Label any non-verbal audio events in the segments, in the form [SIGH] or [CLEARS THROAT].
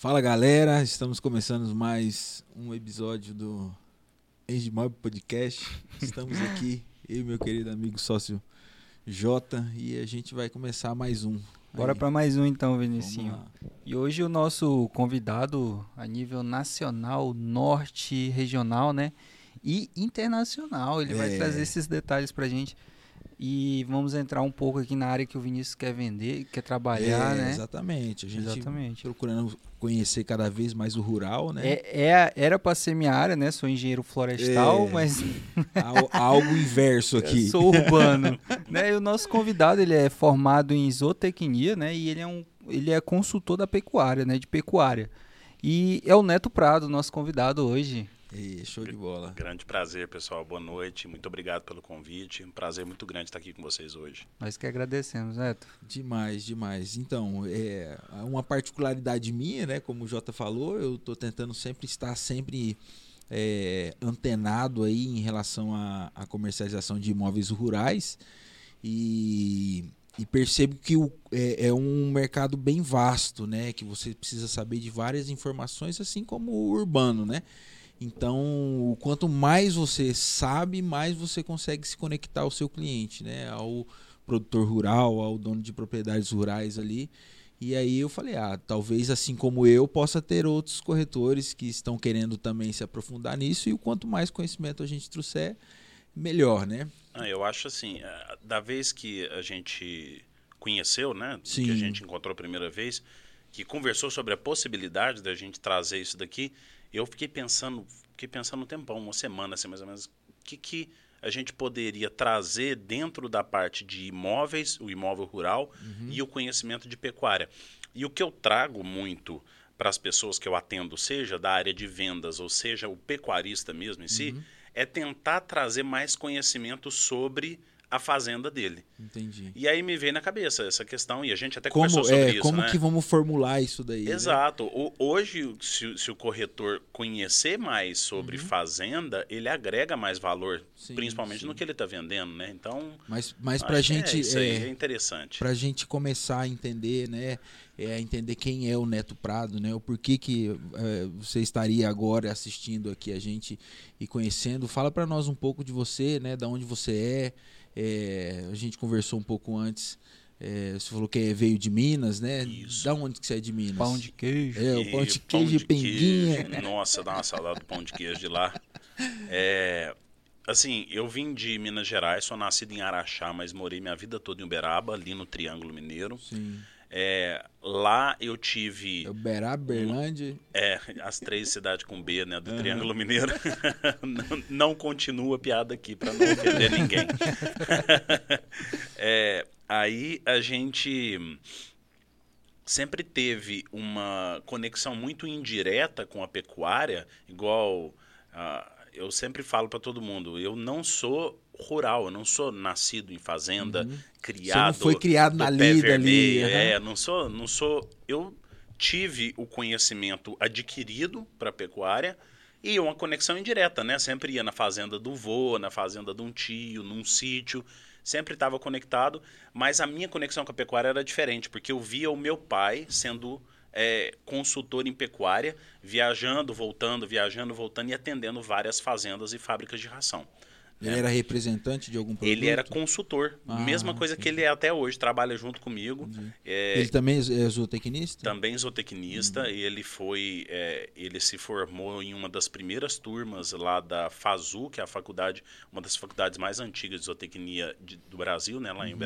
Fala galera, estamos começando mais um episódio do Engimob Podcast. Estamos aqui, eu e meu querido amigo sócio Jota, e a gente vai começar mais um. Bora para mais um então, Vinicinho. E hoje o nosso convidado a nível nacional, norte, regional, né? E internacional. Ele vai É. trazer esses detalhes pra gente. E vamos entrar um pouco aqui na área que o Vinícius quer vender, quer trabalhar, É, né? Exatamente, a gente Exatamente. procurando conhecer cada vez mais o rural, né? É, é- era para ser minha área, né? Sou engenheiro florestal, É. mas [LAUGHS] Al- Algo inverso [LAUGHS] aqui. sou urbano. né? E o nosso convidado ele é formado em zootecnia, né? E ele é um ele é consultor da pecuária, né? De pecuária. E é o Neto Prado, nosso convidado hoje. Ê, show de bola. Grande prazer, pessoal. Boa noite. Muito obrigado pelo convite. Um prazer muito grande estar aqui com vocês hoje. Nós que agradecemos, Neto. Demais, demais. Então, é uma particularidade minha, né? Como o Jota falou, eu tô tentando sempre estar sempre é, antenado aí em relação à, à comercialização de imóveis rurais e, e percebo que o, é, é um mercado bem vasto, né? Que você precisa saber de várias informações, assim como o urbano, né? Então, quanto mais você sabe, mais você consegue se conectar ao seu cliente, né? Ao produtor rural, ao dono de propriedades rurais ali. E aí eu falei, ah, talvez assim como eu possa ter outros corretores que estão querendo também se aprofundar nisso e o quanto mais conhecimento a gente trouxer, melhor, né? Ah, eu acho assim, eh, da vez que a gente conheceu, né? Sim. Que a gente encontrou a primeira vez, que conversou sobre a possibilidade da gente trazer isso daqui, eu fiquei pensando, fiquei pensando um tempão, uma semana assim, mais ou menos, o que, que a gente poderia trazer dentro da parte de imóveis, o imóvel rural e o conhecimento de pecuária. E o que eu trago muito para as pessoas que eu atendo, seja da área de vendas ou seja o pecuarista mesmo em si, é tentar trazer mais conhecimento sobre a fazenda dele. Entendi. E aí me veio na cabeça essa questão, e a gente até Como, conversou sobre é, isso, como né? que vamos formular isso daí? né? Exato. O- hoje, se, se o corretor conhecer mais sobre fazenda, ele agrega mais valor, Uhum. Sim, principalmente sim. no que ele está vendendo, né? Então, Mas, mas que gente. é, isso é, é interessante. para a gente começar a entender, né, é, entender quem é o Neto Prado, né, o porquê que é, você estaria agora assistindo aqui a gente e conhecendo. Fala para nós um pouco de você, né, da onde você é. É, a gente conversou um pouco antes. é, você falou que veio de Minas, né? Isso. Da onde que você é de Minas? Pão de queijo. É, o pão de pão queijo e de penguinha. queijo. Nossa, dá uma saudade do pão de queijo de lá. [LAUGHS] É, assim, eu vim de Minas Gerais, sou nascido em Araxá, mas morei minha vida toda em Uberaba, ali no Triângulo Mineiro. Sim. É, lá eu tive É Uberaba, Berlândia. é, as três cidades com B, né, do Triângulo Mineiro. [LAUGHS] não, não continua a piada aqui para não ofender ninguém. [LAUGHS] É, aí a gente sempre teve uma conexão muito indireta com a pecuária, igual ah, eu sempre falo para todo mundo, eu não sou rural, eu não sou nascido em fazenda, criado Uhum. foi criado do na lida ali, aham. é, não sou, não sou, eu tive o conhecimento adquirido para pecuária e uma conexão indireta, né? Sempre ia na fazenda do vô, na fazenda de um tio, num sítio, sempre estava conectado, mas a minha conexão com a pecuária era diferente, porque eu via o meu pai sendo é, consultor em pecuária, viajando, voltando, viajando, voltando e atendendo várias fazendas e fábricas de ração. Ele era representante de algum produto? Ele era consultor, Ah, mesma coisa sim. que ele é até hoje, trabalha junto comigo. É, Ele também é zootecnista? também zootecnista, Uhum. ele foi, é, ele se formou em uma das primeiras turmas lá da FASU, que é a faculdade, uma das faculdades mais antigas de zootecnia de- do Brasil, né, lá em Uhum.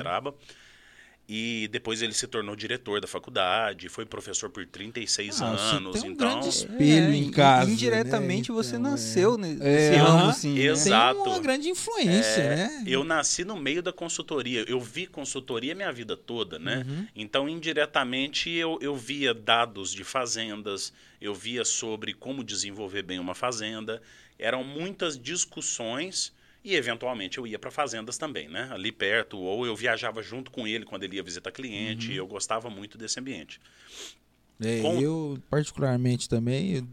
E depois ele se tornou diretor da faculdade, foi professor por 36 Ah, você anos, tem um então grande espelho É, em casa. Indiretamente né? você Então, é. nasceu ne- nesse É, ramo, assim. né? Exato. Tem uma grande influência, É, né? Eu nasci no meio da consultoria. Eu vi consultoria minha vida toda, né? Uhum. Então, indiretamente, eu, eu via dados de fazendas, eu via sobre como desenvolver bem uma fazenda. Eram muitas discussões e, eventualmente, eu ia para fazendas também, né? Ali perto, ou eu viajava junto com ele quando ele ia visitar cliente. Uhum. Eu gostava muito desse ambiente. É, Com- Eu, particularmente também, eu-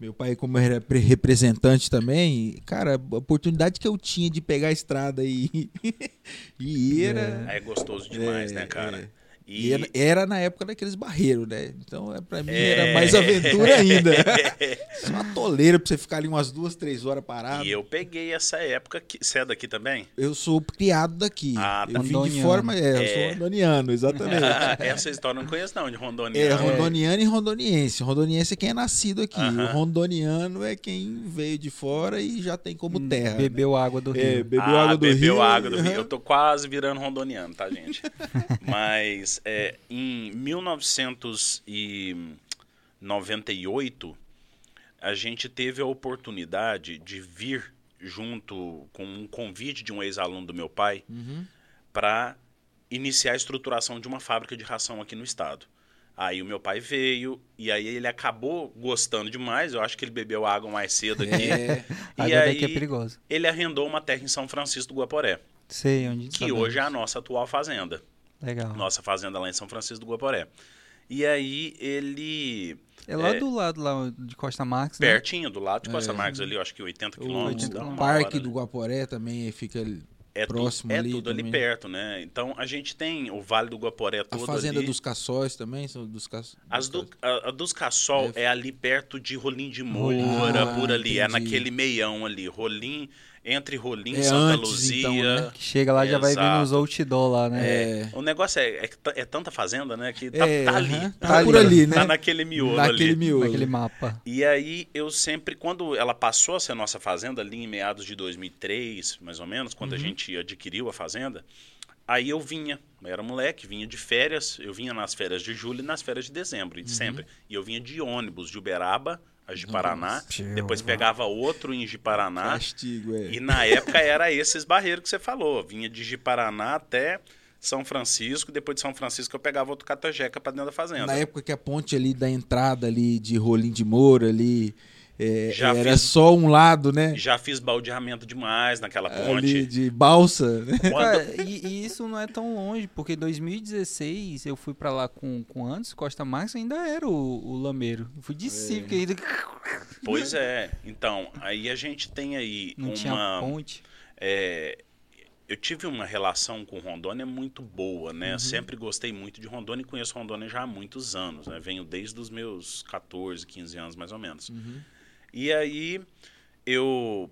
meu pai, como era pre- representante também, cara, a oportunidade que eu tinha de pegar a estrada e, [LAUGHS] e ir era. É gostoso demais, É, né, cara? É. E, era, na época daqueles barreiros, né? Então, é, pra mim, é... era mais aventura ainda. [LAUGHS] Só uma toleira pra você ficar ali umas duas, três horas parado. E eu peguei essa época. Que... Você é daqui também? Eu sou criado daqui. Ah, tá. Eu vim de forma. É, eu sou rondoniano, exatamente. [LAUGHS] essa história eu não conheço, não, de rondoniano. É, rondoniano e rondoniense. Rondoniense é quem é nascido aqui. Uh -huh. O rondoniano é quem veio de fora e já tem como Hum, terra. Bebeu né? água do rio. É, bebeu ah, água do bebeu rio. água do rio. Eu tô quase virando rondoniano, tá, gente? [LAUGHS] Mas é, em 1998, a gente teve a oportunidade de vir junto com um convite de um ex-aluno do meu pai Uhum. para iniciar a estruturação de uma fábrica de ração aqui no estado. Aí o meu pai veio e aí ele acabou gostando demais. Eu acho que ele bebeu água mais cedo aqui. É, E água aí é perigosa. ele arrendou uma terra em São Francisco do Guaporé, Sei onde que sabemos. hoje é a nossa atual fazenda. Legal. Nossa fazenda lá em São Francisco do Guaporé. E aí ele É lá É. do lado lá de Costa Marques, né? pertinho do lado de Costa É. Marques ali, eu acho que 80 O quilômetros. 80 dá uma o. Parque hora, do né? Guaporé também fica ali. é próximo tu, é ali tudo ali também. perto, né? Então a gente tem o Vale do Guaporé A todo Fazenda ali. dos Caçóis também, são dos Caçóis. As do, a, a dos Cassol é. ali perto de Rolim de. Moura, Ah, por ali. É entendi. naquele meião ali. Rolim, entre Rolim e É Santa antes, Luzia. então, né? Que chega lá já vai vendo os outdoor lá, né? É, O negócio é, é, é tanta fazenda, né? Que tá, É, tá ali. Tá, tá ali, por ali, né? Tá naquele miolo naquele ali. miolo. Naquele mapa. E aí eu sempre, quando ela passou a ser nossa fazenda, ali em meados de 2003, mais ou menos, quando Uhum. a gente adquiriu a fazenda, aí eu vinha, eu era moleque, vinha de férias, eu vinha nas férias de julho e nas férias de dezembro, Uhum. e sempre. E eu vinha de ônibus de Uberaba a Jiparaná, Nossa. depois pegava outro em Jiparaná, Castigo, é. e na época era esses barreiros que você falou, vinha de Jiparaná até São Francisco, depois de São Francisco eu pegava outro catajeca para dentro da fazenda. Na época que a ponte ali da entrada ali de Rolim de Moura ali é, Já era fiz- só um lado, né? Já fiz baldeamento demais naquela Ali ponte. de balsa, né? Cara, e, e isso não é tão longe, porque em 2016 eu fui pra lá com, com antes, Costa Marques ainda era o, o Lameiro. Eu fui É. de Civic ainda. [LAUGHS] Pois é. Então, aí a gente tem aí Não tinha uma. ponte. é, eu tive uma relação com Rondônia muito boa, né? Sempre gostei muito de Rondônia e conheço Rondônia já há muitos anos, né? Venho desde os meus 14, 15 anos mais ou menos. E aí eu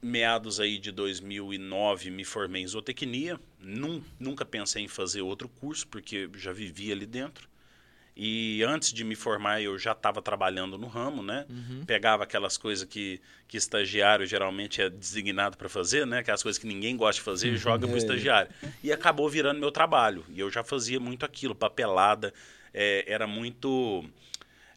meados aí de 2009 me formei em zootecnia, Nun- nunca pensei em fazer outro curso porque já vivia ali dentro. E antes de me formar eu já estava trabalhando no ramo, né? Pegava aquelas coisas que, que estagiário geralmente é designado para fazer, né? Aquelas coisas que ninguém gosta de fazer, joga para o É. estagiário. E acabou virando meu trabalho. E eu já fazia muito aquilo, papelada, é, era muito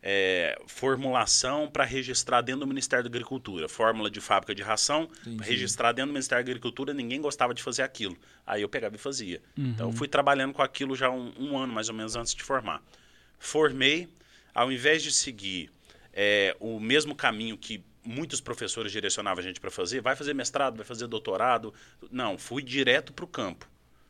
é, formulação para registrar dentro do Ministério da Agricultura. Fórmula de fábrica de ração, registrar dentro do Ministério da Agricultura, ninguém gostava de fazer aquilo. Aí eu pegava e fazia. Então eu fui trabalhando com aquilo já um, um ano mais ou menos antes de formar. Formei, ao invés de seguir é, o mesmo caminho que muitos professores direcionavam a gente para fazer, vai fazer mestrado, vai fazer doutorado. Não, fui direto para o campo.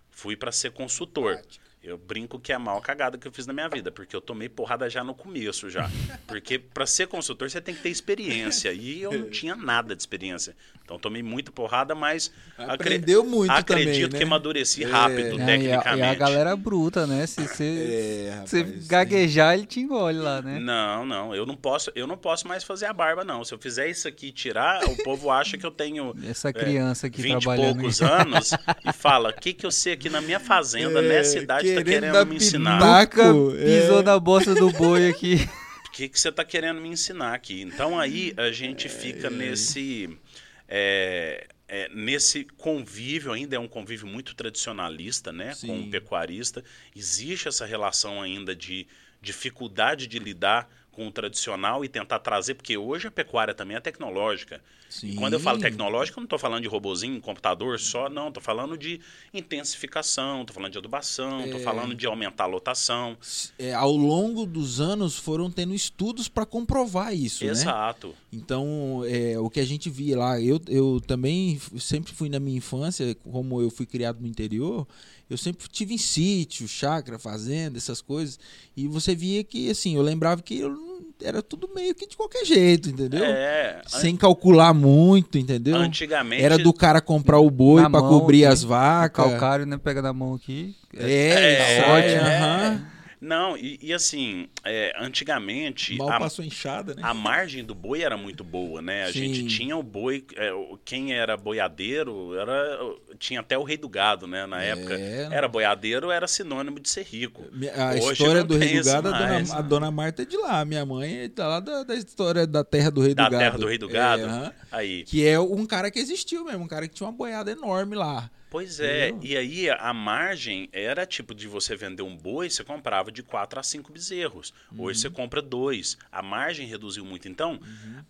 Fui para ser consultor. Eu brinco que é a maior cagada que eu fiz na minha vida, porque eu tomei porrada já no começo já. Porque para ser consultor você tem que ter experiência e eu não tinha nada de experiência. Então tomei muita porrada, mas acre- Aprendeu muito acredito também, que né? amadureci É. rápido Né, e, a, tecnicamente. e a galera bruta, né? Se você É, se gaguejar, ele te engole lá, né? Não, não, eu não posso, eu não posso mais fazer a barba não. Se eu fizer isso aqui e tirar, o povo acha que eu tenho Essa criança aqui 20 e trabalhando. poucos anos e fala: "O que que eu sei aqui na minha fazenda, [LAUGHS] É, nessa idade tá querendo me ensinar?" pitaco. Nunca pisou é. na bosta do boi aqui. O que, que você está querendo me ensinar aqui? Então aí a gente fica nesse. é, é, nesse convívio, ainda é um convívio muito tradicionalista, né? Com Sim. o pecuarista. Existe essa relação ainda de dificuldade de lidar com o tradicional e tentar trazer, porque hoje a pecuária também é tecnológica. Sim. E quando eu falo tecnológica, eu não estou falando de robozinho, computador só, não. Estou falando de intensificação, estou falando de adubação, estou É. falando de aumentar a lotação. É, ao longo dos anos foram tendo estudos para comprovar isso, né? Exato. Então, é, o que a gente via lá, eu, eu também sempre fui na minha infância, como eu fui criado no interior, eu sempre tive em sítio, chácara, fazenda, essas coisas. E você via que, assim, eu lembrava que eu era tudo meio que de qualquer jeito, entendeu? É, Sem calcular muito, entendeu? antigamente Era do cara comprar o boi mão, cobrir assim, as vacas. Calcário, né? Pega na mão aqui. É, É, sorte, é. aham. Não, e, e assim, é, antigamente Mal a, passou enxada, né? a margem do boi era muito boa, né? A Sim. gente tinha o boi, é, quem era boiadeiro era tinha até o rei do gado, né? Na É. época era boiadeiro era sinônimo de ser rico. A Hoje história do Rei do Gado, a mais. dona, a dona Marta é de lá. Minha mãe é tá lá da, da história da terra do Rei Da do Gado. terra do rei do É, gado. aham. Aí, que é um cara que existiu mesmo, um cara que tinha uma boiada enorme lá. Pois é, e aí a margem era tipo de você vender um boi, você comprava de 4 a 5 bezerros. Hoje você compra dois. A margem reduziu muito. Então,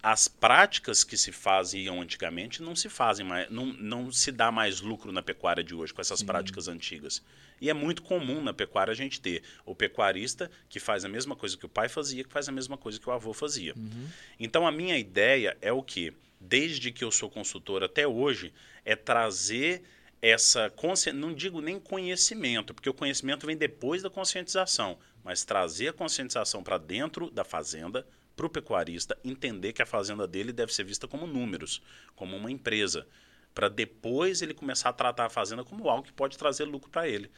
as práticas que se faziam antigamente não se fazem mais, não, não se dá mais lucro na pecuária de hoje com essas práticas antigas. E é muito comum na pecuária a gente ter o pecuarista que faz a mesma coisa que o pai fazia, que faz a mesma coisa que o avô fazia. Então a minha ideia é o que, desde que eu sou consultor até hoje, é trazer essa não digo nem conhecimento, porque o conhecimento vem depois da conscientização, mas trazer a conscientização para dentro da fazenda, para o pecuarista entender que a fazenda dele deve ser vista como números, como uma empresa, para depois ele começar a tratar a fazenda como algo que pode trazer lucro para ele.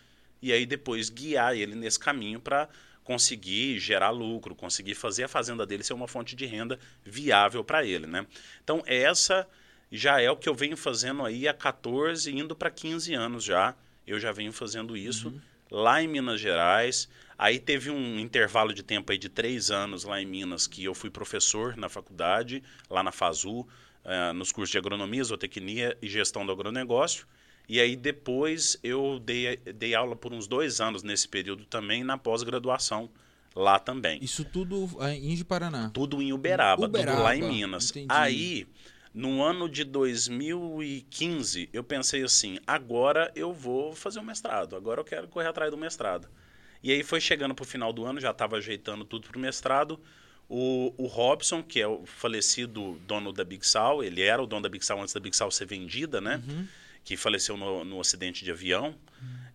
E aí depois guiar ele nesse caminho para conseguir gerar lucro, conseguir fazer a fazenda dele ser uma fonte de renda viável para ele, né? Então essa já é o que eu venho fazendo aí há 14, indo para 15 anos já. Eu já venho fazendo isso lá em Minas Gerais. Aí teve um intervalo de tempo aí de três anos lá em Minas que eu fui professor na faculdade, lá na FASU, eh, nos cursos de agronomia, zootecnia e gestão do agronegócio. E aí depois eu dei, dei aula por uns dois anos nesse período também na pós-graduação lá também. Isso tudo ah, em Paraná. Tudo em Uberaba, Uberaba, tudo lá em Minas. entendi. Aí, no ano de 2015, eu pensei assim: agora eu vou fazer o mestrado, agora eu quero correr atrás do mestrado. E aí foi chegando pro final do ano, já estava ajeitando tudo pro mestrado. O, o Robson, que é o falecido dono da Big Sal, ele era o dono da Big Sal antes da Big Sal ser vendida, né? Que faleceu no, no acidente de avião.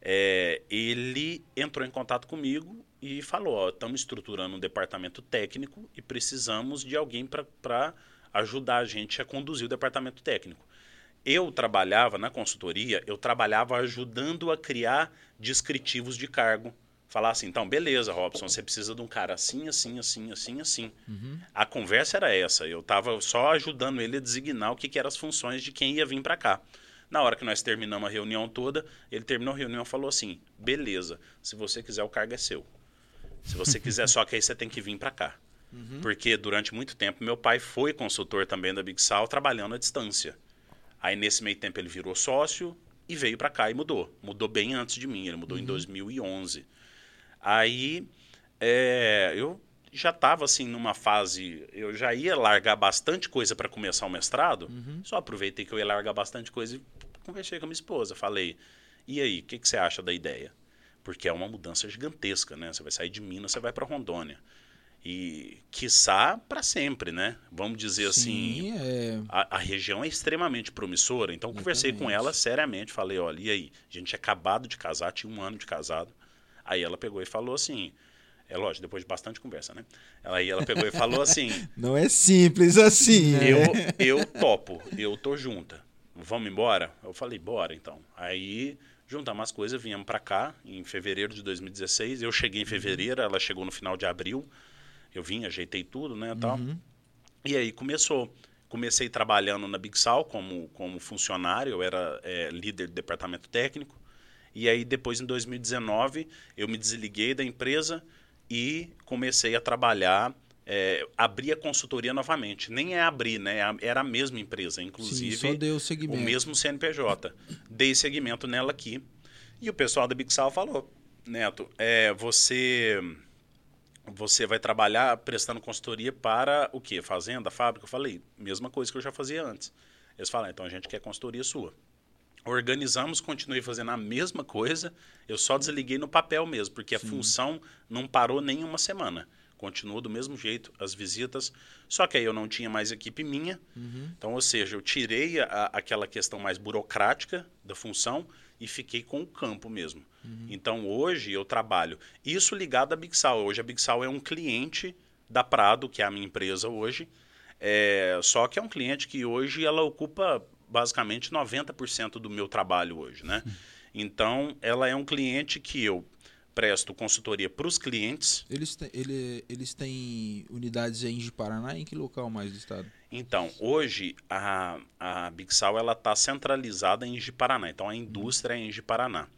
É, ele entrou em contato comigo e falou: estamos estruturando um departamento técnico e precisamos de alguém para ajudar a gente a conduzir o departamento técnico. Eu trabalhava na consultoria, eu trabalhava ajudando a criar descritivos de cargo. Falar assim, então, beleza, Robson, você precisa de um cara assim, assim, assim, assim, assim. A conversa era essa. Eu estava só ajudando ele a designar o que, que eram as funções de quem ia vir para cá. Na hora que nós terminamos a reunião toda, ele terminou a reunião e falou assim: beleza, se você quiser, o cargo é seu. Se você quiser, só que aí você tem que vir para cá. Porque durante muito tempo meu pai foi consultor também da Big Sal, trabalhando à distância. Aí nesse meio tempo ele virou sócio e veio para cá e mudou. Mudou bem antes de mim, ele mudou em 2011. Aí é, eu já estava assim numa fase, eu já ia largar bastante coisa para começar o mestrado. Só aproveitei que eu ia largar bastante coisa e conversei com a minha esposa. Falei, e aí, o que, que você acha da ideia? Porque é uma mudança gigantesca, né? Você vai sair de Minas, você vai para Rondônia. E, quiçá, para sempre, né? Vamos dizer assim, Sim, é. a, a região é extremamente promissora. Então, conversei com ela seriamente. Falei, olha, e aí? A gente tinha acabado de casar, tinha um ano de casado. Aí ela pegou e falou assim... É lógico, depois de bastante conversa, né? Aí ela pegou e falou assim... [LAUGHS] Não é simples assim. eu, né? eu topo, eu tô junta. Vamos embora? Eu falei, bora então. Aí juntamos as coisas, viemos para cá em fevereiro de 2016. Eu cheguei em fevereiro, ela chegou no final de abril. Eu vim, ajeitei tudo, né, tal. E aí começou. Comecei trabalhando na Big Sal como, como funcionário, eu era é, líder do departamento técnico. E aí depois, em 2019, eu me desliguei da empresa e comecei a trabalhar, é, abri a consultoria novamente. Nem é abrir, né? Era a mesma empresa, inclusive. Sim, só deu O segmento. mesmo CNPJ. Dei segmento nela aqui. E o pessoal da Big Sal falou: Neto, é, você você vai trabalhar prestando consultoria para o quê? Fazenda, fábrica? Eu falei, mesma coisa que eu já fazia antes. Eles falaram, então a gente quer consultoria sua. Organizamos, continuei fazendo a mesma coisa, eu só desliguei no papel mesmo, porque a função não parou nem uma semana. Continuou do mesmo jeito, as visitas. Só que aí eu não tinha mais equipe minha. Então, ou seja, eu tirei a- aquela questão mais burocrática da função e fiquei com o campo mesmo. Então, hoje eu trabalho. Isso ligado à Big Sal. Hoje a Big Sal é um cliente da Prado, que é a minha empresa hoje. É, só que é um cliente que hoje ela ocupa basicamente 90% do meu trabalho hoje, né? Então, ela é um cliente que eu presto consultoria para os clientes. Eles, têm, ele, eles têm unidades em de Paraná em que local mais do estado? Então, hoje a, a Bixal ela está centralizada em Paraná. Então, a indústria é em Paraná.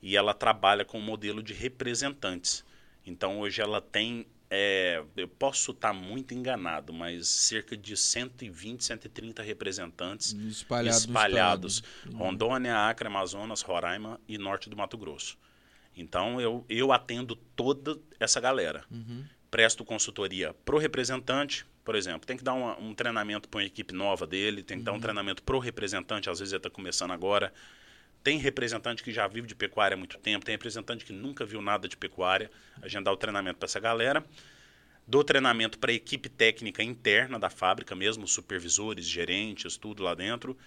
E ela trabalha com o modelo de representantes. Então, hoje ela tem é, eu posso estar muito enganado, mas cerca de 120, 130 representantes espalhados, espalhados Rondônia, Acre, Amazonas, Roraima e norte do Mato Grosso. Então eu, eu atendo toda essa galera. Uhum. Presto consultoria para o representante, por exemplo, tem que dar uma, um treinamento para uma equipe nova dele, tem que uhum. dar um uhum. treinamento para o representante, às vezes ele está começando agora. Tem representante que já vive de pecuária há muito tempo, tem representante que nunca viu nada de pecuária. A gente dá o treinamento para essa galera. Dou treinamento para a equipe técnica interna da fábrica, mesmo supervisores, gerentes, tudo lá dentro.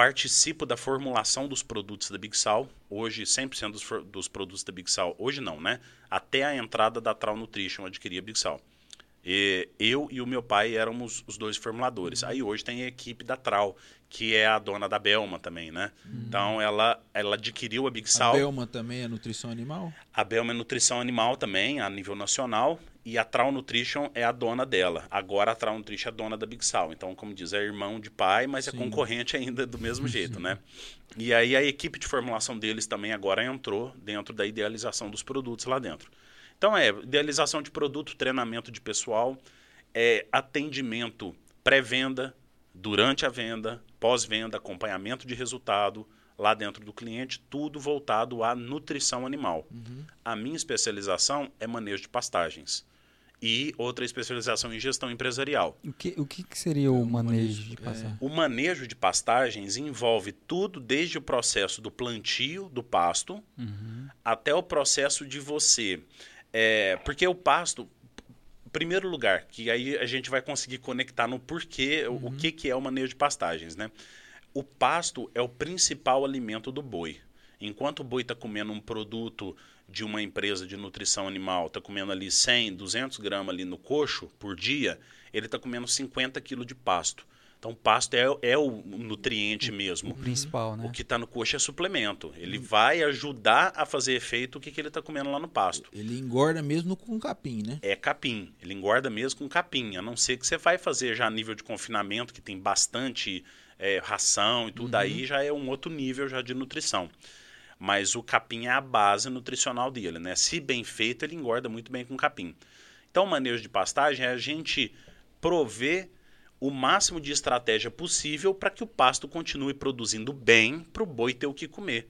Participo da formulação dos produtos da Big Sal. Hoje, 100% dos, dos produtos da Big Sal, hoje não, né? Até a entrada da Trau Nutrition, adquiri a Big Sal. E eu e o meu pai éramos os dois formuladores. Aí hoje tem a equipe da Trau, que é a dona da Belma também, né? Uhum. Então ela, ela adquiriu a Big Sal. A Belma também é nutrição animal? A Belma é nutrição animal também, a nível nacional. E a Trau Nutrition é a dona dela. Agora a Trau Nutrition é a dona da Big Sal. Então, como diz, é irmão de pai, mas é Sim. é concorrente ainda do mesmo [LAUGHS] jeito, né? E aí a equipe de formulação deles também agora entrou dentro da idealização dos produtos lá dentro. Então é idealização de produto, treinamento de pessoal, é atendimento pré-venda, durante a venda, pós-venda, acompanhamento de resultado lá dentro do cliente, tudo voltado à nutrição animal. Uhum. A minha especialização é manejo de pastagens e outra especialização em gestão empresarial. O que, o que seria o manejo de pastagens? É. O manejo de pastagens envolve tudo desde o processo do plantio do pasto uhum. até o processo de você. É, porque o pasto, primeiro lugar, que aí a gente vai conseguir conectar no porquê, uhum. o que, que é o manejo de pastagens, né? O pasto é o principal alimento do boi. Enquanto o boi está comendo um produto de uma empresa de nutrição animal, está comendo ali 100, 200 gramas ali no coxo por dia, ele está comendo 50 quilos de pasto. Então, pasto é, é o nutriente mesmo. O principal, né? O que está no coxo é suplemento. Ele vai ajudar a fazer efeito o que, que ele está comendo lá no pasto. Ele engorda mesmo com capim, né? É capim. Ele engorda mesmo com capim. A não ser que você vai fazer já a nível de confinamento, que tem bastante é, ração e tudo, uhum. aí já é um outro nível já de nutrição. Mas o capim é a base nutricional dele, né? Se bem feito, ele engorda muito bem com capim. Então, o manejo de pastagem é a gente prover o máximo de estratégia possível para que o pasto continue produzindo bem para o boi ter o que comer.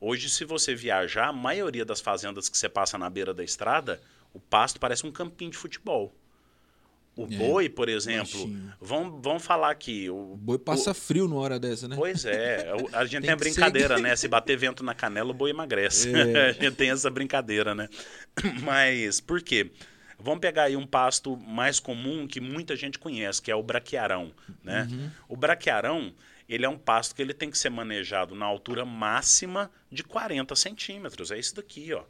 Hoje, se você viajar, a maioria das fazendas que você passa na beira da estrada, o pasto parece um campinho de futebol. O é, boi, por exemplo, vão, vão falar que. O, o boi passa o, frio numa hora dessa, né? Pois é. A gente [LAUGHS] tem, tem a brincadeira, ser... né? Se bater vento na canela, o boi emagrece. É. [LAUGHS] a gente tem essa brincadeira, né? [CLEARS THROAT] Mas por quê? Vamos pegar aí um pasto mais comum que muita gente conhece, que é o braquiarão. Né? Uhum. O braquiarão ele é um pasto que ele tem que ser manejado na altura máxima de 40 centímetros. É isso daqui, ó.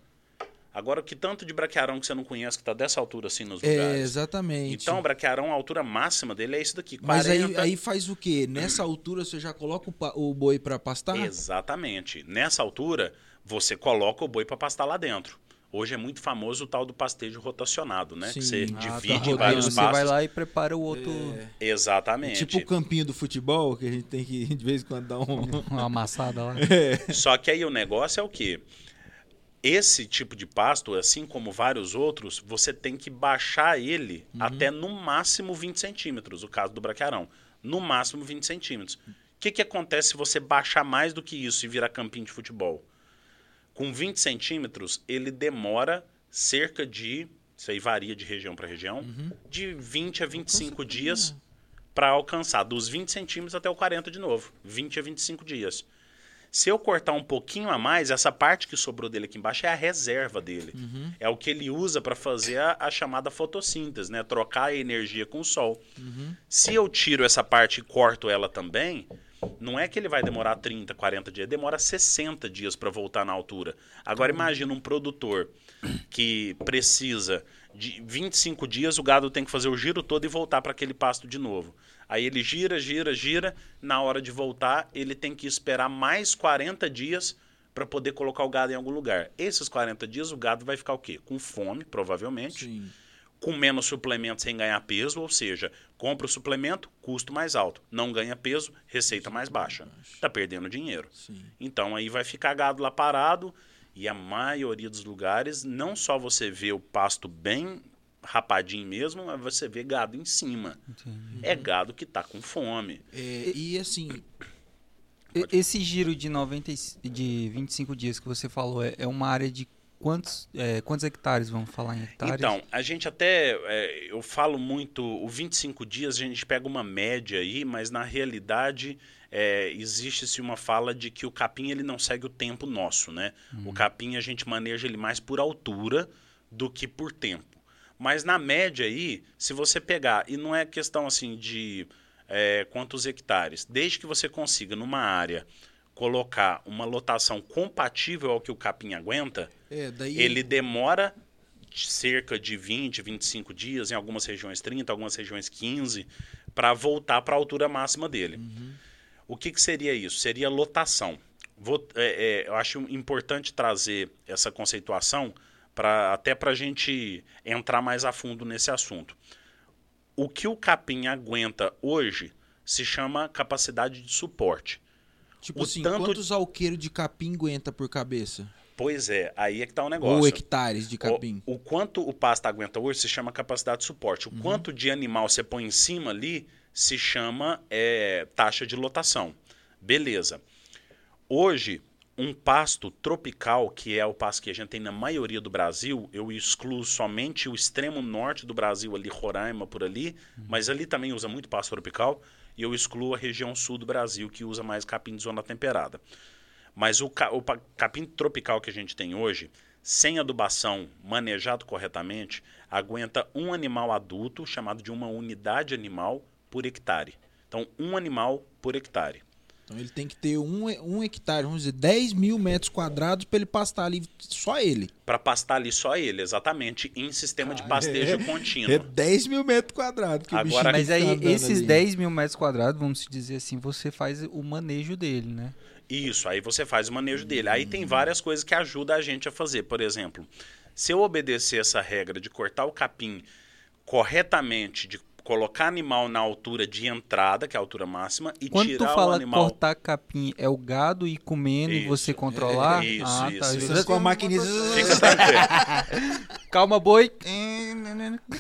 Agora, que tanto de braquiarão que você não conhece que está dessa altura assim nos é, lugares? É, exatamente. Então, o braquiarão, a altura máxima dele é isso daqui, 40... Mas aí, aí faz o quê? Nessa altura você já coloca o, o boi para pastar? Exatamente. Nessa altura, você coloca o boi para pastar lá dentro. Hoje é muito famoso o tal do pastejo rotacionado, né? Sim. Que você ah, divide tá vários Você vai lá e prepara o outro. É. Exatamente. É tipo o campinho do futebol, que a gente tem que de vez em quando dar um... [LAUGHS] uma amassada lá. É. Só que aí o negócio é o quê? Esse tipo de pasto, assim como vários outros, você tem que baixar ele uhum. até no máximo 20 centímetros, o caso do braquiarão. No máximo 20 centímetros. O que, que acontece se você baixar mais do que isso e virar campinho de futebol? Com 20 centímetros, ele demora cerca de, isso aí varia de região para região, uhum. de 20 a 25 dias para alcançar, dos 20 centímetros até o 40 de novo. 20 a 25 dias. Se eu cortar um pouquinho a mais, essa parte que sobrou dele aqui embaixo é a reserva dele. Uhum. É o que ele usa para fazer a, a, chamada fotossíntese, né? Trocar a energia com o sol. Uhum. Se eu tiro essa parte e corto ela também, não é que ele vai demorar 30, 40 dias, demora 60 dias para voltar na altura. Agora imagina um produtor que precisa de 25 dias o gado tem que fazer o giro todo e voltar para aquele pasto de novo. Aí ele gira, gira, gira. Na hora de voltar, ele tem que esperar mais 40 dias para poder colocar o gado em algum lugar. Esses 40 dias o gado vai ficar o quê? Com fome, provavelmente. Sim. Com menos suplemento sem ganhar peso, ou seja, compra o suplemento, custo mais alto. Não ganha peso, receita mais baixa. Está perdendo dinheiro. Sim. Então aí vai ficar gado lá parado e a maioria dos lugares, não só você vê o pasto bem rapadinho mesmo, mas você vê gado em cima. É gado que está com fome. É, e assim, Esse giro de, 90, e- de 25 dias que você falou é, é uma área de quantos, é, quantos hectares? Vamos falar em hectares? Então, a gente até. é, eu falo muito. O 25 dias a gente pega uma média aí, mas na realidade é, existe-se uma fala de que o capim ele não segue o tempo nosso, né? O capim a gente maneja ele mais por altura do que por tempo. Mas na média aí, se você pegar, e não é questão assim de é, quantos hectares, desde que você consiga numa área colocar uma lotação compatível ao que o capim aguenta, é, daí ele demora cerca de 20, 25 dias, em algumas regiões 30, algumas regiões 15, para voltar para a altura máxima dele. O que, que seria isso? Seria lotação. Vou- é, é, eu acho importante trazer essa conceituação pra, até para a gente entrar mais a fundo nesse assunto. O que o capim aguenta hoje se chama capacidade de suporte. Tipo o assim, tanto- quantos alqueiros de capim aguenta por cabeça? Pois é, aí é que está o negócio. Ou hectares de capim? O, o quanto o pasto aguenta hoje se chama capacidade de suporte. O quanto de animal você põe em cima ali se chama é, taxa de lotação. Beleza. Hoje, um pasto tropical, que é o pasto que a gente tem na maioria do Brasil, eu excluo somente o extremo norte do Brasil, ali, Roraima, por ali, mas ali também usa muito pasto tropical, e eu excluo a região sul do Brasil, que usa mais capim de zona temperada. Mas o, ca- o capim tropical que a gente tem hoje, sem adubação, manejado corretamente, aguenta um animal adulto, chamado de uma unidade animal por hectare. Então, um animal por hectare. Então ele tem que ter um, um hectare, vamos dizer, 10 mil metros quadrados para ele pastar ali só ele. Para pastar ali só ele, exatamente, em sistema de pastejo contínuo. É 10 mil metros quadrados. Agora- Mas aí, andando esses ali. 10 mil metros quadrados, vamos dizer assim, você faz o manejo dele, né? Isso, aí você faz o manejo dele. Aí tem várias coisas que ajudam a gente a fazer. Por exemplo, se eu obedecer essa regra de cortar o capim corretamente, de colocar animal na altura de entrada, que é a altura máxima, e Quando tu tirar o fala animal. cortar capim, é o gado ir comendo e Isso. você controlar? É, isso, ah, isso, tá. isso. Você Com a maquininha. [LAUGHS] Calma, boi.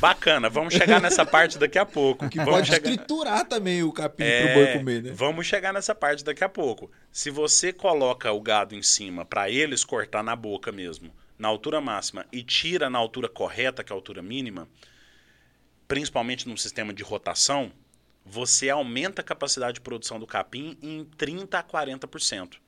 Bacana, vamos chegar nessa parte daqui a pouco. Que vamos pode chegar... triturar também o capim É, pro boi comer, né? Vamos chegar nessa parte daqui a pouco. Se você coloca o gado em cima para eles cortar na boca mesmo, na altura máxima, e tira na altura correta, que é a altura mínima, principalmente num sistema de rotação, você aumenta a capacidade de produção do capim em 30 a 40%.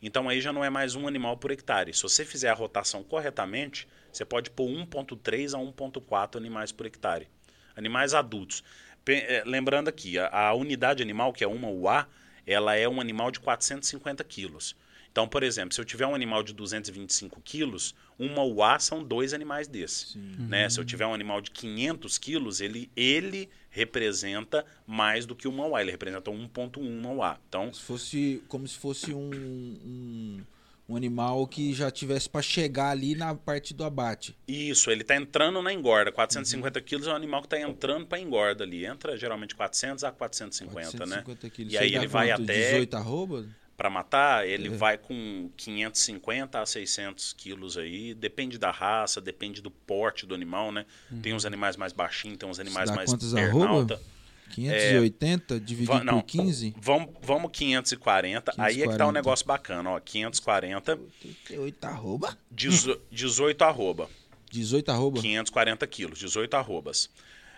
Então aí já não é mais um animal por hectare. Se você fizer a rotação corretamente, você pode pôr 1,3 a 1,4 animais por hectare. Animais adultos. Eh, Lembrando aqui, a, a unidade animal, que é uma UA, ela é um animal de 450 quilos. Então, por exemplo, se eu tiver um animal de 225 quilos, uma UA são dois animais desses. Né? Se eu tiver um animal de 500 quilos, ele, ele representa mais do que uma UA. Ele representa 1,1 UA. Então, Se fosse como se fosse um, um, um animal que já tivesse para chegar ali na parte do abate. Isso, ele está entrando na engorda. 450 quilos é um animal que está entrando para engorda ali. Entra geralmente 400 a 450, né? 450 quilos. E aí ele vai quanto? até- 18 arroba? Para matar, ele vai com 550 a 600 quilos aí. Depende da raça, depende do porte do animal, né? Tem uns animais mais baixinhos, tem uns animais mais quantos perna arroba? alta. 580 dividido Va- não, por 15? Vamos, vamos 540. Aí é que tá um 540. negócio bacana, ó. 540, 88 arroba? dezo- [LAUGHS] 18 arroba. 18 arroba? 540 quilos, 18 arrobas.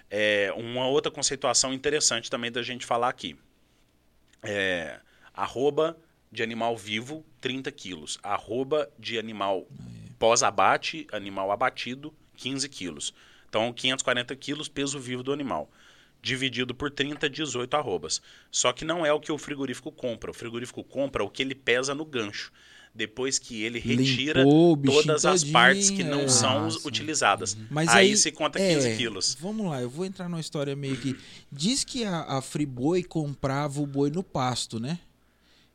É, uma outra conceituação interessante também da gente falar aqui. É, arroba de animal vivo, 30 quilos. Arroba de animal pós-abate, animal abatido, 15 quilos. Então, 540 quilos, peso vivo do animal. dividido por 30, 18 arrobas. Só que não é o que o frigorífico compra. O frigorífico compra o que ele pesa no gancho. Depois que ele retira Limpou todas as todinho, partes que não é. são Ah, utilizadas. Mas aí, aí, se conta é, 15 quilos. Vamos lá, eu vou entrar numa história meio que. Diz que a, a Friboi comprava o boi no pasto, né?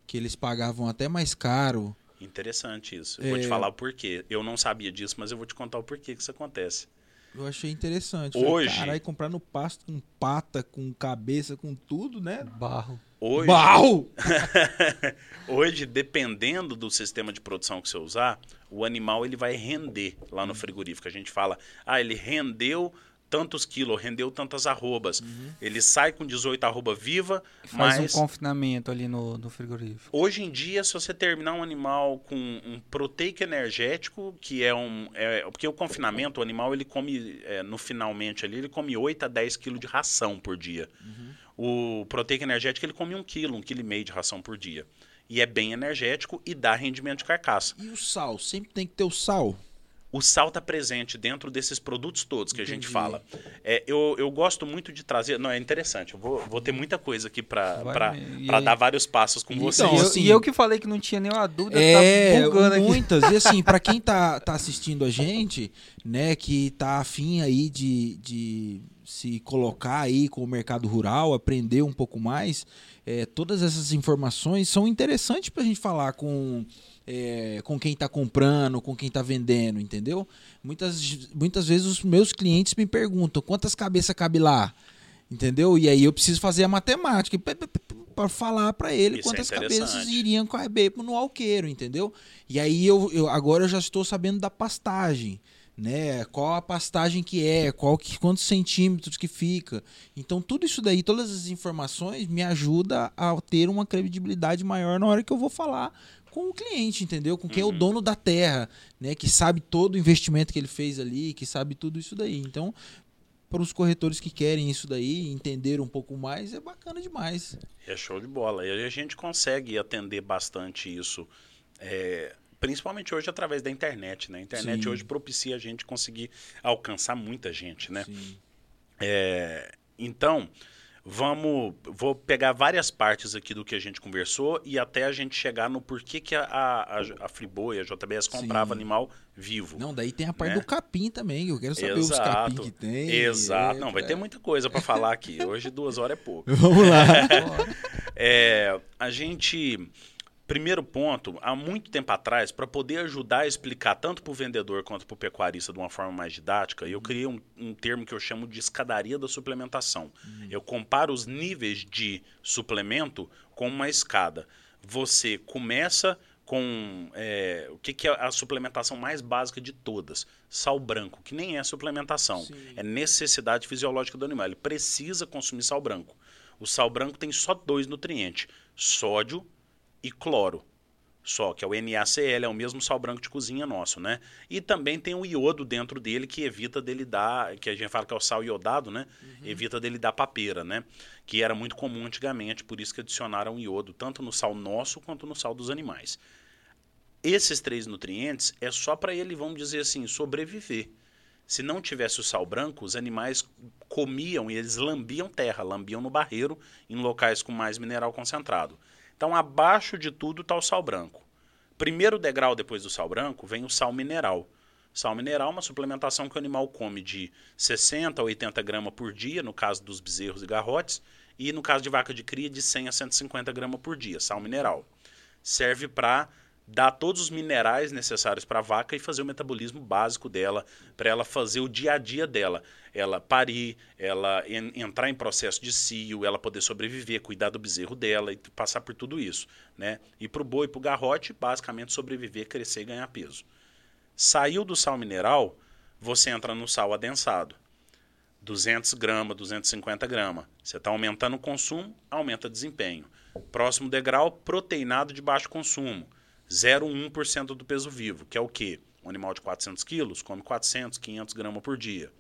Que eles pagavam até mais caro. Interessante isso. Eu Vou É. te falar o porquê. Eu não sabia disso, mas eu vou te contar o porquê que isso acontece. Eu achei interessante. Hoje- Caralho, comprar no pasto com pata, com cabeça, com tudo, né? Barro. Hoje, Barro! [LAUGHS] hoje, dependendo do sistema de produção que você usar, o animal ele vai render lá no frigorífico. A gente fala, ah, ele rendeu tantos quilos, rendeu tantas arrobas. Uhum. Ele sai com 18 arroba viva, Faz mas um confinamento ali no, no frigorífico. hoje em dia, se você terminar um animal com um proteico energético, que é um... É, porque o confinamento, o animal ele come, é, no finalmente ali, ele come 8 a 10 quilos de ração por dia. O proteico energético ele come um quilo, um quilo e meio de ração por dia. E é bem energético e dá rendimento de carcaça. E o sal? Sempre tem que ter o sal. O sal está presente dentro desses produtos todos que a gente Entendi. fala. É, eu, eu gosto muito de trazer. Não, é interessante. Eu vou, vou ter muita coisa aqui para para dar vários passos com Então, vocês. e, eu, assim- e eu que falei que não tinha nenhuma dúvida, É, tá bugando aqui. muitas. E assim, pra quem tá, [LAUGHS] tá assistindo a gente, né, que tá afim aí de, de se colocar aí com o mercado rural, aprender um pouco mais, é, todas essas informações são interessantes pra gente falar com, é, com quem tá comprando, com quem tá vendendo, entendeu? Muitas, muitas vezes os meus clientes me perguntam quantas cabeças cabe lá, entendeu? E aí eu preciso fazer a matemática para falar para ele Isso é quantas interessante. cabeças iriam caber no alqueiro, entendeu? E aí eu, eu agora eu já estou sabendo da pastagem, né? Qual a pastagem que é, qual que, quantos centímetros que fica. Então tudo isso daí, todas as informações me ajuda a ter uma credibilidade maior na hora que eu vou falar com o cliente, entendeu? Com quem é o Uhum. dono da terra, né? Que sabe todo o investimento que ele fez ali, que sabe tudo isso daí. Então, para os corretores que querem isso daí, entender um pouco mais, é bacana demais. É show de bola. E a gente consegue atender bastante isso. é, principalmente hoje através da internet, né? A internet Sim. hoje propicia a gente conseguir alcançar muita gente, né? Sim. É, então, vamos. Vou pegar várias partes aqui do que a gente conversou e até a gente chegar no porquê que a, a, a Friboi, a JBS, comprava Sim. animal vivo. Não, daí tem a parte Né? do capim também, eu quero saber os capim que tem. Exato. É, Não, vai é. ter muita coisa para falar aqui. Hoje duas horas é pouco. [LAUGHS] Vamos lá. [LAUGHS] É, a gente. Primeiro ponto, há muito tempo atrás, para poder ajudar a explicar tanto para o vendedor quanto para o pecuarista de uma forma mais didática, eu criei um, um termo que eu chamo de escadaria da suplementação. Eu comparo os níveis de suplemento com uma escada. Você começa com é, o que, que é a suplementação mais básica de todas? Sal branco, que nem é suplementação, Sim. é necessidade fisiológica do animal. Ele precisa consumir sal branco. O sal branco tem só dois nutrientes: sódio e cloro. Só que é o NaCl, é o mesmo sal branco de cozinha nosso, né? E também tem o iodo dentro dele que evita dele dar, que a gente fala que é o sal iodado, né? Evita dele dar papeira, né? Que era muito comum antigamente, por isso que adicionaram iodo tanto no sal nosso quanto no sal dos animais. Esses três nutrientes é só para ele, vamos dizer assim, sobreviver. Se não tivesse o sal branco, os animais comiam e eles lambiam terra, lambiam no barreiro em locais com mais mineral concentrado. Então, abaixo de tudo está o sal branco. Primeiro degrau depois do sal branco vem o sal mineral. Sal mineral é uma suplementação que o animal come de 60 a 80 gramas por dia, no caso dos bezerros e garrotes, e no caso de vaca de cria, de 100 a 150 gramas por dia, sal mineral. Serve para dar todos os minerais necessários para a vaca e fazer o metabolismo básico dela, para ela fazer o dia a dia dela. Ela parir, ela en- entrar em processo de cio, ela poder sobreviver, cuidar do bezerro dela e passar por tudo isso. Né? E para o boi para o garrote, basicamente sobreviver, crescer e ganhar peso. Saiu do sal mineral, você entra no sal adensado. 200 gramas, 250 gramas. Você está aumentando o consumo, aumenta o desempenho. Próximo degrau, proteinado de baixo consumo. 0,1% do peso vivo, que é o quê? Um animal de 400 quilos come 400, 500 gramas por dia.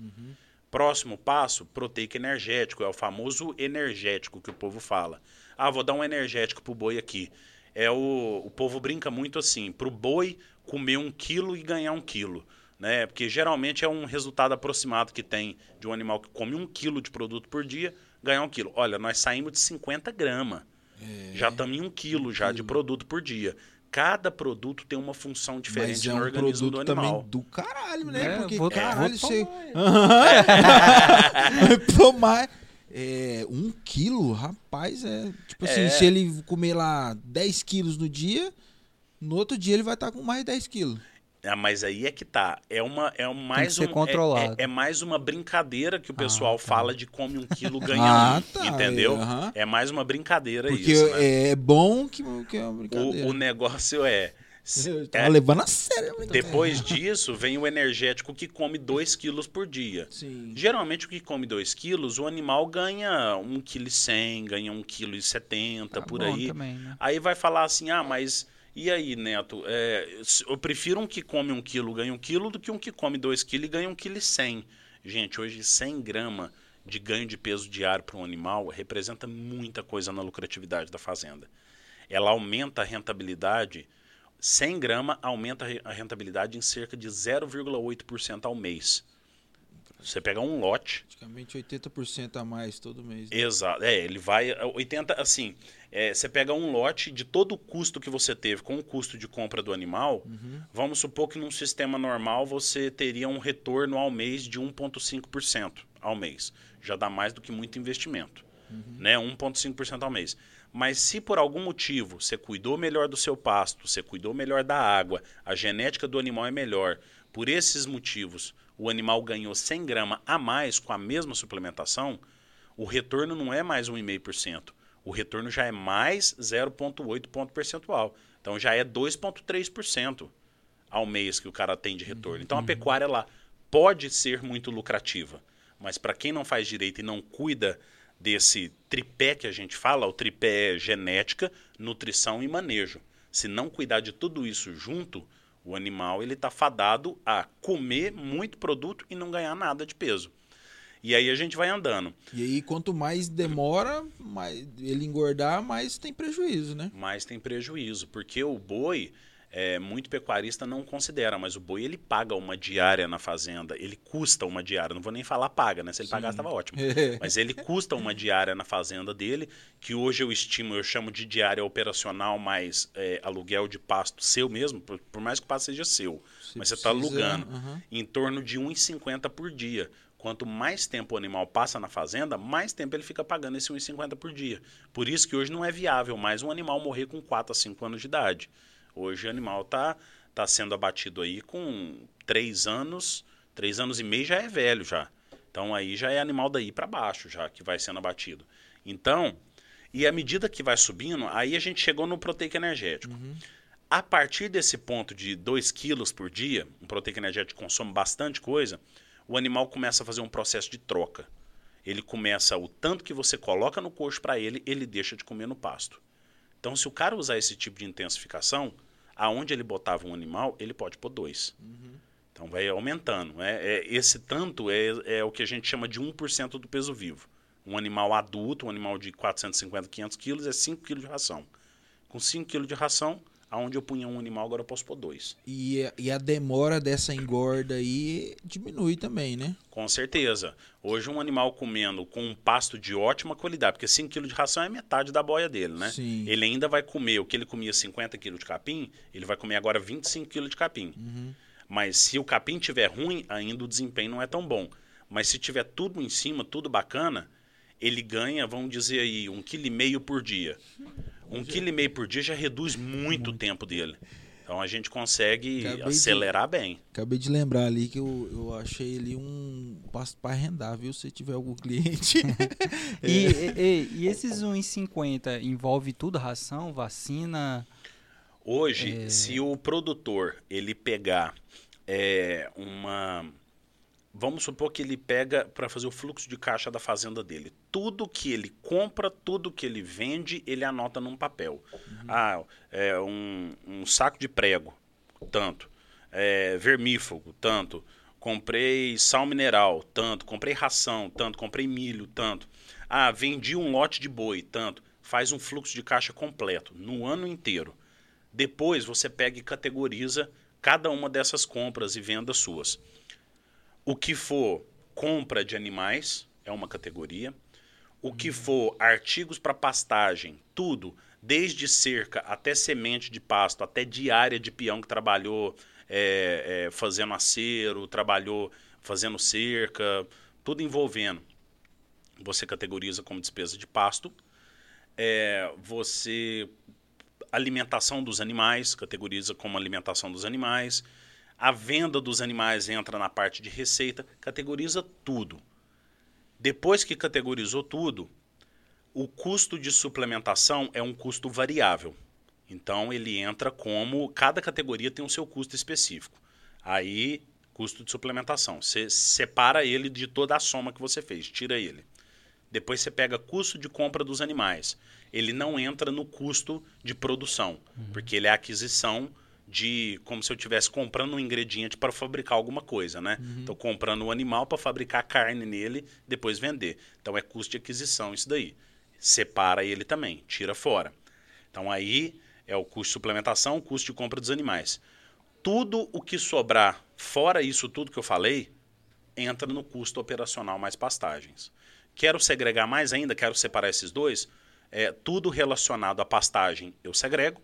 Próximo passo, proteico energético, é o famoso energético que o povo fala. Ah, vou dar um energético pro boi aqui. É o, o povo brinca muito assim, pro boi comer um quilo e ganhar um quilo. Né? Porque geralmente é um resultado aproximado que tem de um animal que come um quilo de produto por dia ganhar um quilo. Olha, nós saímos de 50 gramas. É. Já estamos em um quilo já de produto por dia. Cada produto tem uma função diferente Mas é no um organismo do produto também animal. do caralho, né? É, Porque, vou- caralho, vou você... tomar. [LAUGHS] Aham. [LAUGHS] tomar é, um quilo, rapaz, é... Tipo assim, É. se ele comer lá 10 quilos no dia, no outro dia ele vai estar com mais 10 quilos. Ah, mas aí é que tá. É uma é um, mais ser um, é-. É, é mais uma brincadeira que o pessoal tá. fala de come um quilo [LAUGHS] ganha Ah, um, tá, entendeu? é, aham. É mais uma brincadeira Porque isso, né? é bom que, que é uma brincadeira. o, o negócio é, [LAUGHS] Eu tava é, levando a sério a depois disso vem o energético que come 2 quilos por dia. Sim. Geralmente o que come 2 quilos, o animal ganha 1,1 kg, ganha 1,70 kg Tá por aí. também, né? Aí vai falar assim, ah, mas e aí, Neto? É, eu prefiro um que come um quilo ganha um quilo do que um que come dois quilos e ganha um quilo e cem. Gente, hoje 100 gramas de ganho de peso diário para um animal representa muita coisa na lucratividade da fazenda. Ela aumenta a rentabilidade, 100 gramas aumenta a re- a rentabilidade em cerca de 0,8% ao mês. Você pegar um lote, Praticamente 80% a mais todo mês. Exato. É, ele vai. 80, assim, é, você pega um lote de todo o custo que você teve com o custo de compra do animal. Vamos supor que num sistema normal você teria um retorno ao mês de 1,5% ao mês. Já dá mais do que muito investimento. Né? 1,5% ao mês. Mas se por algum motivo você cuidou melhor do seu pasto, você cuidou melhor da água, a genética do animal é melhor, por esses motivos o animal ganhou 100 gramas a mais com a mesma suplementação, o retorno não é mais 1,5%. O retorno já é mais 0,8 ponto percentual. Então já é 2,3% ao mês que o cara tem de retorno. Então a pecuária ela pode ser muito lucrativa, mas para quem não faz direito e não cuida desse tripé que a gente fala, o tripé é genética, nutrição e manejo. Se não cuidar de tudo isso junto, o animal ele está fadado a comer muito produto e não ganhar nada de peso. E aí a gente vai andando. E aí, quanto mais demora, mais ele engordar, mais tem prejuízo, né? mas tem prejuízo, porque o boi, é, muito pecuarista não considera, mas o boi ele paga uma diária na fazenda, ele custa uma diária, não vou nem falar paga, né? Se ele pagasse estava ótimo. [LAUGHS] Mas ele custa uma diária na fazenda dele, que hoje eu estimo, eu chamo de diária operacional mais é, aluguel de pasto seu mesmo, por, por mais que o pasto seja seu, mas você está alugando, aham. em torno de 1,50 por dia. Quanto mais tempo o animal passa na fazenda, mais tempo ele fica pagando esse 1,50 por dia. Por isso que hoje não é viável mais um animal morrer com 4 a 5 anos de idade. Hoje o animal está tá sendo abatido aí com 3 anos, 3 anos e meio já é velho já. Então aí já é animal daí para baixo já que vai sendo abatido. Então, e à medida que vai subindo, aí a gente chegou no proteico energético. A partir desse ponto de 2 quilos por dia, um proteico energético consome bastante coisa, o animal começa a fazer um processo de troca. Ele começa, o tanto que você coloca no coxo para ele, ele deixa de comer no pasto. Então, se o cara usar esse tipo de intensificação, aonde ele botava um animal, ele pode pôr dois. Então, vai aumentando. É, é- esse tanto é, é o que a gente chama de 1% do peso vivo. Um animal adulto, um animal de 450, 500 quilos, é 5 quilos de ração. Com 5 quilos de ração, aonde eu punha um animal, agora eu posso pôr dois. E, a- e a demora dessa engorda aí diminui também, né? Com certeza. Hoje um animal comendo com um pasto de ótima qualidade, porque 5 kg de ração é metade da boia dele, né? Sim. Ele ainda vai comer o que ele comia 50 kg de capim, ele vai comer agora 25 kg de capim. Mas se o capim tiver ruim, ainda o desempenho não é tão bom. Mas se tiver tudo em cima, tudo bacana, ele ganha, vamos dizer aí, um quilo e meio por dia. Um quilo e meio por dia já reduz muito o tempo dele. Então a gente consegue Acabei de- acelerar bem. Acabei de lembrar ali que eu, eu achei ali um pasto para arrendar, viu? Se tiver algum cliente. [LAUGHS] E, e- e- e esses 1,50 envolve tudo? Ração, vacina? Hoje, se o produtor ele pegar é, uma. Vamos supor que ele pega para fazer o fluxo de caixa da fazenda dele. Tudo que ele compra, tudo que ele vende, ele anota num papel. Ah, é um, um saco de prego, tanto. É, vermífugo, tanto. Comprei sal mineral, tanto. Comprei ração, tanto. Comprei milho, tanto. Ah, vendi um lote de boi, tanto. Faz um fluxo de caixa completo, no ano inteiro. Depois você pega e categoriza cada uma dessas compras e vendas suas. O que for compra de animais é uma categoria. o que for artigos para pastagem, tudo, desde cerca até semente de pasto, até diária de peão que trabalhou é, é, fazendo acero, trabalhou fazendo cerca, tudo envolvendo. Você categoriza como despesa de pasto. É, você alimentação dos animais, categoriza como alimentação dos animais. A venda dos animais entra na parte de receita, categoriza tudo. Depois que categorizou tudo, o custo de suplementação é um custo variável. Então ele entra como cada categoria tem o seu custo específico. Aí, custo de suplementação. Você separa ele de toda a soma que você fez, tira ele. Depois você pega custo de compra dos animais. Ele não entra no custo de produção, uhum. porque ele é aquisição de como se eu estivesse comprando um ingrediente para fabricar alguma coisa, né? Estou uhum. comprando um animal para fabricar carne nele, depois vender. Então é custo de aquisição isso daí. Separa ele também, tira fora. Então aí é o custo de suplementação, o custo de compra dos animais. Tudo o que sobrar fora isso tudo que eu falei entra no custo operacional mais pastagens. Quero segregar mais ainda, quero separar esses dois. É, tudo relacionado à pastagem eu segrego.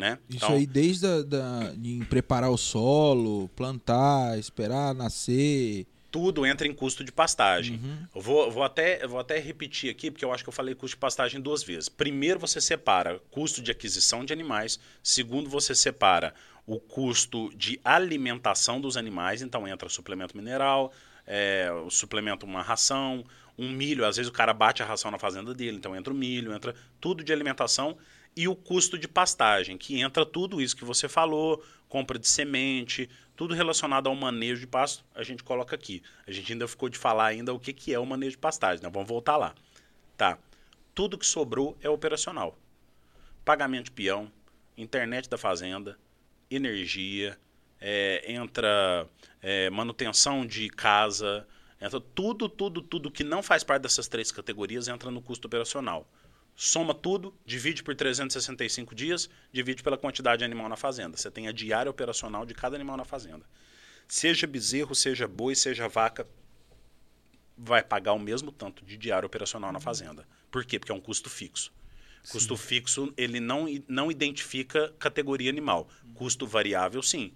Né? Isso então, aí desde a, da, de preparar o solo, plantar, esperar nascer. Tudo entra em custo de pastagem. Uhum. Eu vou, vou, até, vou até repetir aqui, porque eu acho que eu falei custo de pastagem duas vezes. Primeiro, você separa custo de aquisição de animais. Segundo, você separa o custo de alimentação dos animais. Então, entra suplemento mineral, é, o suplemento uma ração, um milho, às vezes o cara bate a ração na fazenda dele, então entra o milho, entra tudo de alimentação e o custo de pastagem, que entra tudo isso que você falou, compra de semente, tudo relacionado ao manejo de pasto, a gente coloca aqui. A gente ainda ficou de falar ainda o que, que é o manejo de pastagem, né? Vamos voltar lá. Tá. Tudo que sobrou é operacional. Pagamento de peão, internet da fazenda, energia, é, entra é, manutenção de casa, Entra tudo, tudo, tudo que não faz parte dessas três categorias entra no custo operacional. Soma tudo, divide por 365 dias, divide pela quantidade de animal na fazenda. Você tem a diária operacional de cada animal na fazenda. Seja bezerro, seja boi, seja vaca, vai pagar o mesmo tanto de diária operacional na fazenda. Por quê? Porque é um custo fixo. Custo sim. fixo, ele não, não identifica categoria animal. Custo variável, sim.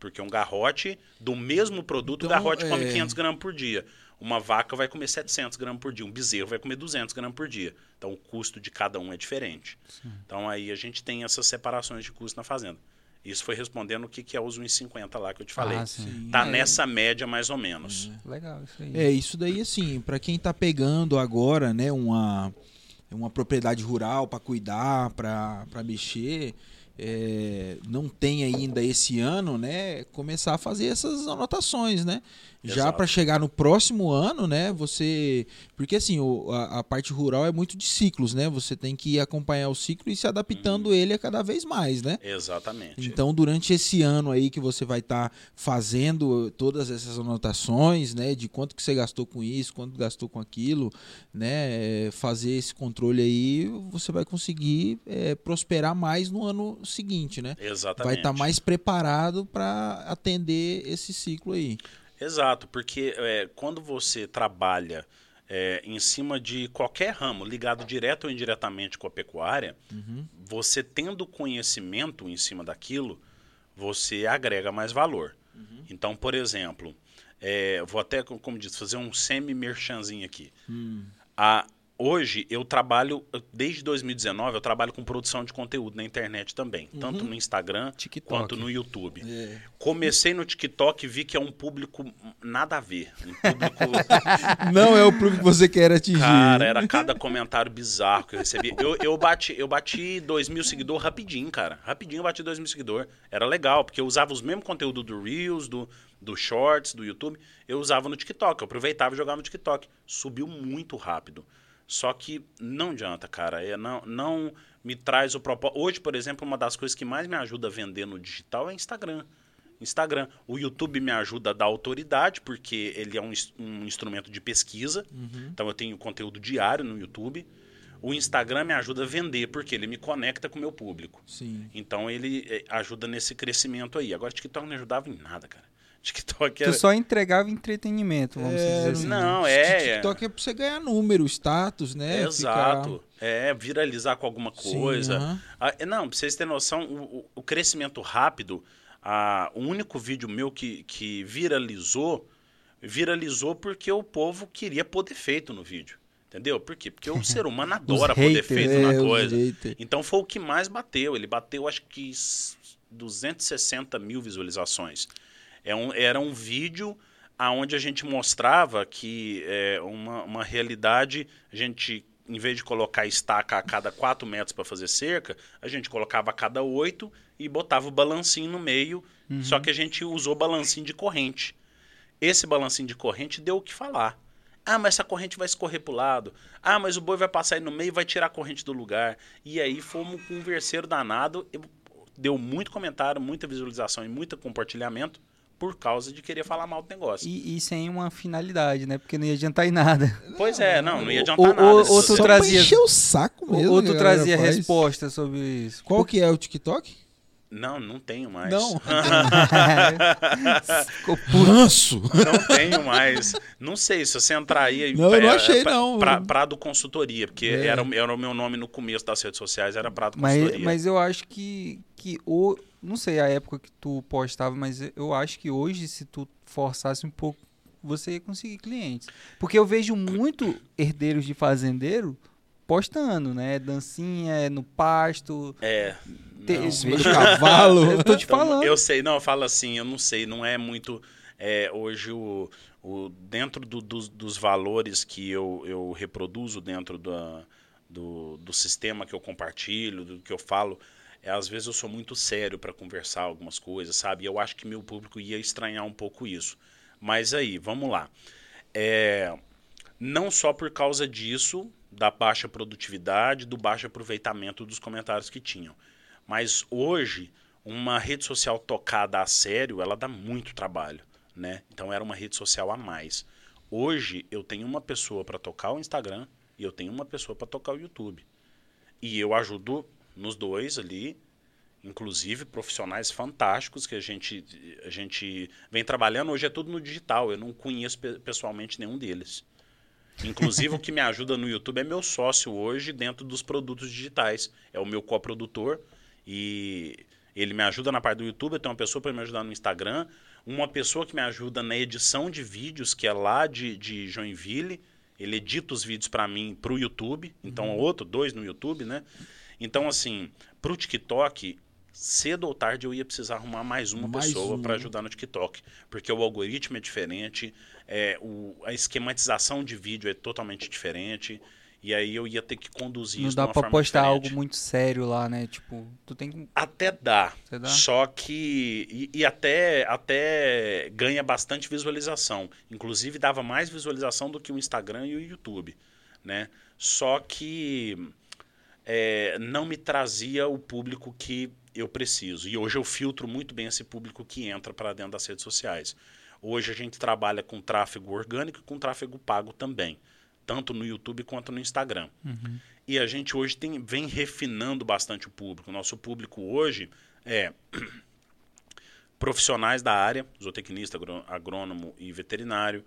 Porque um garrote do mesmo produto, então, o garrote é... come 500 gramas por dia. Uma vaca vai comer 700 gramas por dia, um bezerro vai comer 200 gramas por dia. Então o custo de cada um é diferente. Sim. Então aí a gente tem essas separações de custo na fazenda. Isso foi respondendo o que, que é os 1,50 lá que eu te falei. Ah, sim. Tá é. nessa média mais ou menos. É. Legal, isso aí. É, isso daí assim, para quem tá pegando agora, né, uma uma propriedade rural para cuidar, para mexer, é, não tem ainda esse ano, né, começar a fazer essas anotações, né? Já para chegar no próximo ano, né, você, porque assim, o, a, a, parte rural é muito de ciclos, né? Você tem que acompanhar o ciclo e se adaptando uhum. ele a cada vez mais, né? Exatamente. Então, durante esse ano aí que você vai estar tá fazendo todas essas anotações, né, de quanto que você gastou com isso, quanto gastou com aquilo, né, fazer esse controle aí, você vai conseguir é, prosperar mais no ano seguinte, né? Exatamente. Vai estar tá mais preparado para atender esse ciclo aí. Exato, porque é, quando você trabalha é, em cima de qualquer ramo ligado direto ou indiretamente com a pecuária, uhum. você tendo conhecimento em cima daquilo, você agrega mais valor. Uhum. Então, por exemplo, é, vou até, como disse, fazer um semi-merchanzinho aqui. Hum. A, hoje eu trabalho, desde 2019, eu trabalho com produção de conteúdo na internet também. Uhum. Tanto no Instagram TikTok. quanto no YouTube. É. Comecei no TikTok e vi que é um público nada a ver. Um público... [LAUGHS] Não é o público que você quer atingir. Cara, era cada comentário bizarro que eu recebi. Eu, eu, bati, eu bati 2 mil seguidores rapidinho, cara. Rapidinho eu bati 2 mil seguidores. Era legal, porque eu usava os mesmos conteúdos do Reels, do, do Shorts, do YouTube. Eu usava no TikTok. Eu aproveitava e jogava no TikTok. Subiu muito rápido. Só que não adianta, cara. É, não, não me traz o propósito. Hoje, por exemplo, uma das coisas que mais me ajuda a vender no digital é Instagram. Instagram. O YouTube me ajuda a dar autoridade, porque ele é um, um instrumento de pesquisa. Uhum. Então eu tenho conteúdo diário no YouTube. O Instagram me ajuda a vender, porque ele me conecta com o meu público. Sim. Então ele eh, ajuda nesse crescimento aí. Agora, TikTok não ajudava em nada, cara. TikTok era... Tu só entregava entretenimento, vamos É, dizer assim. Não, é. TikTok é pra você ganhar número, status, né? Exato. É, viralizar com alguma Sim, coisa. aham. Ah, é, não, pra vocês terem noção, o, o- crescimento rápido, ah, o único vídeo meu que, que viralizou, viralizou porque o povo queria pôr defeito no vídeo. Entendeu? Por quê? Porque o [LAUGHS] ser humano adora pôr haters, defeito É, na coisa. haters. Então foi o que mais bateu. Ele bateu, acho que s- 260 mil visualizações. É um- era um vídeo aonde a gente mostrava que é, uma, uma realidade, a gente, em vez de colocar estaca a cada 4 metros para fazer cerca, a gente colocava a cada 8 e botava o balancinho no meio, só que a gente usou balancinho de corrente. Esse balancinho de corrente deu o que falar. Ah, mas essa corrente vai escorrer para o lado. Ah, mas o boi vai passar aí no meio e vai tirar a corrente do lugar. E aí fomos com um verseiro danado. Eu- Deu muito comentário, muita visualização e muito compartilhamento por causa de querer falar mal do negócio. E, e sem uma finalidade, né? Porque não ia adiantar em nada. Pois é, não, não ia adiantar ou- nada. ou- Isso- ou tu Só trazia- pra encher o saco mesmo. Ou tu trazia resposta sobre isso. Qual que é o TikTok? Não, não tenho mais. Não. [LAUGHS] Ficou. Ranço. Não tenho mais. Não sei, se você entrar aí. Não, eu não achei, pra- não. pra- Prado Consultoria, porque É. era, o- era o meu nome no começo das redes sociais, era Prado Mas, Consultoria. mas eu acho que, que o, não sei a época que tu postava, mas eu acho que hoje, se tu forçasse um pouco, você ia conseguir clientes. Porque eu vejo muito herdeiros de fazendeiro postando, né? Dancinha no pasto. É. Cima do cavalo. [LAUGHS] Eu tô te Então, falando. Eu sei, não, eu falo assim, eu não sei, não é muito. é, hoje, o, o- dentro do- dos, dos valores que eu, eu reproduzo dentro da, do, do sistema que eu compartilho, do que eu falo, é, às vezes eu sou muito sério para conversar algumas coisas, sabe? Eu acho que meu público ia estranhar um pouco isso. Mas aí, vamos lá. É, não só por causa disso, da baixa produtividade, do baixo aproveitamento dos comentários que tinham. Mas hoje, uma rede social tocada a sério, ela dá muito trabalho, né? Então era uma rede social a mais. Hoje eu tenho uma pessoa para tocar o Instagram e eu tenho uma pessoa para tocar o YouTube. E eu ajudo nos dois ali, inclusive profissionais fantásticos que a gente a gente vem trabalhando. Hoje é tudo no digital. Eu não conheço pe- pessoalmente nenhum deles. Inclusive, o que me ajuda no YouTube é meu sócio hoje dentro dos produtos digitais. É o meu coprodutor e ele me ajuda na parte do YouTube. Eu tenho uma pessoa para me ajudar no Instagram, uma pessoa que me ajuda na edição de vídeos, que é lá de, de Joinville. Ele edita os vídeos para mim para o YouTube. Então, outro, dois no YouTube, né? Então, assim, para o TikTok, cedo ou tarde eu ia precisar arrumar mais uma Mais pessoa para ajudar no TikTok. Porque o algoritmo é diferente, é, o, a esquematização de vídeo é totalmente diferente. E aí eu ia ter que conduzir Não isso dá de uma pra forma postar diferente. algo muito sério lá, né? Tipo, tu tem que. Até dá. Dá? Só que. E, e até, até ganha bastante visualização. Inclusive, dava mais visualização do que o Instagram e o YouTube. Né? Só que é, não me trazia o público que eu preciso. E hoje eu filtro muito bem esse público que entra para dentro das redes sociais. Hoje a gente trabalha com tráfego orgânico e com tráfego pago também, tanto no YouTube quanto no Instagram. E a gente hoje tem, vem refinando bastante o público. Nosso público hoje é [CLEARS THROAT] profissionais da área, zootecnista, agrô- agrônomo e veterinário,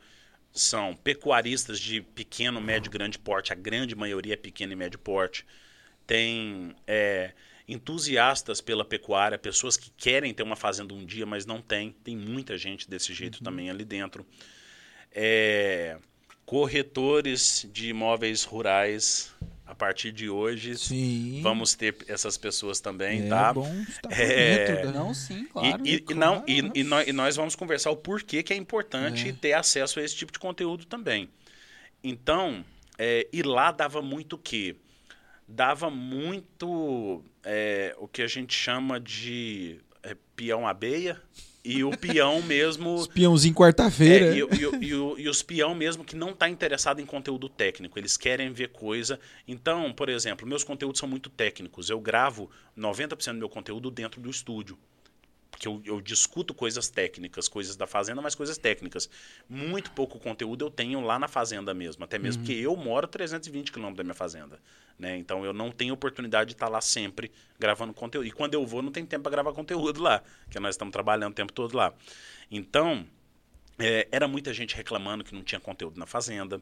são pecuaristas de pequeno, médio, grande porte, a grande maioria é pequeno e médio porte. Tem é, entusiastas pela pecuária, pessoas que querem ter uma fazenda um dia, mas não tem. Tem muita gente desse jeito também ali dentro. É, corretores de imóveis rurais, a partir de hoje, Sim. vamos ter essas pessoas também, é tá? bom por É, dentro da- Não, sim, E- claro. e, e claro, não, e, nossa. e nós, e nós vamos conversar o porquê que é importante É. ter acesso a esse tipo de conteúdo também. Então, é, e lá dava muito o quê? Dava muito é, o que a gente chama de é, peão abeia e o peão mesmo Espiãozinho quarta-feira. é, e, o- e e e os peão mesmo que não está interessado em conteúdo técnico, eles querem ver coisa. Então, por exemplo, meus conteúdos são muito técnicos. Eu gravo 90% do meu conteúdo dentro do estúdio. Que eu, eu, discuto coisas técnicas, coisas da fazenda, mas coisas técnicas. Muito pouco conteúdo eu tenho lá na fazenda mesmo, até mesmo uhum. porque eu moro 320 quilômetros da minha fazenda. Né? Então eu não tenho oportunidade de estar lá sempre gravando conteúdo. E quando eu vou, não tem tempo para gravar conteúdo lá, porque nós estamos trabalhando o tempo todo lá. Então, é, era muita gente reclamando que não tinha conteúdo na fazenda.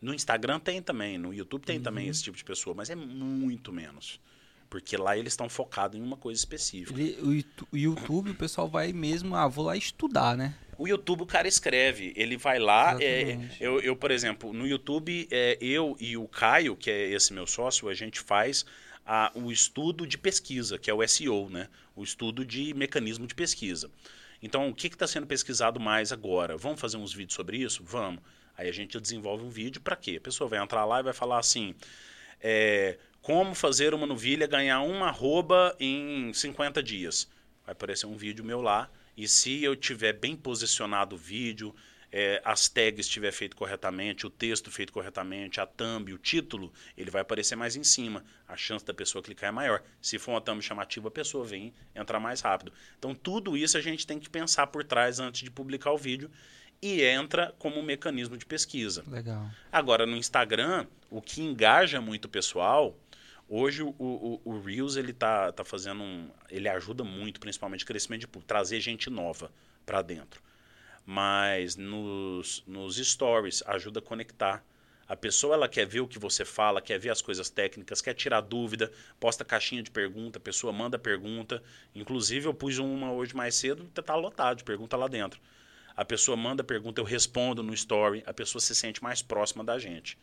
No Instagram tem também, no YouTube tem uhum. também esse tipo de pessoa, mas é muito menos. Porque lá eles estão focados em uma coisa específica. Ele, o, YouTube, o pessoal vai mesmo, ah, vou lá estudar, né? O YouTube, o cara escreve, ele vai lá. É, eu, eu, por exemplo, no YouTube, é, eu e o Caio, que é esse meu sócio, a gente faz a, o estudo de pesquisa, que é o SEO, né? O estudo de mecanismo de pesquisa. Então, o que está sendo pesquisado mais agora? Vamos fazer uns vídeos sobre isso? Vamos. Aí a gente desenvolve um vídeo para quê? A pessoa vai entrar lá e vai falar assim: é, como fazer uma novilha ganhar uma arroba em 50 dias. Vai aparecer um vídeo meu lá. E se eu tiver bem posicionado o vídeo, é, as tags estiver feito corretamente, o texto feito corretamente, a thumb, o título, ele vai aparecer mais em cima. A chance da pessoa clicar é maior. Se for uma thumb chamativa, a pessoa vem entrar mais rápido. Então, tudo isso a gente tem que pensar por trás antes de publicar o vídeo e entra como um mecanismo de pesquisa. Legal. Agora, no Instagram, o que engaja muito o pessoal, hoje o, o, o Reels ele tá, tá fazendo um. Ele ajuda muito, principalmente crescimento de público, trazer gente nova para dentro. Mas nos, nos stories ajuda a conectar. A pessoa ela quer ver o que você fala, quer ver as coisas técnicas, quer tirar dúvida, posta caixinha de pergunta, a pessoa manda pergunta. Inclusive eu pus uma hoje mais cedo, tá lotado de pergunta lá dentro. A pessoa manda pergunta, eu respondo no story, a pessoa se sente mais próxima da gente.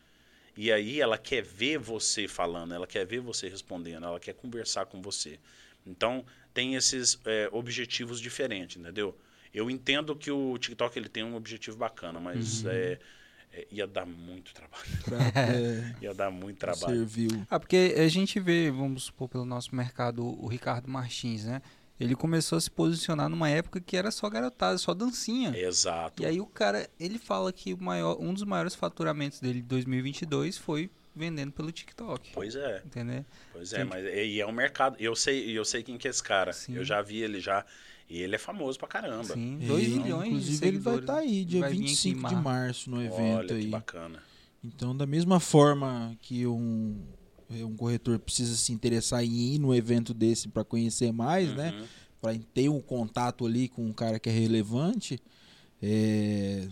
E aí ela quer ver você falando, ela quer ver você respondendo, ela quer conversar com você. Então tem esses é, objetivos diferentes, entendeu? Eu entendo que o TikTok ele tem um objetivo bacana, mas uhum. é, é, ia dar muito trabalho. [LAUGHS] É, ia dar muito trabalho. Serviu. Ah, porque a gente vê, vamos supor, pelo nosso mercado, o Ricardo Martins, né? Ele começou a se posicionar numa época que era só garotada, só dancinha. Exato. E aí o cara, ele fala que o maior, um dos maiores faturamentos dele de 2022 foi vendendo pelo TikTok. Pois é. Entendeu? Pois é, mas e é um mercado. Eu sei, eu sei quem que é esse cara. Sim. Eu já vi ele já. E ele é famoso pra caramba. Sim, 2 milhões Inclusive ele vai estar tá aí, dia 25 de março no evento Olha, aí. Que bacana. Então, da mesma forma que um é, um corretor precisa se interessar em ir no evento desse para conhecer mais, né? uhum. né? Para ter um contato ali com um cara que é relevante, é,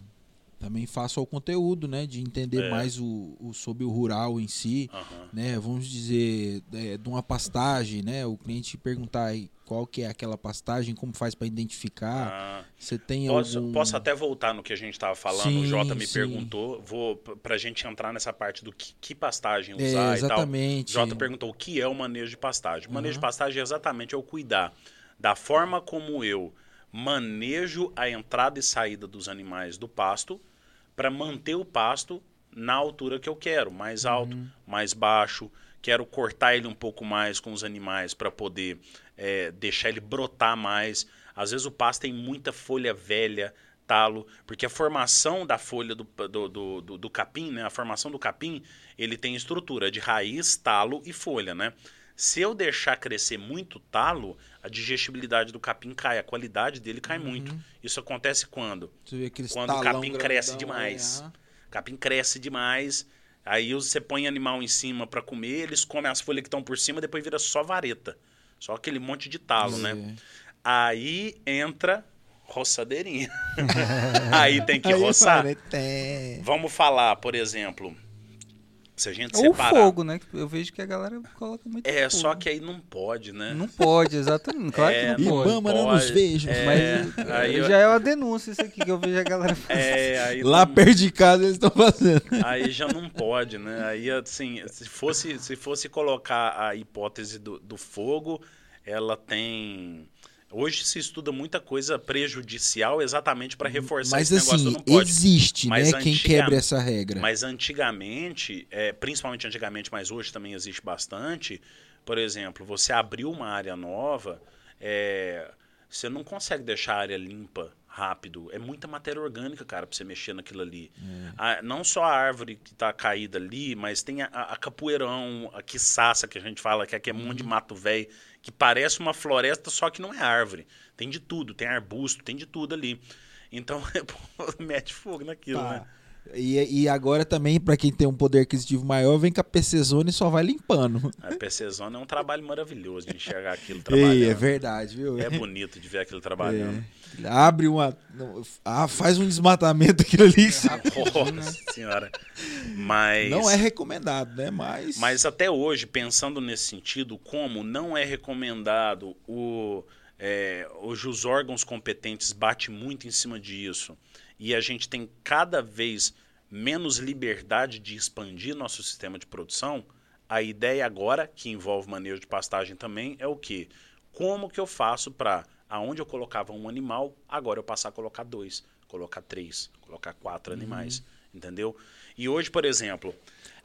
também faço o conteúdo, né? De entender é. mais o, o, sobre o rural em si, uhum. né? Vamos dizer, é, de uma pastagem, né? O cliente perguntar qual que é aquela pastagem, como faz para identificar. Ah, Você tem posso, algum... posso até voltar no que a gente estava falando. Sim, o Jota me sim. perguntou, vou para a gente entrar nessa parte do que, que pastagem é, usar é, exatamente. e tal. Jota perguntou o que é o manejo de pastagem. O manejo uhum. de pastagem é exatamente eu cuidar da forma como eu manejo a entrada e saída dos animais do pasto para manter o pasto na altura que eu quero, mais alto, uhum. mais baixo. Quero cortar ele um pouco mais com os animais para poder é, deixar ele brotar mais. Às vezes o pasto tem muita folha velha, talo, porque a formação da folha do, do, do, do, do capim, né, a formação do capim, ele tem estrutura de raiz, talo e folha, né? Se eu deixar crescer muito talo, a digestibilidade do capim cai, a qualidade dele cai uhum. muito. Isso acontece quando? Quando o capim cresce demais. É. Capim cresce demais, aí você põe animal em cima para comer, eles comem as folhas que estão por cima, depois vira só vareta. Só aquele monte de talo, né? é. né? Aí entra roçadeirinha. [LAUGHS] aí tem que aí roçar. Vamos falar, por exemplo, se a gente Ou separar... fogo, né? Eu vejo que a galera coloca muito É, fogo. só que aí não pode, né? Não pode, exatamente. Claro é, que não pode. Ibama não nos veja. É, mas aí já eu... é uma denúncia isso aqui que eu vejo a galera fazendo. [LAUGHS] É, Lá não... perto de casa eles estão fazendo. Aí já não pode, né? Aí, assim, se fosse, se fosse colocar a hipótese do, do fogo, ela tem Hoje se estuda muita coisa prejudicial exatamente para reforçar mas, esse assim, negócio não pode. Existe, mas né? Quem quebra essa regra. Mas antigamente, é, principalmente antigamente, mas hoje também existe bastante. Por exemplo, você abriu uma área nova, é, você não consegue deixar a área limpa rápido. É muita matéria orgânica, cara, pra você mexer naquilo ali. É. A- não só a árvore que tá caída ali, mas tem a, a capoeirão, a quiçaça que a gente fala, que aqui é um Uhum. monte de mato velho, que parece uma floresta, só que não é árvore. Tem de tudo, tem arbusto, tem de tudo ali. Então, [LAUGHS] mete fogo naquilo, Tá. né? E, e agora também, pra quem tem um poder aquisitivo maior, vem com a PC Zone e só vai limpando. A PC Zona é um trabalho maravilhoso de enxergar aquilo [LAUGHS] Ei, trabalhando. é verdade, viu? É bonito de ver aquilo trabalhando. É. Abre uma. Ah, faz um desmatamento aquilo ali. [LAUGHS] Nossa senhora. Mas. Não é recomendado, né? Mas. Mas até hoje, pensando nesse sentido, como não é recomendado, o, é, hoje os órgãos competentes batem muito em cima disso, e a gente tem cada vez menos liberdade de expandir nosso sistema de produção, a ideia agora, que envolve manejo de pastagem também, é o quê? Como que eu faço para, aonde eu colocava um animal, agora eu passar a colocar dois, colocar três, colocar quatro animais, entendeu? E hoje, por exemplo...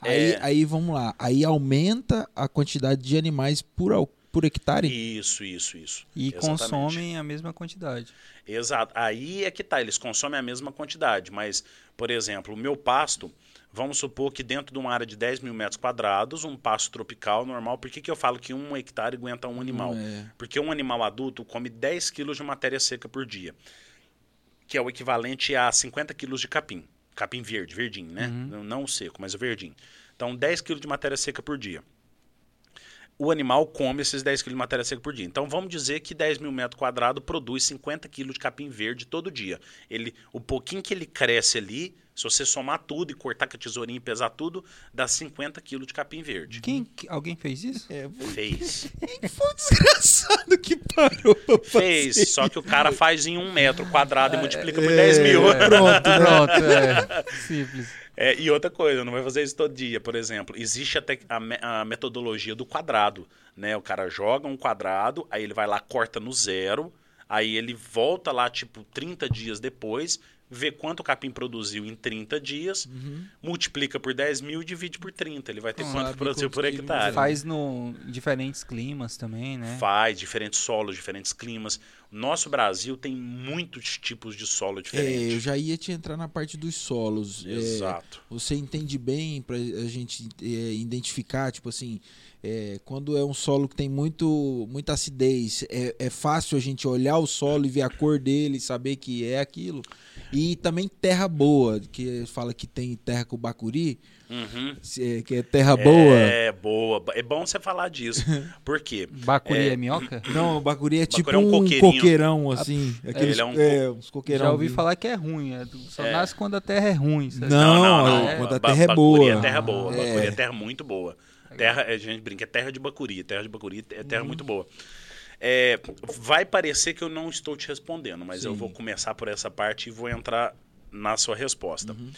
Aí, é- aí vamos lá. Aí aumenta a quantidade de animais por, por hectare. Isso, isso, isso. E Exatamente. consomem a mesma quantidade. Exato. Aí é que tá, eles consomem a mesma quantidade, mas, por exemplo, o meu pasto, vamos supor que dentro de uma área de 10 mil metros quadrados, um pasto tropical normal, por que, que eu falo que um hectare aguenta um animal? é. Porque um animal adulto come 10 quilos de matéria seca por dia, que é o equivalente a 50 quilos de capim. Capim verde, verdinho, né? Não- Não o seco, mas o verdinho. Então, 10 quilos de matéria seca por dia o animal come esses 10 quilos de matéria seca por dia. Então vamos dizer que 10 mil metros quadrados produz 50 quilos de capim verde todo dia. Ele, o pouquinho que ele cresce ali, se você somar tudo e cortar com a tesourinha e pesar tudo, dá 50 quilos de capim verde. Quem, que- alguém fez isso? É, Fez. quem foi o desgraçado que parou pra fazer Fez, só que o cara faz em um metro quadrado e multiplica por é, 10 mil. é. Pronto? Pronto, é. [LAUGHS] Simples. É, e outra coisa, não vai fazer isso todo dia, por exemplo. Existe até a, me- a metodologia do quadrado, né? O cara joga um quadrado, aí ele vai lá, corta no zero, aí ele volta lá, tipo, 30 dias depois, vê quanto o capim produziu em 30 dias, multiplica por 10 mil e divide por 30. Ele vai ter Uhum. quanto produziu por hectare. Faz no em diferentes climas também, né? Faz, diferentes solos, diferentes climas. Nosso Brasil tem muitos tipos de solo É, eu diferentes. já ia te entrar na parte dos solos. É, Exato. você entende bem pra a gente é, identificar, tipo assim, é, quando é um solo que tem muito, muita acidez, é, é fácil a gente olhar o solo e ver a cor dele, saber que é aquilo. E também terra boa, que fala que tem terra com bacuri, Uhum. se- é, que é terra boa. É, boa. É bom você falar disso. [LAUGHS] Por quê? Bacuri é, É. minhoca? [CLEARS THROAT] Não, o bacuri é tipo é um um coqueirão, assim. Aqueles, ele é um é, uns coqueirão. Já ouvi falar que é ruim. é só É. nasce quando a terra é ruim. sabe? Não, quando a Ba- terra é Bacuri boa. é terra boa. É. Bacuri é terra muito boa. Terra, a gente brinca, é terra de Bacuri. Terra de Bacuri é terra Uhum. muito boa. É, vai parecer que eu não estou te respondendo, mas eu Sim. vou começar por essa parte e vou entrar na sua resposta. Uhum.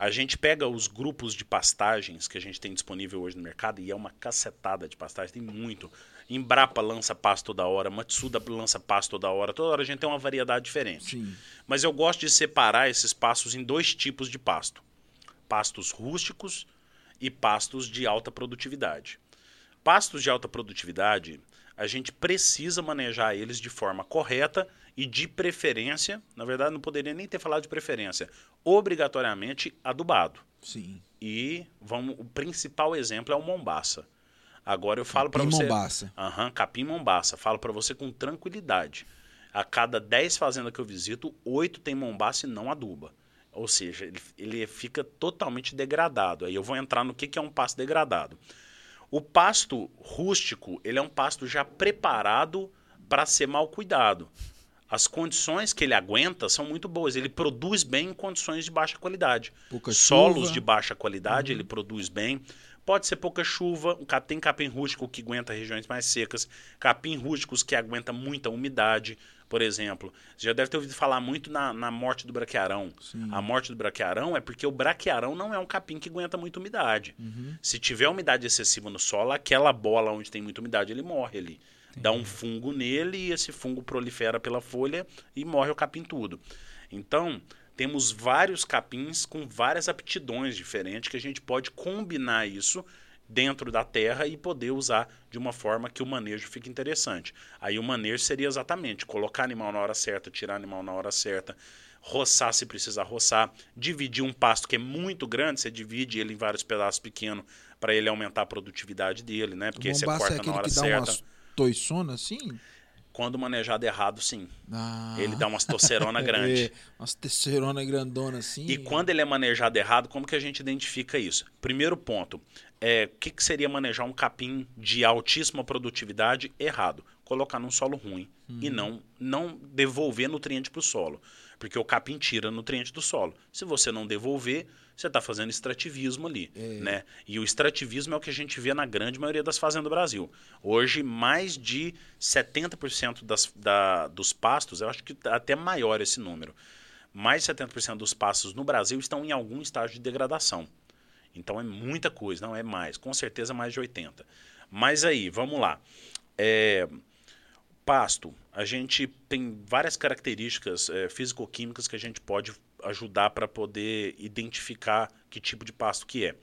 A gente pega os grupos de pastagens que a gente tem disponível hoje no mercado e é uma cacetada de pastagem, tem muito. Embrapa lança pasto toda hora, Matsuda lança pasto toda hora, toda hora a gente tem uma variedade diferente. Sim. Mas eu gosto de separar esses pastos em dois tipos de pasto: pastos rústicos e pastos de alta produtividade. Pastos de alta produtividade, a gente precisa manejar eles de forma correta e de preferência, na verdade não poderia nem ter falado de preferência, obrigatoriamente adubado. Sim. E vamos, o principal exemplo é o Mombaça. Agora eu falo para você. Mombaça. Aham, capim Mombaça. Falo para você com tranquilidade. A cada 10 fazendas que eu visito, 8 tem Mombaça e não aduba. Ou seja, ele, ele fica totalmente degradado. Aí eu vou entrar no que, que é um pasto degradado. O pasto rústico, ele é um pasto já preparado para ser mal cuidado. As condições que ele aguenta são muito boas. Ele produz bem em condições de baixa qualidade. Pouca Solos chuva. Uhum. de baixa qualidade, ele produz bem. Pode ser pouca chuva, tem capim rústico que aguenta regiões mais secas, capim rústicos que aguenta muita umidade, por exemplo. Você já deve ter ouvido falar muito na, na morte do braquiarão. Sim. A morte do braquiarão é porque o braquiarão não é um capim que aguenta muita umidade. Uhum. Se tiver umidade excessiva no solo, aquela bola onde tem muita umidade, ele morre ali. Dá um fungo nele e esse fungo prolifera pela folha e morre o capim tudo. Então, temos vários capins com várias aptidões diferentes que a gente pode combinar isso dentro da terra e poder usar de uma forma que o manejo fique interessante. Aí o manejo seria exatamente colocar animal na hora certa, tirar animal na hora certa, roçar se precisar roçar, dividir um pasto que é muito grande, você divide ele em vários pedaços pequenos para ele aumentar a produtividade dele, né? Porque você é corta na aquele hora que dá certa. umas toiçonas assim? Quando manejado errado, sim. Ah. Ele dá umas tocerona [LAUGHS] grande. É, umas testosterona grandona assim. E quando ele é manejado errado, como que a gente identifica isso? Primeiro ponto, é, o que, que seria manejar um capim de altíssima produtividade errado? Colocar num solo ruim e Uhum. não, não devolver nutriente para o solo. Porque o capim tira nutriente do solo. Se você não devolver, você está fazendo extrativismo ali. É. Né? E o extrativismo é o que a gente vê na grande maioria das fazendas do Brasil. Hoje, mais de 70% das, da, dos pastos, eu acho que até maior esse número, mais de 70% dos pastos no Brasil estão em algum estágio de degradação. Então é muita coisa, não é mais. Com certeza mais de 80. Mas aí, vamos lá. É, pasto, a gente tem várias características é, físico-químicas que a gente pode ajudar para poder identificar que tipo de pasto que é.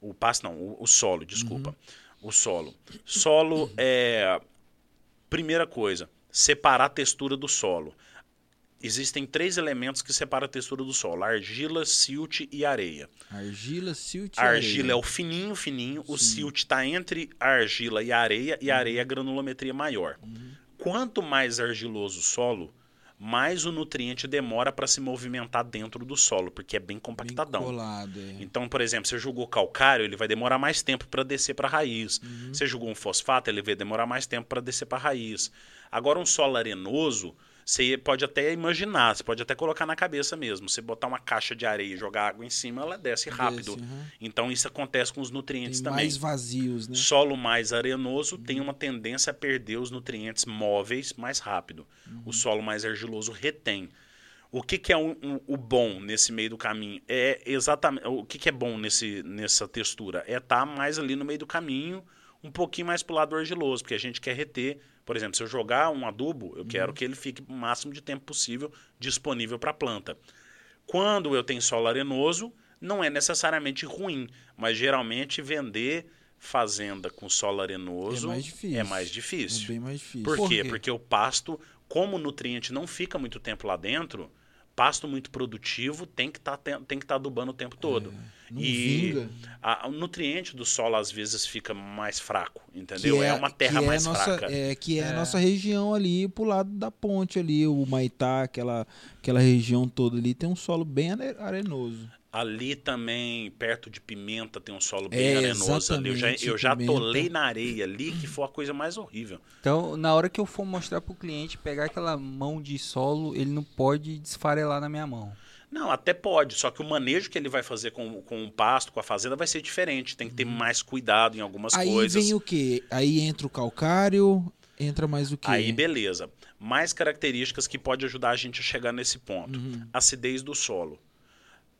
O pasto não, o, o solo, desculpa. O solo. Solo é primeira coisa, separar a textura do solo. Existem três elementos que separam a textura do solo: argila, silt e areia. Argila, silt e A argila areia. é o fininho, fininho. O Sim. silt está entre a argila e a areia, e a areia é a granulometria maior. Quanto mais argiloso o solo, mais o nutriente demora para se movimentar dentro do solo, porque é bem Bem compactadão. colado, é. Então, por exemplo, você jogou calcário, ele vai demorar mais tempo para descer para a raiz. Uhum. Você jogou um fosfato, ele vai demorar mais tempo para descer para a raiz. Agora, um solo arenoso, você pode até imaginar, você pode até colocar na cabeça mesmo. Você botar uma caixa de areia e jogar água em cima, ela desce rápido. Desce, aham. Então, isso acontece com os nutrientes Tem também. mais vazios, né? Solo mais arenoso tem uma tendência a perder os nutrientes móveis mais rápido. Uhum. O solo mais argiloso retém. O que, que é um- um- o bom nesse meio do caminho? É exatamente o que, que é bom nesse, nessa textura? É estar mais ali no meio do caminho, um pouquinho mais pro lado argiloso, porque a gente quer reter. Por exemplo, se eu jogar um adubo, eu Uhum. quero que ele fique o máximo de tempo possível disponível para a planta. Quando eu tenho solo arenoso, não é necessariamente ruim, mas geralmente vender fazenda com solo arenoso É mais difícil. é mais difícil. É bem mais difícil. Por, Por quê? quê? Porque o pasto, como o nutriente não fica muito tempo lá dentro, pasto muito produtivo tem que tá, tem que estar adubando o tempo todo. Não e vinga. a- o nutriente do solo às vezes fica mais fraco, entendeu? Que é, uma terra que é mais nossa, fraca. É, que é, a É. nossa região ali pro lado da ponte ali, o Maitá, aquela, aquela região toda ali, tem um solo bem are- arenoso. Ali também, perto de Pimenta, tem um solo bem É, arenoso ali. Eu já, eu já Pimenta. tolei na areia ali, que foi a coisa mais horrível. Então, na hora que eu for mostrar pro cliente, pegar aquela mão de solo, ele não pode desfarelar na minha mão. Não, até pode, só que o manejo que ele vai fazer com, com o pasto, com a fazenda, vai ser diferente. Tem que ter mais cuidado em algumas Uhum. Aí coisas. vem o quê? Aí entra o calcário, entra mais o quê? Aí, beleza. Mais características que pode ajudar a gente a chegar nesse ponto. Uhum. Acidez do solo.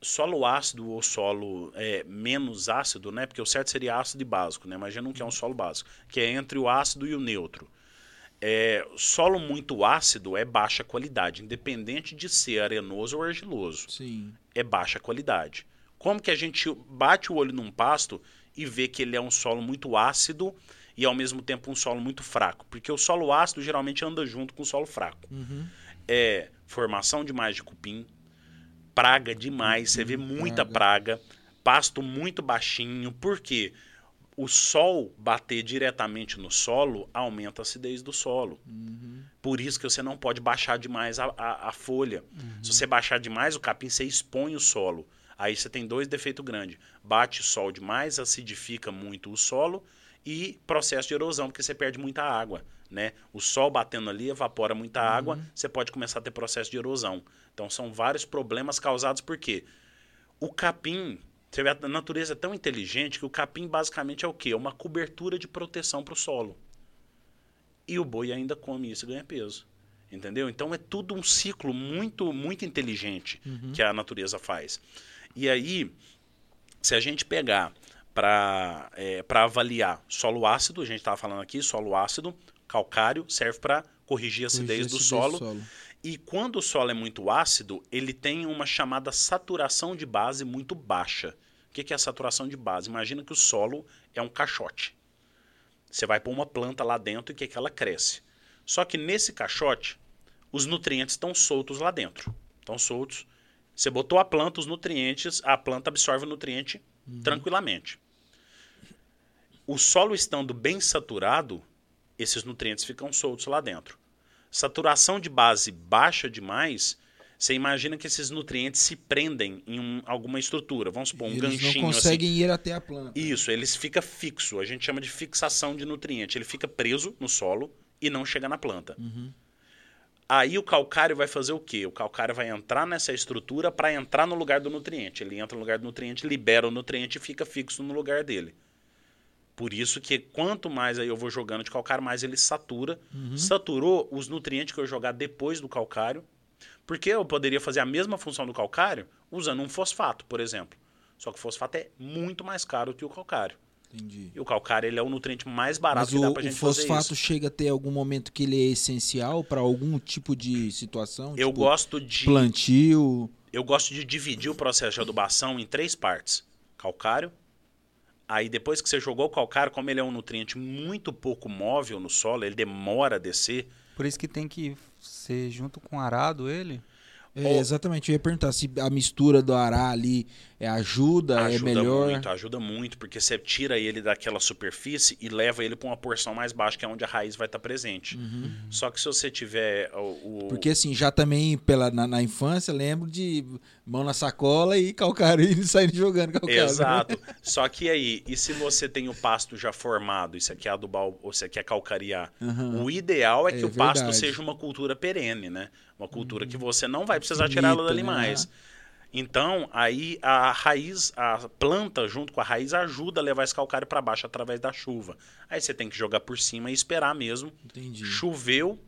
Solo ácido ou solo é, menos ácido, né? Porque o certo seria ácido e básico, né? Imagina um que é um solo básico, que é entre o ácido e o neutro. É, solo muito ácido é baixa qualidade, independente de ser arenoso ou argiloso. Sim. É baixa qualidade. Como que a gente bate o olho num pasto e vê que ele é um solo muito ácido e ao mesmo tempo um solo muito fraco? Porque o solo ácido geralmente anda junto com o solo fraco. Uhum. É formação demais de cupim, praga demais, você vê muita praga, pasto muito baixinho. Por quê? O sol bater diretamente no solo aumenta a acidez do solo. Por isso que você não pode baixar demais a, a- a folha. Se você baixar demais o capim, você expõe o solo. Aí você tem dois defeitos grandes. Bate sol demais, acidifica muito o solo e processo de erosão, porque você perde muita água. Né? O sol batendo ali evapora muita água, você pode começar a ter processo de erosão. Então são vários problemas causados por quê? O capim, você vê, a natureza é tão inteligente que o capim basicamente é o quê? É uma cobertura de proteção para o solo. E o boi ainda come isso e ganha peso. Entendeu? Então é tudo um ciclo muito, muito inteligente que a natureza faz. E aí, se a gente pegar para é, pra avaliar solo ácido, a gente estava falando aqui, solo ácido, calcário, serve para corrigir a acidez do a solo. E quando o solo é muito ácido, ele tem uma chamada saturação de base muito baixa. O que é a saturação de base? Imagina que o solo é um caixote. Você vai pôr uma planta lá dentro e o que que ela cresce? Só que nesse caixote, os nutrientes estão soltos lá dentro. Estão soltos. Você botou a planta, os nutrientes, a planta absorve o nutriente tranquilamente. O solo estando bem saturado, esses nutrientes ficam soltos lá dentro. Saturação de base baixa demais, você imagina que esses nutrientes se prendem em um- alguma estrutura. Vamos supor, um Eles ganchinho não assim. conseguem ir até a planta. Isso, eles fica fixo. A gente chama de fixação de nutriente. Ele fica preso no solo e não chega na planta. Aí o calcário vai fazer o quê? O calcário vai entrar nessa estrutura para entrar no lugar do nutriente. Ele entra no lugar do nutriente, libera o nutriente e fica fixo no lugar dele. Por isso que quanto mais aí eu vou jogando de calcário, mais ele satura. Saturou os nutrientes que eu jogar depois do calcário. Porque eu poderia fazer a mesma função do calcário usando um fosfato, por exemplo. Só que o fosfato é muito mais caro que o calcário. Entendi. E o calcário ele é o nutriente mais barato Mas que dá o, pra o gente fazer fosfato isso. chega a ter algum momento que ele é essencial para algum tipo de situação? Eu tipo gosto de plantio. eu gosto de dividir o processo de adubação em três partes. Calcário. Aí depois que você jogou o calcário, como ele é um nutriente muito pouco móvel no solo, ele demora a descer. Por isso que tem que ser junto com arado ele. É, exatamente, eu ia perguntar se a mistura do ará ali é, ajuda, é ajuda melhor. muito, ajuda muito, porque você tira ele daquela superfície e leva ele para uma porção mais baixa, que é onde a raiz vai estar presente. Só que se você tiver o, o- Porque assim, já também pela, na, na infância, lembro de mão na sacola e calcário e [LAUGHS] saindo jogando calcário. né? Exato. Só que aí, e se você tem o pasto já formado, isso aqui é adubar ou isso aqui é calcariar, Aham. o ideal é que É o pasto verdade. seja uma cultura perene, né? Uma cultura que você não vai precisar Finita, dali né? mais. Então, aí a raiz, a planta junto com a raiz ajuda a levar esse calcário para baixo através da chuva. Aí você tem que jogar por cima e esperar mesmo. Entendi. Choveu,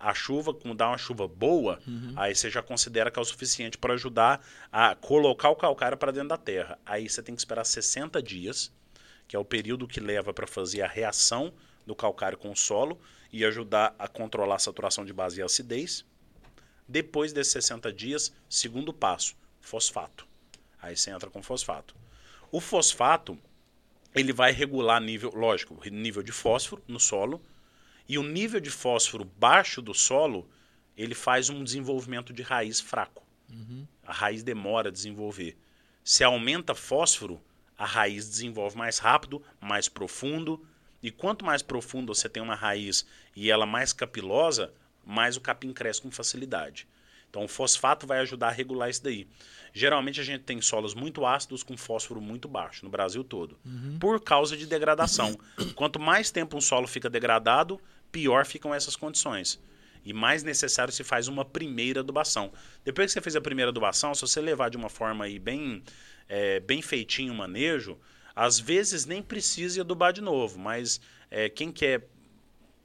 a chuva, como dá uma chuva boa, Uhum. aí você já considera que é o suficiente para ajudar a colocar o calcário para dentro da terra. Aí você tem que esperar 60 dias, que é o período que leva para fazer a reação do calcário com o solo e ajudar a controlar a saturação de base e a acidez. Depois desses 60 dias, segundo passo, fosfato. Aí você entra com fosfato. O fosfato, ele vai regular nível, lógico, nível de fósforo no solo, e o nível de fósforo baixo do solo, ele faz um desenvolvimento de raiz fraco. A raiz demora a desenvolver. Se aumenta fósforo, a raiz desenvolve mais rápido, mais profundo. E quanto mais profundo você tem uma raiz e ela mais capilosa, mais o capim cresce com facilidade. Então o fosfato vai ajudar a regular isso daí. Geralmente a gente tem solos muito ácidos com fósforo muito baixo no Brasil todo, por causa de degradação. [COUGHS] Quanto mais tempo um solo fica degradado, pior ficam essas condições. E mais necessário se faz uma primeira adubação. Depois que você fez a primeira adubação, se você levar de uma forma aí bem, é, bem feitinho o manejo, às vezes nem precisa adubar de novo, mas é, quem quer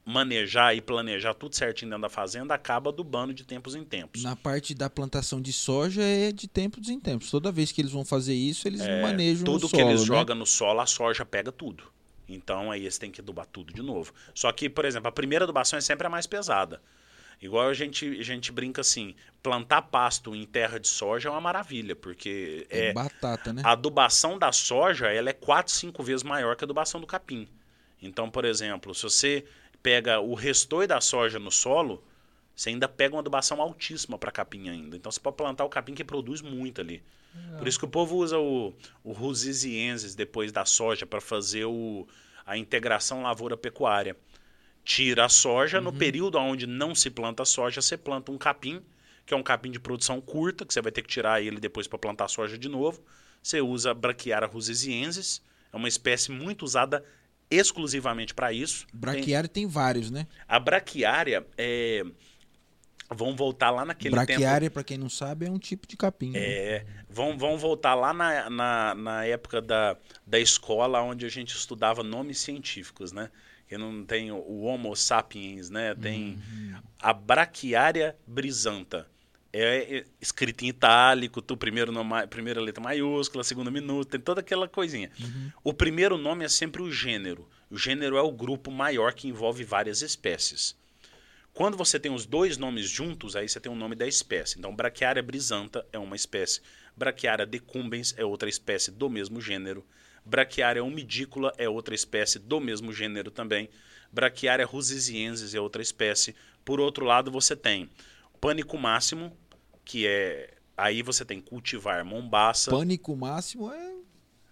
manejar e planejar tudo certinho dentro da fazenda acaba adubando de tempos em tempos. Na parte da plantação de soja é de tempos em tempos. Toda vez que eles vão fazer isso, eles manejam É, tudo o que solo, eles né? jogam no solo, a soja pega tudo. Então aí eles têm que adubar tudo de novo. Só que, por exemplo, a primeira adubação é sempre a mais pesada. Igual a gente, a gente brinca assim, plantar pasto em terra de soja é uma maravilha, porque É, é, batata, né? a adubação da soja ela é 4, 5 vezes maior que a adubação do capim. Então, por exemplo, se você pega o restoi da soja no solo, você ainda pega uma adubação altíssima para capim ainda. Então você pode plantar o capim que produz muito ali. Por isso que o povo usa o, o Rusisiensis depois da soja para fazer o, a integração lavoura-pecuária. Tira a soja, no período onde não se planta soja, você planta um capim, que é um capim de produção curta, que você vai ter que tirar ele depois para plantar soja de novo. Você usa a Brachiara rusisiensis, é uma espécie muito usada exclusivamente para isso. Tem- Braquiária tem vários, né? a braquiária é. Vão voltar lá naquele tempo. Braquiária, pra quem não sabe, é um tipo de capim. né? É, vão, vão voltar lá na, na, na época da, da escola onde a gente estudava nomes científicos, né? Que não tem o, o Homo sapiens, né? Tem a braquiária brisanta. É, é escrito em itálico, tu primeiro nome, primeira letra maiúscula, segunda minúscula, tem toda aquela coisinha. O primeiro nome é sempre o gênero. O gênero é o grupo maior que envolve várias espécies. Quando você tem os dois nomes juntos, aí você tem o nome da espécie. Então, Brachiaria brisanta é uma espécie. Brachiaria decumbens é outra espécie do mesmo gênero. Brachiaria umidícola é outra espécie do mesmo gênero também. Brachiaria rusisiensis é outra espécie. Por outro lado, você tem pânico máximo, que é aí você tem cultivar mombaça. Pânico máximo é,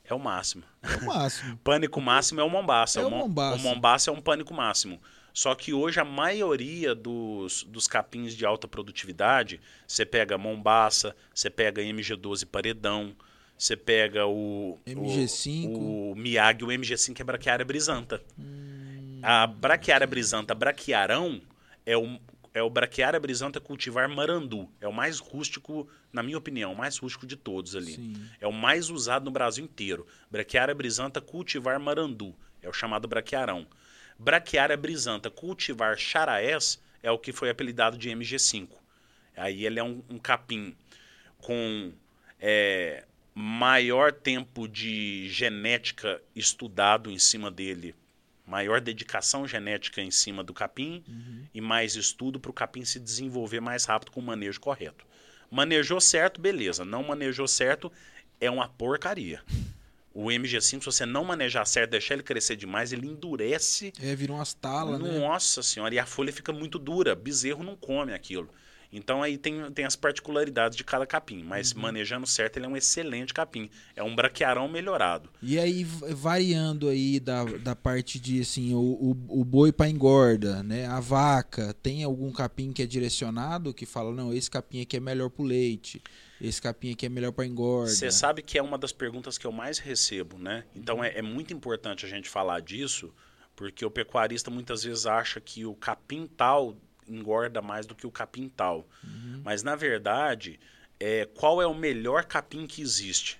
É o máximo. é o máximo. [LAUGHS] Pânico máximo é o mombaça. É o Mo- mombaça. O mombaça é um pânico máximo. Só que hoje a maioria dos, dos capins de alta produtividade, você pega mombaça, você pega MG12 paredão, você pega o MG5. o, o Miyagi, o MG5 é braquiária brisanta. Hum. A braquiária brisanta braquiarão é o é o braquiária brisanta cultivar marandu. É o mais rústico, na minha opinião, o mais rústico de todos ali. Sim. É o mais usado no Brasil inteiro. Braquiária brisanta cultivar marandu. É o chamado braquiarão. Braquiária brisanta cultivar charaés é o que foi apelidado de MG5. Aí ele é um, um capim com é, maior tempo de genética estudado em cima dele, maior dedicação genética em cima do capim e mais estudo para o capim se desenvolver mais rápido com o manejo correto. Manejou certo, beleza. Não manejou certo, é uma porcaria. O MG5, se você não manejar certo, deixar ele crescer demais, ele endurece. É, virou umas talas, né? Nossa senhora, e a folha fica muito dura. Bezerro não come aquilo. Então aí tem, tem as particularidades de cada capim. Mas Uhum. manejando certo, ele é um excelente capim. É um braquiarão melhorado. E aí, variando aí da, da parte de, assim, o, o, o boi para engorda, né? A vaca, tem algum capim que é direcionado que fala, não, esse capim aqui é melhor pro leite, esse capim aqui é melhor para engorda. Você sabe que é uma das perguntas que eu mais recebo, né? Então é, é muito importante a gente falar disso, porque o pecuarista muitas vezes acha que o capim tal engorda mais do que o capim tal. Mas na verdade, é, qual é o melhor capim que existe?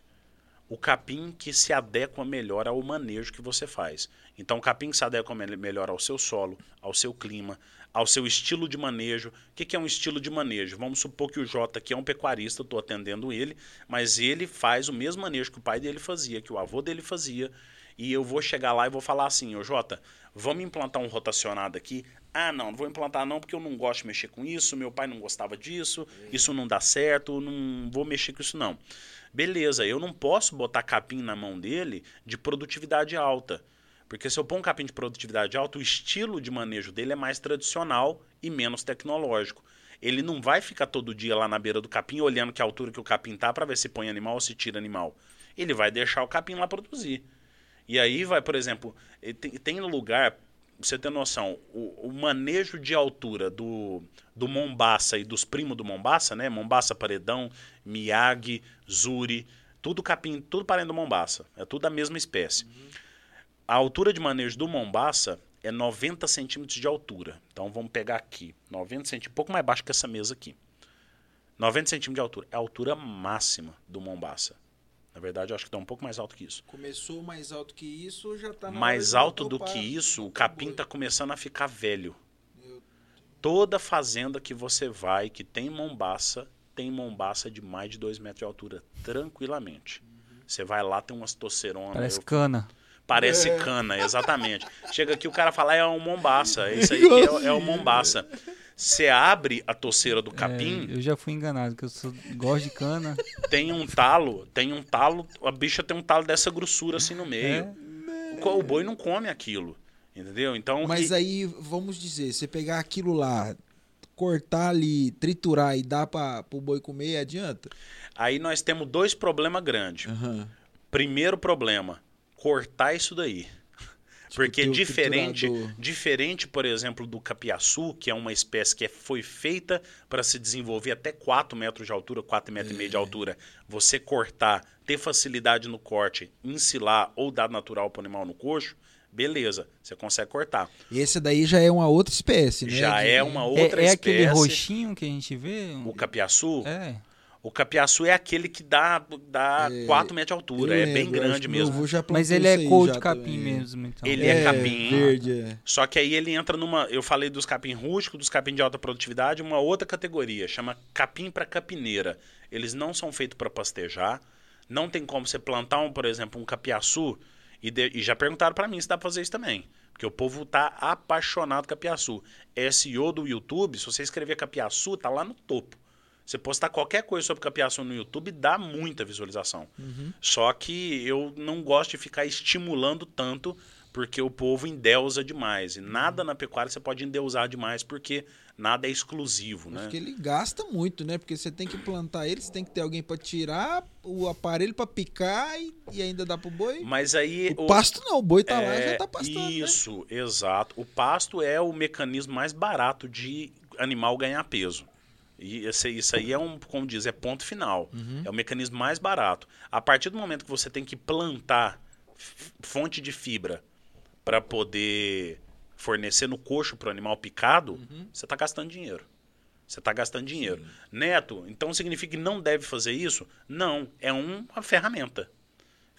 O capim que se adequa melhor ao manejo que você faz. Então, o capim que se adequa me- melhor ao seu solo, ao seu clima, ao seu estilo de manejo. O que, que é um estilo de manejo? Vamos supor que o Jota aqui é um pecuarista, eu estou atendendo ele, mas ele faz o mesmo manejo que o pai dele fazia, que o avô dele fazia. E eu vou chegar lá e vou falar assim, ô Jota, vamos implantar um rotacionado aqui. Ah, não, não vou implantar não, porque eu não gosto de mexer com isso, meu pai não gostava disso, isso não dá certo, não vou mexer com isso não. Beleza, eu não posso botar capim na mão dele de produtividade alta. Porque se eu pôr um capim de produtividade alta, o estilo de manejo dele é mais tradicional e menos tecnológico. Ele não vai ficar todo dia lá na beira do capim olhando que altura que o capim tá para ver se põe animal ou se tira animal. Ele vai deixar o capim lá produzir. E aí vai, por exemplo, tem, tem lugar, você ter noção, o, o manejo de altura do, do Mombaça e dos primos do Mombaça, né? Mombaça Paredão, Miyagi, Zuri, tudo capim, tudo parente do Mombaça. É tudo da mesma espécie. A altura de manejo do Mombaça é 90 centímetros de altura. Então vamos pegar aqui, 90 centímetros, um pouco mais baixo que essa mesa aqui. 90 centímetros de altura. É a altura máxima do Mombaça. Na verdade, eu acho que está um pouco mais alto que isso. Começou mais alto que isso, já tá na mais alto do que isso, o capim está começando a ficar velho. Toda fazenda que você vai, que tem mombaça, tem mombaça de mais de 2 metros de altura, tranquilamente. Você vai lá, tem umas toceronas. Parece eu- cana. Parece cana, exatamente. Chega aqui, o cara fala, é um mombaça. Isso aí [LAUGHS] é, é o mombaça. Você abre a toceira do capim, É, eu já fui enganado, que eu sou, gosto de cana. tem um talo, tem um talo, a bicha tem um talo dessa grossura assim no meio. É. O, o boi não come aquilo. Entendeu? Então. Mas e- aí, vamos dizer, você pegar aquilo lá, cortar ali, triturar e dar para o boi comer, adianta? aí nós temos dois problemas grandes. Aham. Primeiro problema, cortar isso daí. Porque ter o diferente, triturador. diferente, por exemplo, do capiaçu, que é uma espécie que é- foi feita para se desenvolver até 4 metros de altura, 4 metros e meio de É. altura, você cortar, ter facilidade no corte, ensilar ou dar natural para o animal no coxo, beleza, você consegue cortar. Esse daí já é uma outra espécie, né? Já De- é uma É, outra é espécie. aquele roxinho que a gente vê? O capiaçu, É. o capiaçu é aquele que dá, dá É, 4 metros de altura, é bem lembro, acho grande mesmo. Mas ele é cor de capim também. mesmo, então. Ele é capim. Verde, é. Só que aí ele entra numa. Eu falei dos capim rústico, dos capim de alta produtividade, uma outra categoria, chama capim para capineira. Eles não são feitos para pastejar. Não tem como você plantar, um, por exemplo, um capiaçu. E, de- e já perguntaram para mim se dá pra fazer isso também. Porque o povo tá apaixonado com capiaçu. SEO do YouTube, se você escrever capiaçu, tá lá no topo. Você postar qualquer coisa sobre capiaçu no YouTube dá muita visualização. Uhum. Só que eu não gosto de ficar estimulando tanto, porque o povo endeusa demais. E nada na pecuária você pode endeusar demais, porque nada é exclusivo, né? Acho que ele gasta muito, né? Porque você tem que plantar ele, você tem que ter alguém para tirar o aparelho para picar e, e, ainda dá pro boi. Mas aí o, o pasto não, o boi tá é, lá já tá pastando. Né? Isso, né? exato. O pasto é o mecanismo mais barato de animal ganhar peso. E esse, isso aí é um, como diz, é ponto final. Uhum. É o mecanismo mais barato. A partir do momento que você tem que plantar fonte de fibra para poder fornecer no coxo para o animal picado, uhum. você está gastando dinheiro. Você está gastando dinheiro. Sim. Neto, então significa que não deve fazer isso? Não, é uma ferramenta.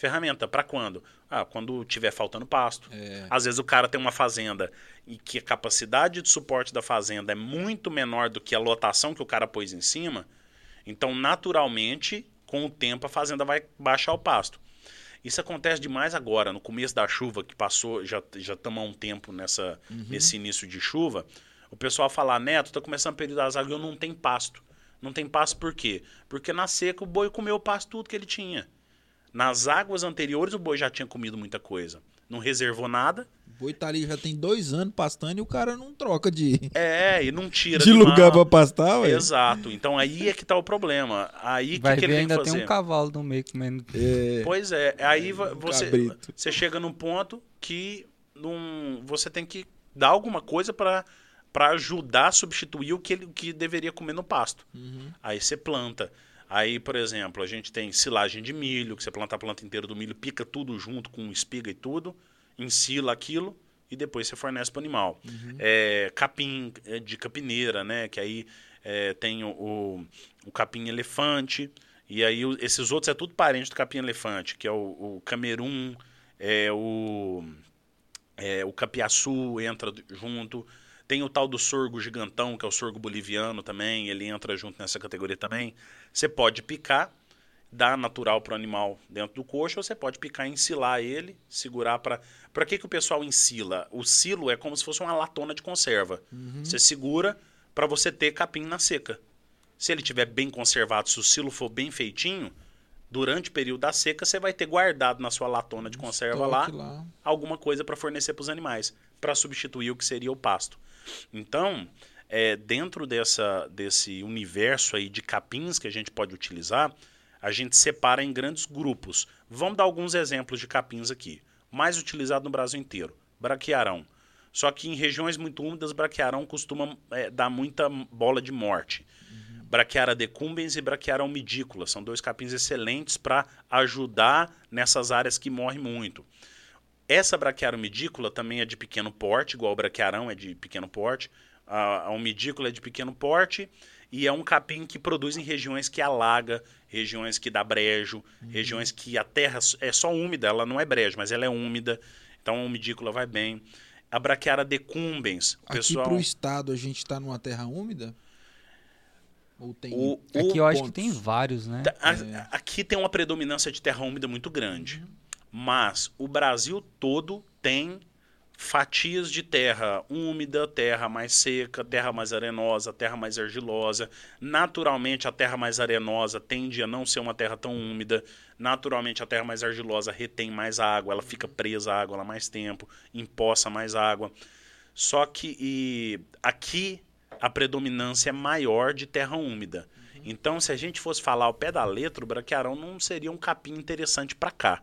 Ferramenta para quando? Ah, quando tiver faltando pasto. É. Às vezes o cara tem uma fazenda e que a capacidade de suporte da fazenda é muito menor do que a lotação que o cara pôs em cima. Então, naturalmente, com o tempo, a fazenda vai baixar o pasto. Isso acontece demais agora, no começo da chuva, que passou, já estamos há um tempo nessa, uhum. nesse início de chuva. O pessoal fala, Neto, está começando o período das águas e eu não tenho pasto. Não tem pasto por quê? Porque na seca o boi comeu o pasto tudo que ele tinha. Nas águas anteriores, o boi já tinha comido muita coisa. Não reservou nada. O boi tá ali já tem dois anos pastando e o cara não troca de. É, e não tira [LAUGHS] de lugar para pastar, ué. Exato. Então aí é que tá o problema. Aí Vai que, que ele ainda tem que fazer? tem um cavalo no meio comendo. É. Pois é. Aí você, cabrito. você chega num ponto que num, você tem que dar alguma coisa para para ajudar a substituir o que ele que deveria comer no pasto. Uhum. Aí você planta. Aí, por exemplo, a gente tem silagem de milho, que você planta a planta inteira do milho, pica tudo junto com espiga e tudo, ensila aquilo e depois você fornece para o animal. Uhum. É, capim é, de capineira, né? Que aí é, tem o, o, o, capim elefante. E aí esses outros é tudo parente do capim elefante, que é o, o camerum, é o, é, o capiaçu entra junto. Tem o tal do sorgo gigantão, que é o sorgo boliviano também, ele entra junto nessa categoria também. Você pode picar, dar natural para o animal dentro do coxo, ou você pode picar e ensilar ele, segurar para. Para que, que o pessoal ensila? O silo é como se fosse uma latona de conserva. Uhum. Você segura para você ter capim na seca. Se ele estiver bem conservado, se o silo for bem feitinho, durante o período da seca, você vai ter guardado na sua latona de conserva lá, lá, alguma coisa para fornecer para os animais, para substituir o que seria o pasto. Então, é, dentro dessa, desse universo aí de capins que a gente pode utilizar, a gente separa em grandes grupos. Vamos dar alguns exemplos de capins aqui. Mais utilizado no Brasil inteiro, braquiarão. Só que em regiões muito úmidas, braquiarão costuma é, dar muita bola de morte. Uhum. Braquiara decumbens e braquiara umidícola são dois capins excelentes para ajudar nessas áreas que morrem muito. Essa braquiara umidícola também é de pequeno porte, igual o braquiarão é de pequeno porte. A, a é de pequeno porte e é um capim que produz em regiões que alaga, regiões que dá brejo, Uhum. regiões que a terra é só úmida, ela não é brejo, mas ela é úmida. Então a umidícola vai bem. A braquiara decumbens, o Aqui pessoal... pro estado a gente está numa terra úmida? Ou tem O, Aqui o- eu acho que pontos. tem vários, né? Tá, a- É. Aqui tem uma predominância de terra úmida muito grande. Uhum. Mas o Brasil todo tem fatias de terra úmida, terra mais seca, terra mais arenosa, terra mais argilosa. Naturalmente, a terra mais arenosa tende a não ser uma terra tão úmida. Naturalmente, a terra mais argilosa retém mais água, ela fica presa à água lá mais tempo, empoça mais água. Só que aqui a predominância é maior de terra úmida. Então, se a gente fosse falar ao pé da letra, o braquiarão não seria um capim interessante para cá,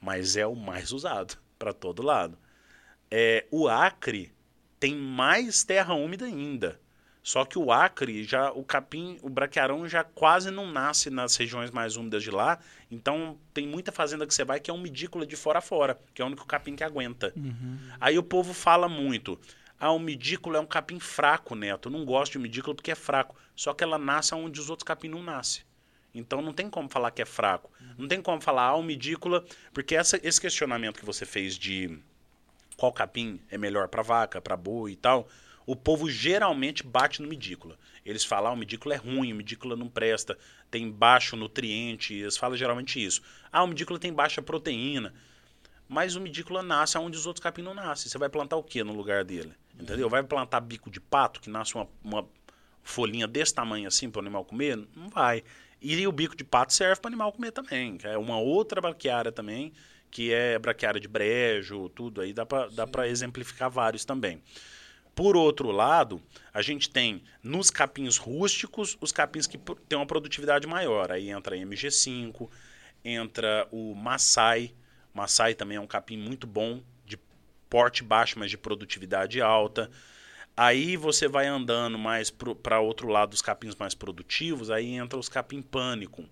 mas é o mais usado para todo lado. É, o Acre tem mais terra úmida ainda. Só que o Acre, já o capim, o braquiarão já quase não nasce nas regiões mais úmidas de lá. Então tem muita fazenda que você vai que é umidícola de fora a fora, que é o único capim que aguenta. Uhum. Aí o povo fala muito. Ah, o umidículo é um capim fraco, Neto. Eu não gosto de umidículo porque é fraco. Só que ela nasce onde os outros capim não nascem. Então não tem como falar que é fraco. Não tem como falar, ah, umidícula. Porque essa, esse questionamento que você fez de qual capim é melhor para vaca, para boi e tal, o povo geralmente bate no medícula. Eles falam, ah, o medícula é ruim, o medícula não presta, tem baixo nutriente, eles falam geralmente isso. Ah, o medícula tem baixa proteína. mas o medícula nasce onde os outros capim não nascem. Você vai plantar o que no lugar dele? Entendeu? Vai plantar bico de pato, que nasce uma, uma folhinha desse tamanho assim para o animal comer? Não vai. E o bico de pato serve para o animal comer também. É uma outra braquiária também, que é braquiária de brejo, tudo aí. Dá para exemplificar vários também. Por outro lado, a gente tem nos capins rústicos os capins que têm uma produtividade maior. Aí entra MG5, entra o Maasai. Maasai também é um capim muito bom, de porte baixo, mas de produtividade alta. Aí você vai andando mais para outro lado dos capins mais produtivos, aí entra os capim pânico.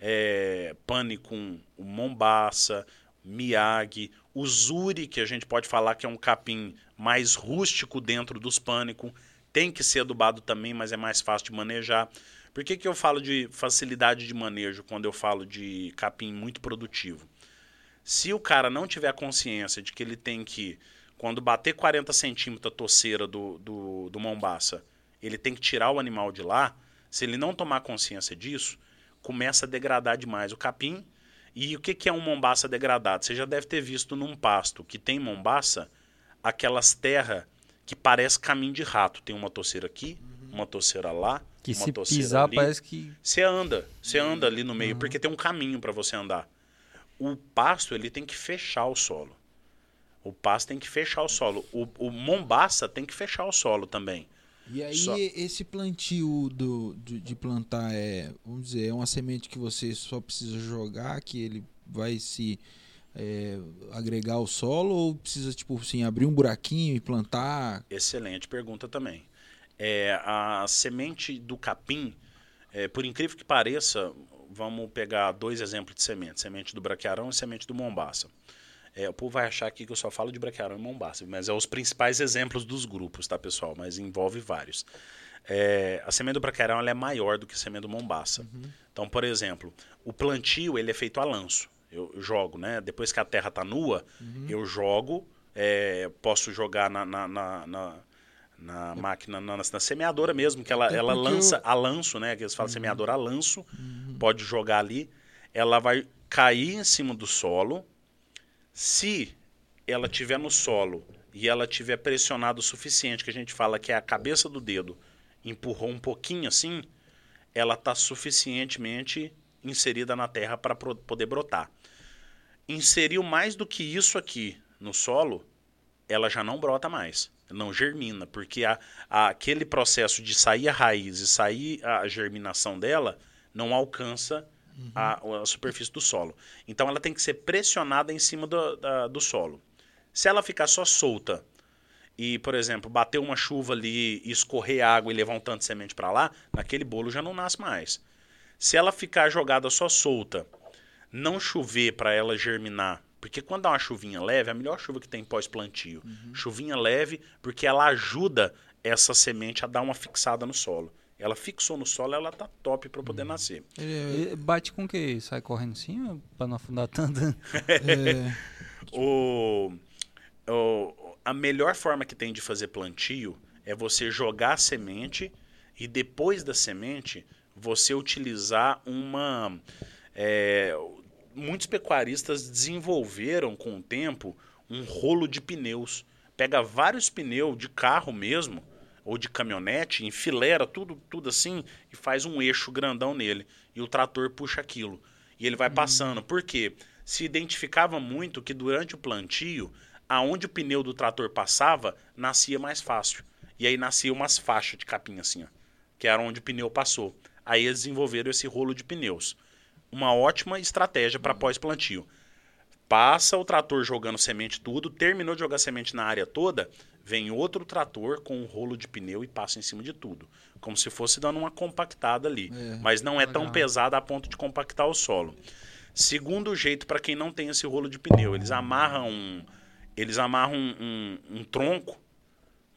É, pânico, o Mombaça, Miyagi, o Zuri, que a gente pode falar que é um capim mais rústico dentro dos pânico. Tem que ser adubado também, mas é mais fácil de manejar. Por que, que eu falo de facilidade de manejo quando eu falo de capim muito produtivo? Se o cara não tiver consciência de que ele tem que quando bater 40 centímetros a toceira do, do, do Mombaça, ele tem que tirar o animal de lá. Se ele não tomar consciência disso, começa a degradar demais o capim. E o que, que é um mombaça degradado? Você já deve ter visto num pasto que tem mombaça, aquelas terras que parece caminho de rato. Tem uma toceira aqui, uhum. uma toceira lá, que uma se toceira pisar ali. parece que você anda, você anda ali no meio, uhum. porque tem um caminho para você andar. O pasto ele tem que fechar o solo. O pasto tem que fechar o solo. O, o mombaça tem que fechar o solo também. E aí só... esse plantio do, de, de, plantar é, vamos dizer, é uma semente que você só precisa jogar, que ele vai se é, agregar ao solo ou precisa tipo assim abrir um buraquinho e plantar? Excelente pergunta também. É, a semente do capim, é, por incrível que pareça, vamos pegar dois exemplos de semente: semente do braquiarão e semente do mombaça. É, o povo vai achar aqui que eu só falo de Braquiarão e Mombasa, mas é os principais exemplos dos grupos, tá, pessoal? Mas envolve vários. É, a semente do Braquiarão é maior do que a semente do Mombasa. Uhum. Então, por exemplo, o plantio ele é feito a lanço. Eu, eu jogo, né? Depois que a terra está nua, uhum. eu jogo. É, posso jogar na, na, na, na na máquina, na, na, semeadora mesmo, que ela, ela lança eu... a lanço, né? Que eles falam uhum. semeadora a lanço, uhum. pode jogar ali. Ela vai cair em cima do solo, se ela tiver no solo e ela tiver pressionado o suficiente, que a gente fala que é a cabeça do dedo empurrou um pouquinho assim, ela está suficientemente inserida na terra para poder brotar. Inseriu mais do que isso aqui no solo, ela já não brota mais, não germina, porque a, a, aquele processo de sair a raiz e sair a germinação dela não alcança uhum. a, a, superfície do solo. Então ela tem que ser pressionada em cima do, da, do solo. Se ela ficar só solta e, por exemplo, bater uma chuva ali, escorrer água e levar um tanto de semente para lá, naquele bolo já não nasce mais. Se ela ficar jogada só solta, não chover para ela germinar, porque quando dá uma chuvinha leve, é a melhor chuva que tem pós-plantio. Uhum. Chuvinha leve, porque ela ajuda essa semente a dar uma fixada no solo. Ela fixou no solo, ela tá top para poder uhum. nascer. É, bate com o que? Sai correndo assim para não afundar tanto? [LAUGHS] é. o, o, a melhor forma que tem de fazer plantio é você jogar a semente e depois da semente você utilizar uma. É, muitos pecuaristas desenvolveram com o tempo um rolo de pneus. Pega vários pneus de carro mesmo ou de caminhonete, enfilera tudo, tudo assim e faz um eixo grandão nele. E o trator puxa aquilo. E ele vai uhum. passando. Por quê? Se identificava muito que durante o plantio, aonde o pneu do trator passava, nascia mais fácil. E aí nascia umas faixas de capim assim, ó, que era onde o pneu passou. Aí eles desenvolveram esse rolo de pneus. Uma ótima estratégia para pós-plantio. Passa o trator jogando semente tudo, terminou de jogar semente na área toda, vem outro trator com um rolo de pneu e passa em cima de tudo. Como se fosse dando uma compactada ali. É, mas não é legal. tão pesada a ponto de compactar o solo. Segundo jeito, para quem não tem esse rolo de pneu, eles amarram um, eles amarram um, um, um tronco,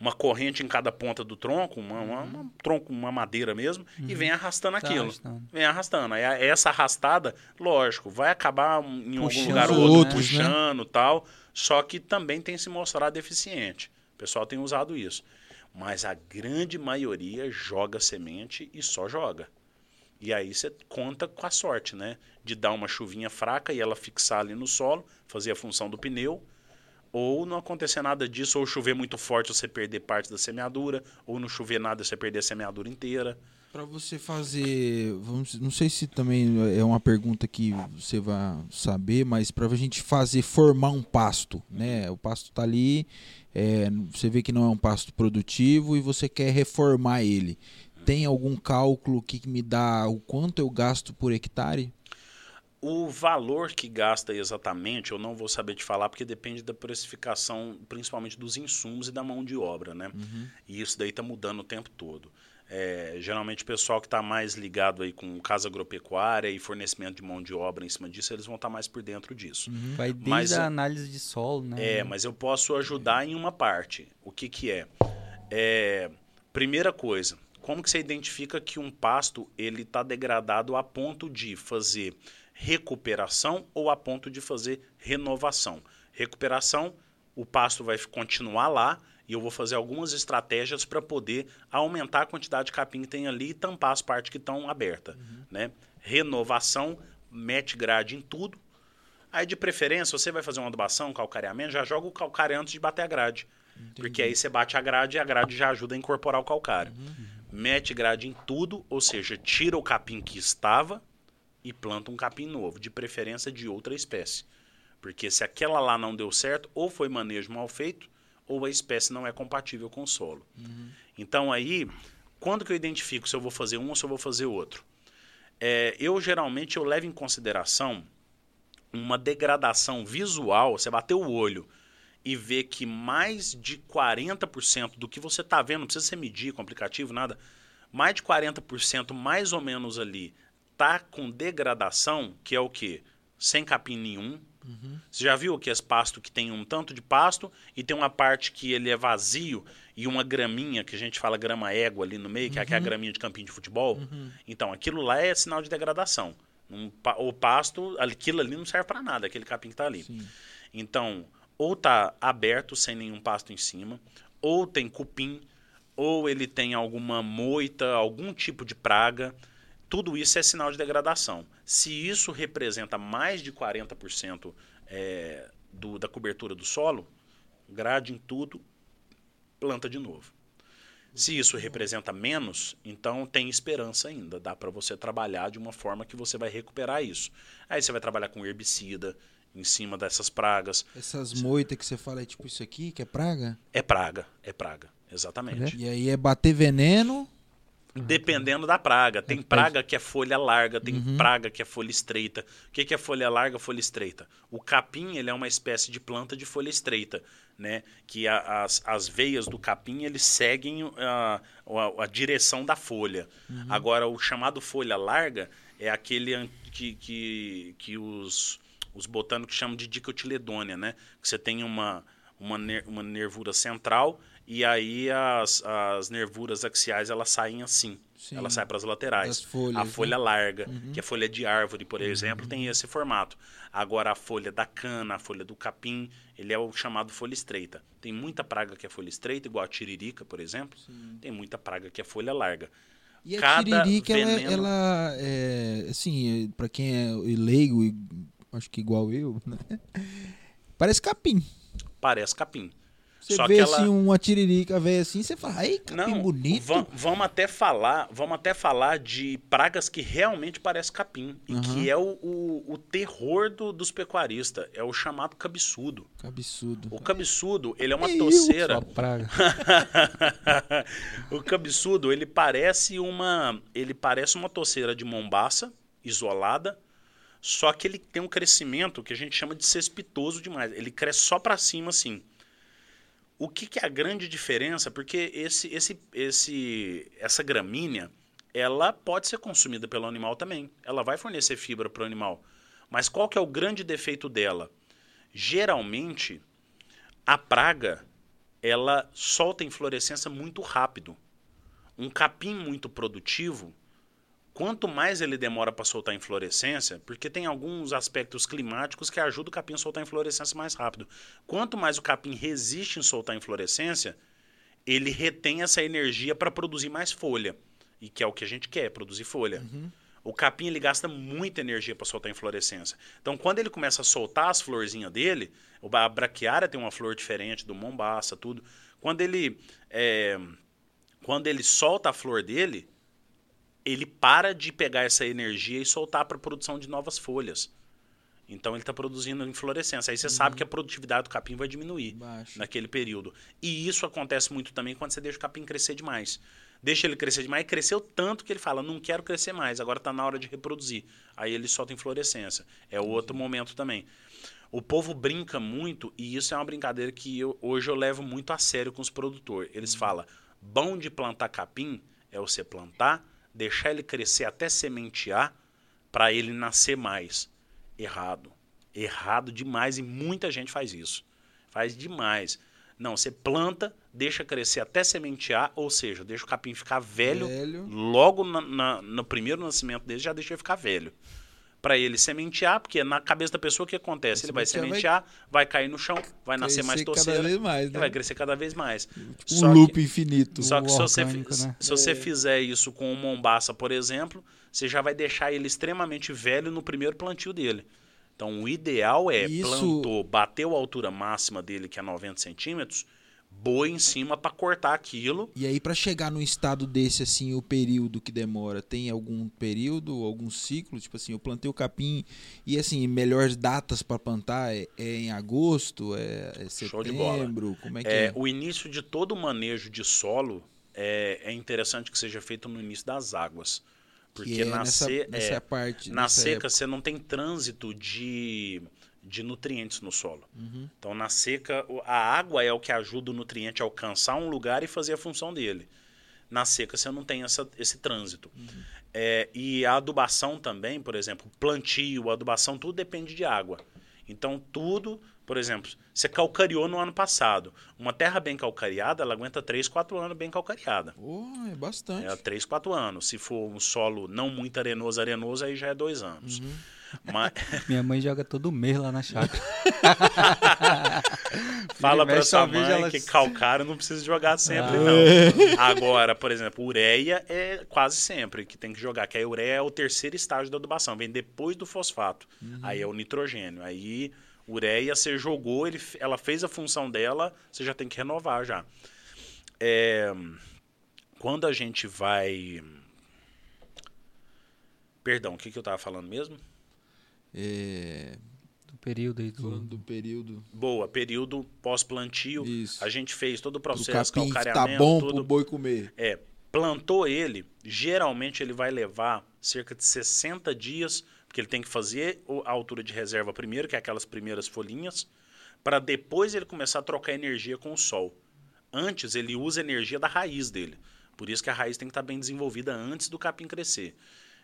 uma corrente em cada ponta do tronco, uma, uma, uma tronco, uma madeira mesmo, uhum. e vem arrastando tá aquilo. Arrastando. Vem arrastando. Aí essa arrastada, lógico, vai acabar em puxando algum lugar ou outro, outros, né? puxando né? tal. Só que também tem se mostrado eficiente. O pessoal tem usado isso. Mas a grande maioria joga semente e só joga. E aí você conta com a sorte, né? De dar uma chuvinha fraca e ela fixar ali no solo, fazer a função do pneu, ou não acontecer nada disso, ou chover muito forte você perder parte da semeadura, ou não chover nada você perder a semeadura inteira. Para você fazer, vamos, não sei se também é uma pergunta que você vai saber, mas para a gente fazer formar um pasto, né? O pasto está ali, é, você vê que não é um pasto produtivo e você quer reformar ele. Tem algum cálculo que me dá o quanto eu gasto por hectare? O valor que gasta exatamente, eu não vou saber te falar, porque depende da precificação, principalmente dos insumos e da mão de obra, né? Uhum. E isso daí está mudando o tempo todo. É, geralmente o pessoal que está mais ligado aí com casa agropecuária e fornecimento de mão de obra em cima disso, eles vão estar tá mais por dentro disso. Uhum. Vai desde Mas a análise de solo, né? É, mas eu posso ajudar em uma parte. O que, que é? É, Primeira coisa, como que você identifica que um pasto ele está degradado a ponto de fazer recuperação ou a ponto de fazer renovação? Recuperação, o pasto vai continuar lá e eu vou fazer algumas estratégias para poder aumentar a quantidade de capim que tem ali e tampar as partes que estão abertas. Né? Renovação, mete grade em tudo, Aí, de preferência, você vai fazer uma adubação, um calcareamento, já joga o calcário antes de bater a grade. Porque aí você bate a grade e a grade já ajuda a incorporar o calcário. Mete grade em tudo, ou seja, tira o capim que estava e planta um capim novo, de preferência de outra espécie. Porque se aquela lá não deu certo, ou foi manejo mal feito, ou a espécie não é compatível com o solo. Então aí, quando que eu identifico se eu vou fazer um ou se eu vou fazer outro? É, eu geralmente eu levo em consideração uma degradação visual, você bater o olho e ver que mais de 40% do que você está vendo, não precisa ser medir com aplicativo, nada, mais de 40% mais ou menos ali tá com degradação, que é o quê? Sem capim nenhum. Você já viu que esse pasto que tem um tanto de pasto e tem uma parte que ele é vazio e uma graminha, que a gente fala grama égua ali no meio, que é aquela graminha de campinho de futebol? Então, aquilo lá é sinal de degradação. Um o pasto, aquilo ali não serve para nada, aquele capim que está ali. Sim. Então, ou tá aberto sem nenhum pasto em cima, ou tem cupim, ou ele tem alguma moita, algum tipo de praga. Tudo isso é sinal de degradação. Se isso representa mais de 40% é, do, da cobertura do solo, grade em tudo, planta de novo. Se isso representa menos, então tem esperança ainda. Dá para você trabalhar de uma forma que você vai recuperar isso. Aí você vai trabalhar com herbicida em cima dessas pragas. Essas moitas que você fala é tipo isso aqui, que é praga? É praga, é praga, exatamente. E aí é bater veneno. Dependendo da praga. Tem praga que é folha larga, tem Uhum. praga que é folha estreita. O que que é folha larga, folha estreita? O capim ele é uma espécie de planta de folha estreita, né? Que a- as, as veias do capim eles seguem a, a, a direção da folha. Uhum. Agora o chamado folha larga é aquele que, que, que os, os botânicos chamam de dicotiledônia, né? Que você tem uma, uma, ner- uma nervura central e aí as, as nervuras axiais elas saem assim. Sim. Elas saem para as laterais. Folhas, a né? folha larga, que é folha de árvore, por exemplo, tem esse formato. Agora a folha da cana, a folha do capim, ele é o chamado folha estreita. Tem muita praga que é folha estreita, igual a tiririca, por exemplo. Tem muita praga que é folha larga. E a Cada tiririca, ela, veneno- ela é, assim, para quem é leigo, acho que igual eu, [LAUGHS] né? Parece capim. Parece capim. Você Só vê que ela- assim uma tiririca velha assim, você fala, ai, capim Não, bonito. va- vamos até falar, vamos até falar de pragas que realmente parecem capim e Aham. que é o, o, o terror do- dos pecuaristas, é o chamado cabeçudo. Absurdo. O cabeçudo, ele é uma toceira. Só praga. [LAUGHS] o cabeçudo, ele parece uma, ele parece uma toceira de mombaça isolada, só que ele tem um crescimento que a gente chama de cespitoso demais. Ele cresce só para cima assim. O que, que é a grande diferença? Porque esse, esse, esse, essa gramínea, ela pode ser consumida pelo animal também. Ela vai fornecer fibra para o animal. Mas qual que é o grande defeito dela? Geralmente, a praga, ela solta inflorescência muito rápido. Um capim muito produtivo, quanto mais ele demora para soltar inflorescência, porque tem alguns aspectos climáticos que ajudam o capim a soltar inflorescência mais rápido. Quanto mais o capim resiste em soltar inflorescência, ele retém essa energia para produzir mais folha. E que é o que a gente quer, produzir folha. o capim ele gasta muita energia para soltar inflorescência. Então, quando ele começa a soltar as florzinhas dele, a braquiária tem uma flor diferente do mombaça, tudo. Quando ele é, quando ele solta a flor dele, ele para de pegar essa energia e soltar para a produção de novas folhas. Então ele está produzindo inflorescência. Aí você uhum. sabe que a produtividade do capim vai diminuir Baixo. naquele período. E isso acontece muito também quando você deixa o capim crescer demais. Deixa ele crescer demais, cresceu tanto que ele fala, não quero crescer mais, agora está na hora de reproduzir. Aí ele solta inflorescência. É outro momento também. O povo brinca muito, e isso é uma brincadeira que eu, hoje eu levo muito a sério com os produtores. Eles uhum. falam, bom de plantar capim é você plantar, deixar ele crescer até sementear, para ele nascer mais errado. Errado demais e muita gente faz isso. Faz demais. Não, você planta, deixa crescer até sementear, ou seja, deixa o capim ficar velho, velho. logo na, na, no primeiro nascimento dele já deixa ele ficar velho. Para ele sementear, porque na cabeça da pessoa o que acontece? Ele vai sementear, vai... vai cair no chão, vai nascer mais torceira. Cada vez mais, né? Vai crescer cada vez mais. Um só loop que, infinito. Só que se, orgânico, você, né? se você é. fizer isso com o mombaça, por exemplo, você já vai deixar ele extremamente velho no primeiro plantio dele. Então, o ideal é Isso... plantou, bateu a altura máxima dele, que é 90 centímetros, boi em cima para cortar aquilo. E aí, para chegar num estado desse, assim, o período que demora, tem algum período, algum ciclo? Tipo assim, eu plantei o capim e, assim, melhores datas para plantar é, é, em agosto, é, é setembro? Como é que é, é? O início de todo o manejo de solo é, é interessante que seja feito no início das águas. Porque é na, nessa, se, nessa é, parte, na nessa seca época. você não tem trânsito de, de nutrientes no solo. Uhum. Então na seca a água é o que ajuda o nutriente a alcançar um lugar e fazer a função dele. Na seca você não tem essa, esse trânsito. Uhum. É, e a adubação também, por exemplo, plantio, adubação, tudo depende de água. Então tudo por exemplo, você calcariou no ano passado. Uma terra bem calcariada, ela aguenta 3, 4 anos bem calcariada. Oh, é bastante. É 3, 4 anos. Se for um solo não muito arenoso, arenoso, aí já é 2 anos. Uhum. Mas... [LAUGHS] Minha mãe joga todo mês lá na chácara. [LAUGHS] Fala pra sua mãe ela... que calcário não precisa jogar sempre, ah. não. [LAUGHS] Agora, por exemplo, ureia é quase sempre que tem que jogar, que a ureia é o terceiro estágio da adubação, vem depois do fosfato. Uhum. Aí é o nitrogênio. Aí ureia, você jogou, ele, ela fez a função dela, você já tem que renovar já. É, quando a gente vai. Perdão, o que, que eu estava falando mesmo? É... Do período aí do... do período. Boa, período pós-plantio. A gente fez todo o processo, capim, calcareamento. Tá bom tudo. pro boi comer. É, plantou ele, geralmente ele vai levar cerca de 60 dias porque ele tem que fazer a altura de reserva primeiro, que é aquelas primeiras folhinhas, para depois ele começar a trocar energia com o sol. Antes, ele usa energia da raiz dele. Por isso que a raiz tem que estar tá bem desenvolvida antes do capim crescer.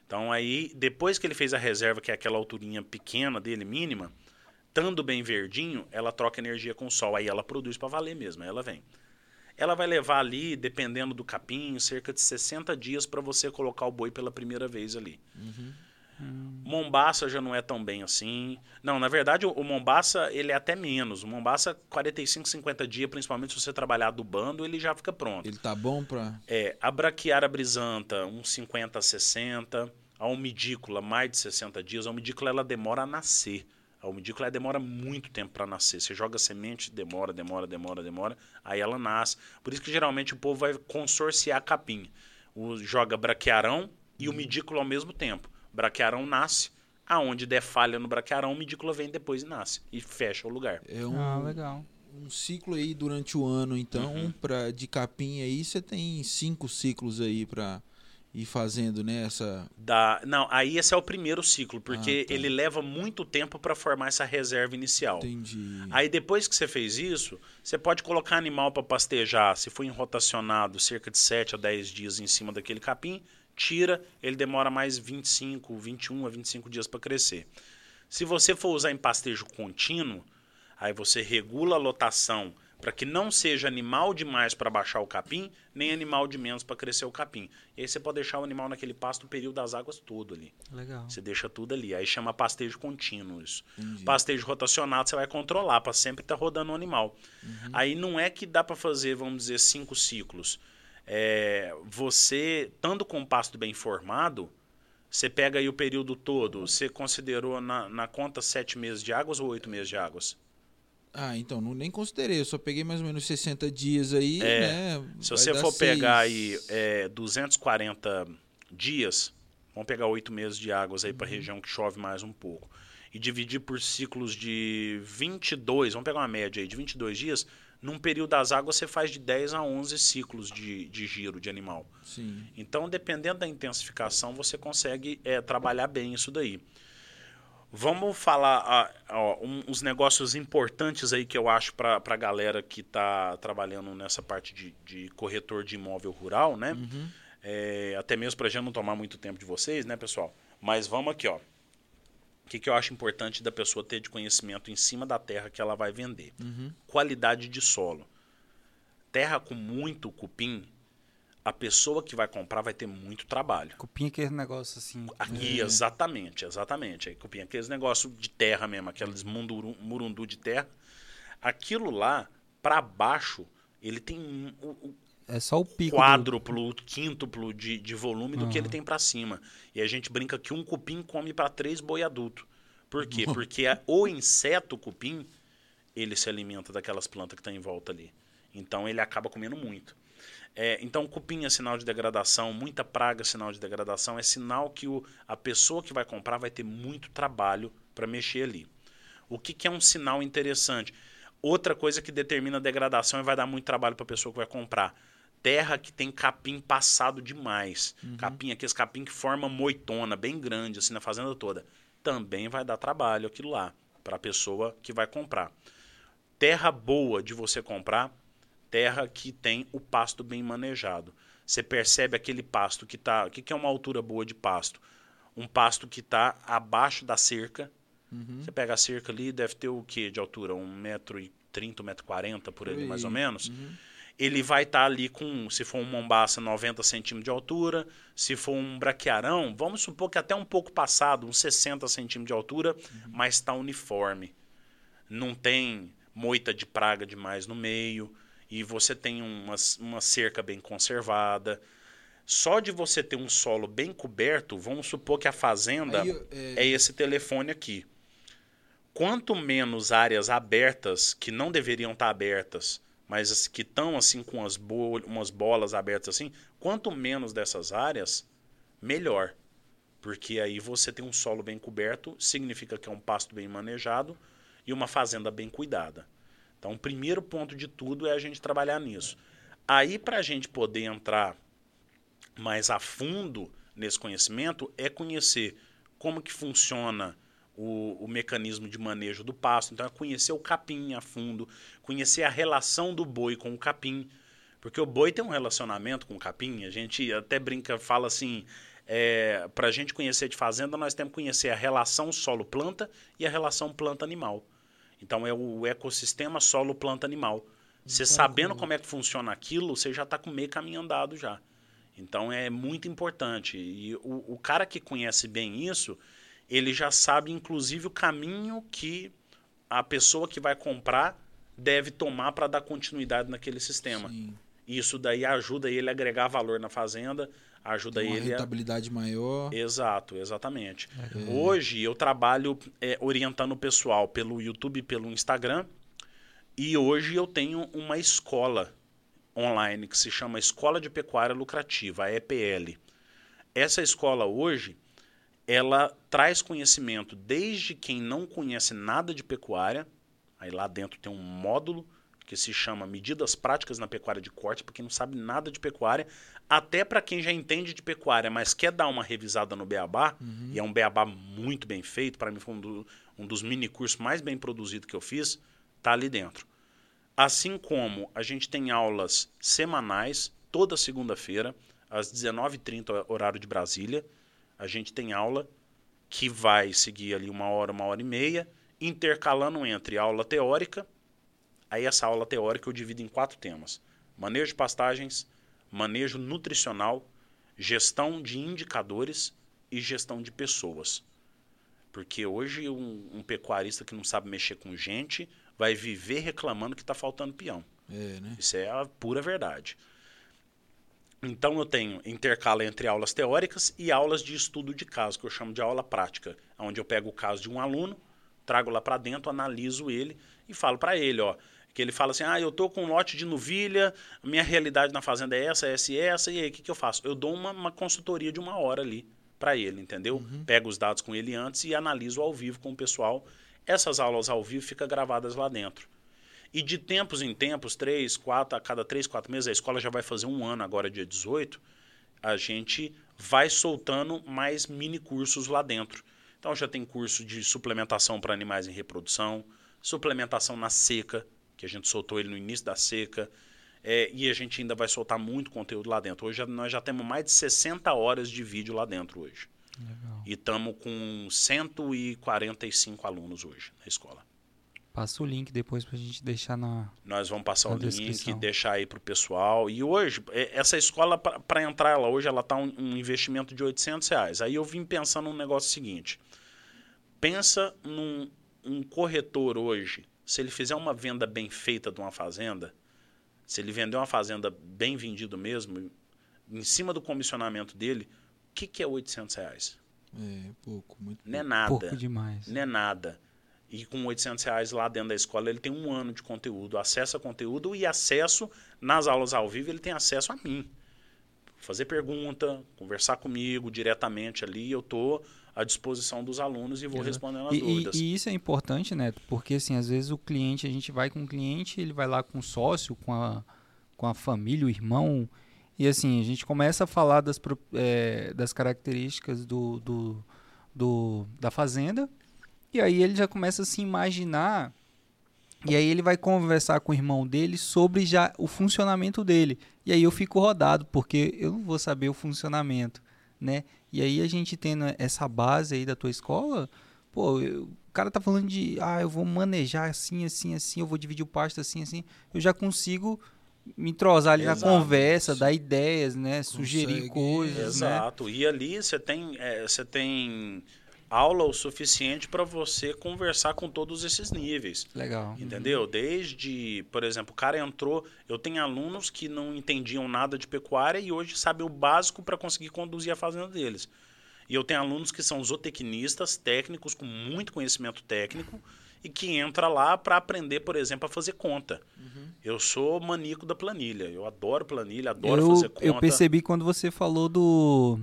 Então, aí, depois que ele fez a reserva, que é aquela alturinha pequena dele, mínima, estando bem verdinho, ela troca energia com o sol. Aí ela produz para valer mesmo, aí ela vem. Ela vai levar ali, dependendo do capim, cerca de 60 dias para você colocar o boi pela primeira vez ali. Uhum. Hum. Mombaça já não é tão bem assim. Não, na verdade, o, o Mombaça ele é até menos. O Mombaça, 45, 50 dias, principalmente se você trabalhar do bando, ele já fica pronto. Ele tá bom para. É, a braquiária brisanta, uns 50 a 60. A umidícula, mais de 60 dias. A umidícula ela demora a nascer. A umidícula ela demora muito tempo para nascer. Você joga semente, demora, demora, demora, demora. Aí ela nasce. Por isso que geralmente o povo vai consorciar capim. O, joga braquiarão e o umidícula ao mesmo tempo braquiarão nasce, aonde der falha no braquiarão, medícula vem depois e nasce e fecha o lugar. É um, ah, legal. Um ciclo aí durante o ano, então, uhum. Pra, de capim aí, você tem cinco ciclos aí para ir fazendo nessa. Né, da, não, aí esse é o primeiro ciclo, porque ah, tá. ele leva muito tempo para formar essa reserva inicial. Entendi. Aí depois que você fez isso, você pode colocar animal para pastejar, se for em rotacionado cerca de 7 a 10 dias em cima daquele capim, tira, ele demora mais 25, 21 a 25 dias para crescer. Se você for usar em pastejo contínuo, aí você regula a lotação para que não seja animal demais para baixar o capim, nem animal de menos para crescer o capim. E aí você pode deixar o animal naquele pasto o período das águas todo ali. Legal. Você deixa tudo ali. Aí chama pastejo contínuo isso. Pastejo rotacionado você vai controlar para sempre estar tá rodando o animal. Uhum. Aí não é que dá para fazer, vamos dizer, cinco ciclos é, você, estando com o pasto bem formado, Você pega aí o período todo, você considerou na, na conta sete meses de águas ou oito meses de águas? Ah, então, não, nem considerei. Eu só peguei mais ou menos 60 dias aí, É, né? Se você for seis. pegar aí é, 240 dias, vamos pegar oito meses de águas aí para Uhum. região que chove mais um pouco, e dividir por ciclos de 22, vamos pegar uma média aí de 22 dias, num período das águas você faz de 10 a 11 ciclos de, de giro de animal. Sim. Então, dependendo da intensificação, você consegue é, trabalhar bem isso daí. Vamos falar ah, ó, um- uns negócios importantes aí que eu acho para a galera que está trabalhando nessa parte de, de corretor de imóvel rural, né? É, até mesmo para já não tomar muito tempo de vocês, né, pessoal? Mas vamos aqui, ó. O que, que eu acho importante da pessoa ter de conhecimento em cima da terra que ela vai vender? Qualidade de solo. Terra com muito cupim, a pessoa que vai comprar vai ter muito trabalho. Cupim aquele negócio assim. Aqui, exatamente, exatamente. Aí, cupim, aqueles negócios de terra mesmo, aqueles munduru- murundu de terra. Aquilo lá, para baixo, ele tem um- É só o pico. do- quádruplo, quíntuplo de, de volume do que ele tem para cima. E a gente brinca que um cupim come para três boi adulto. Por quê? Porque a- o inseto cupim, ele se alimenta daquelas plantas que estão em volta ali. Então ele acaba comendo muito. É, então, cupim é sinal de degradação, muita praga é sinal de degradação, é sinal que o, a pessoa que vai comprar vai ter muito trabalho para mexer ali. O que, que é um sinal interessante? Outra coisa que determina a degradação e vai dar muito trabalho para a pessoa que vai comprar. Terra que tem capim passado demais. Capim, aqueles capim que forma moitona, bem grande, assim, na fazenda toda. Também vai dar trabalho aquilo lá para a pessoa que vai comprar. Terra boa de você comprar, terra que tem o pasto bem manejado. Você percebe aquele pasto que está. O que, que é uma altura boa de pasto? Um pasto que está abaixo da cerca. Você pega a cerca ali, deve ter o que de altura? 1,30m, 1,40m por ali, Por mais ou menos. Ele vai estar ali com, se for um mombaça, 90 centímetros de altura. Se for um braquiarão, vamos supor que até um pouco passado, uns 60 centímetros de altura, mas está uniforme não tem moita de praga demais no meio e você tem uma, uma cerca bem conservada. Só de você ter um solo bem coberto, vamos supor que a fazenda Aí, é, é esse telefone aqui. Quanto menos áreas abertas, que não deveriam estar abertas, mas as que estão assim com as bol umas bolas abertas assim, quanto menos dessas áreas, melhor. Porque aí você tem um solo bem coberto, significa que é um pasto bem manejado e uma fazenda bem cuidada. Então, o primeiro ponto de tudo é a gente trabalhar nisso. Aí, para a gente poder entrar mais a fundo nesse conhecimento, é conhecer como que funciona o, o mecanismo de manejo do pasto. Então, é conhecer o capim a fundo, conhecer a relação do boi com o capim. Porque o boi tem um relacionamento com o capim. A gente até brinca, fala assim, é, para a gente conhecer de fazenda, nós temos que conhecer a relação solo-planta e a relação planta-animal. Então é o ecossistema solo-planta-animal. Você sabendo como é que funciona aquilo, você já está com meio caminho andado já. Então é muito importante. E o, o cara que conhece bem isso, ele já sabe, inclusive, o caminho que a pessoa que vai comprar deve tomar para dar continuidade naquele sistema. sim, Isso daí ajuda ele a agregar valor na fazenda, ajuda tem uma ele a... rentabilidade maior. Exato, exatamente. É. Hoje eu trabalho é, orientando o pessoal pelo YouTube e pelo Instagram. E hoje eu tenho uma escola online que se chama Escola de Pecuária Lucrativa, a EPL. Essa escola hoje, ela traz conhecimento desde quem não conhece nada de pecuária, aí lá dentro tem um módulo que se chama Medidas Práticas na Pecuária de Corte, para quem não sabe nada de pecuária, até para quem já entende de pecuária, mas quer dar uma revisada no beabá, e é um beabá muito bem feito, para mim foi um, do- um dos mini cursos mais bem produzidos que eu fiz, tá ali dentro. Assim como a gente tem aulas semanais, toda segunda-feira, às 19h30, horário de Brasília. A gente tem aula que vai seguir ali uma hora, uma hora e meia, intercalando entre aula teórica. Aí essa aula teórica eu divido em quatro temas: manejo de pastagens, manejo nutricional, gestão de indicadores e gestão de pessoas. Porque hoje um, um pecuarista que não sabe mexer com gente vai viver reclamando que está faltando peão. É, né? Isso é a pura verdade. Então eu tenho intercala entre aulas teóricas e aulas de estudo de caso, que eu chamo de aula prática, onde eu pego o caso de um aluno, trago lá para dentro, analiso ele e falo para ele, ó, que ele fala assim: "Ah, eu tô com um lote de novilha, minha realidade na fazenda é essa, essa e essa, e aí o que, que eu faço? Eu dou uma, uma consultoria de uma hora ali para ele, entendeu? Uhum. Pego os dados com ele antes e analiso ao vivo com o pessoal. Essas aulas ao vivo ficam gravadas lá dentro. E de tempos em tempos, três, quatro, a cada três, quatro meses, a escola já vai fazer um ano agora, dia 18, a gente vai soltando mais mini cursos lá dentro. Então já tem curso de suplementação para animais em reprodução, suplementação na seca, que a gente soltou ele no início da seca, é, e a gente ainda vai soltar muito conteúdo lá dentro. Hoje nós já temos mais de 60 horas de vídeo lá dentro hoje. Legal. E estamos com 145 alunos hoje na escola. Passa o link depois pra gente deixar na. Nós vamos passar o link descrição. e deixar aí pro pessoal. E hoje, é, essa escola, para entrar ela hoje, ela tá um, um investimento de 800 reais. Aí eu vim pensando num negócio seguinte. Pensa num um corretor hoje, se ele fizer uma venda bem feita de uma fazenda, se ele vender uma fazenda bem vendido mesmo, em cima do comissionamento dele, o que, que é 800 reais? É, pouco, muito Não é nada. Pouco demais. Não é nada. E com 800 reais lá dentro da escola, ele tem um ano de conteúdo, acesso a conteúdo e acesso nas aulas ao vivo, ele tem acesso a mim. Fazer pergunta, conversar comigo diretamente ali, eu tô à disposição dos alunos e vou Exato. respondendo as E, e- dúvidas. e isso é importante, Neto, porque assim, às vezes o cliente, a gente vai com o cliente, ele vai lá com o sócio, com a, com a família, o irmão, e assim, a gente começa a falar das, eh, das características do, do, do- da fazenda, e aí ele já começa a se imaginar, e aí ele vai conversar com o irmão dele sobre já o funcionamento dele. E aí eu fico rodado, porque eu não vou saber o funcionamento, né? E aí a gente tendo essa base aí da tua escola, pô, eu- o cara tá falando de, ah, eu vou manejar assim, assim, assim, eu vou dividir o pasto assim, assim, eu já consigo me entrosar ali Exato. na conversa, dar ideias, né? Sugerir Consegue, coisas, né? Exato. E ali você tem, é, você tem aula o suficiente para você conversar com todos esses níveis. Legal. Entendeu? Desde, por exemplo, o cara entrou. Eu tenho alunos que não entendiam nada de pecuária e hoje sabem o básico para conseguir conduzir a fazenda deles. E eu tenho alunos que são zootecnistas, técnicos, com muito conhecimento técnico, e que entra lá para aprender, por exemplo, a fazer conta. Eu sou maníaco da planilha. Eu adoro planilha, adoro eu, fazer conta. eu percebi quando você falou do.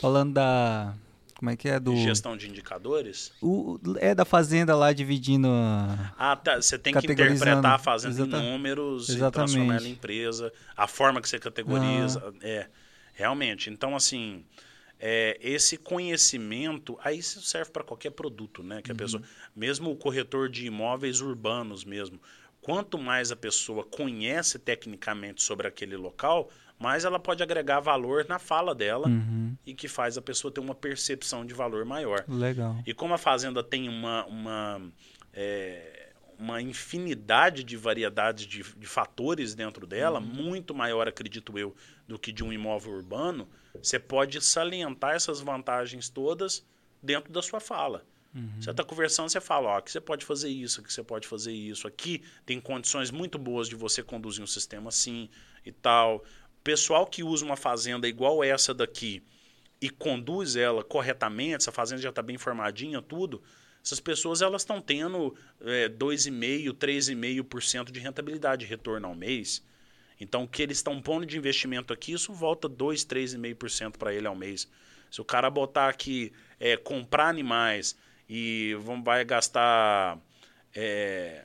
Falando da. Como é que é? Do. Gestão de indicadores. O, é da fazenda lá dividindo. a- Ah, tá. Você tem que interpretar a fazenda Exata- em números e Exatamente. transformar ela em empresa, a forma que você categoriza. É, realmente. Então, assim, é, esse conhecimento, aí isso serve para qualquer produto, né? Que a pessoa, mesmo o corretor de imóveis urbanos mesmo, quanto mais a pessoa conhece tecnicamente sobre aquele local, mais ela pode agregar valor na fala dela Uhum, e que faz a pessoa ter uma percepção de valor maior. legal. E como a fazenda tem uma, uma, é, uma infinidade de variedades de, de fatores dentro dela, muito maior, acredito eu, do que de um imóvel urbano, você pode salientar essas vantagens todas dentro da sua fala. Você está conversando, você fala, ó, que você pode fazer isso, que você pode fazer isso. Aqui tem condições muito boas de você conduzir um sistema assim e tal. Pessoal que usa uma fazenda igual essa daqui e conduz ela corretamente, essa fazenda já está bem formadinha, tudo, essas pessoas elas estão tendo é, 2,5%, 3,5% de rentabilidade de retorno ao mês. Então, o que eles estão pondo de investimento aqui, isso volta 2, 3,5% para ele ao mês. Se o cara botar aqui, é, comprar animais e vai gastar. é,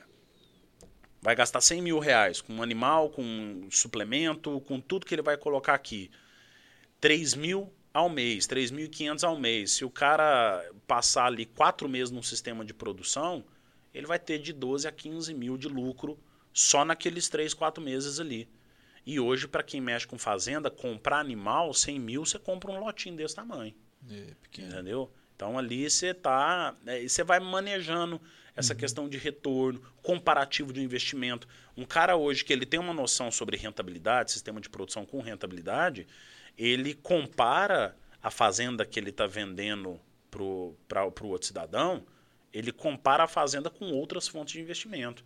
vai gastar 100 mil reais com um animal, com um suplemento, com tudo que ele vai colocar aqui. 3 mil ao mês, 3.500 ao mês. Se o cara passar ali quatro meses num sistema de produção, ele vai ter de 12 a 15 mil de lucro só naqueles 3, 4 meses ali. E hoje, para quem mexe com fazenda, comprar animal, 100 mil, você compra um lotinho desse tamanho. É, pequeno. Entendeu? Então ali você tá, é, você vai manejando essa questão de retorno, comparativo de investimento. Um cara hoje que ele tem uma noção sobre rentabilidade, sistema de produção com rentabilidade, ele compara a fazenda que ele está vendendo para o outro cidadão, ele compara a fazenda com outras fontes de investimento.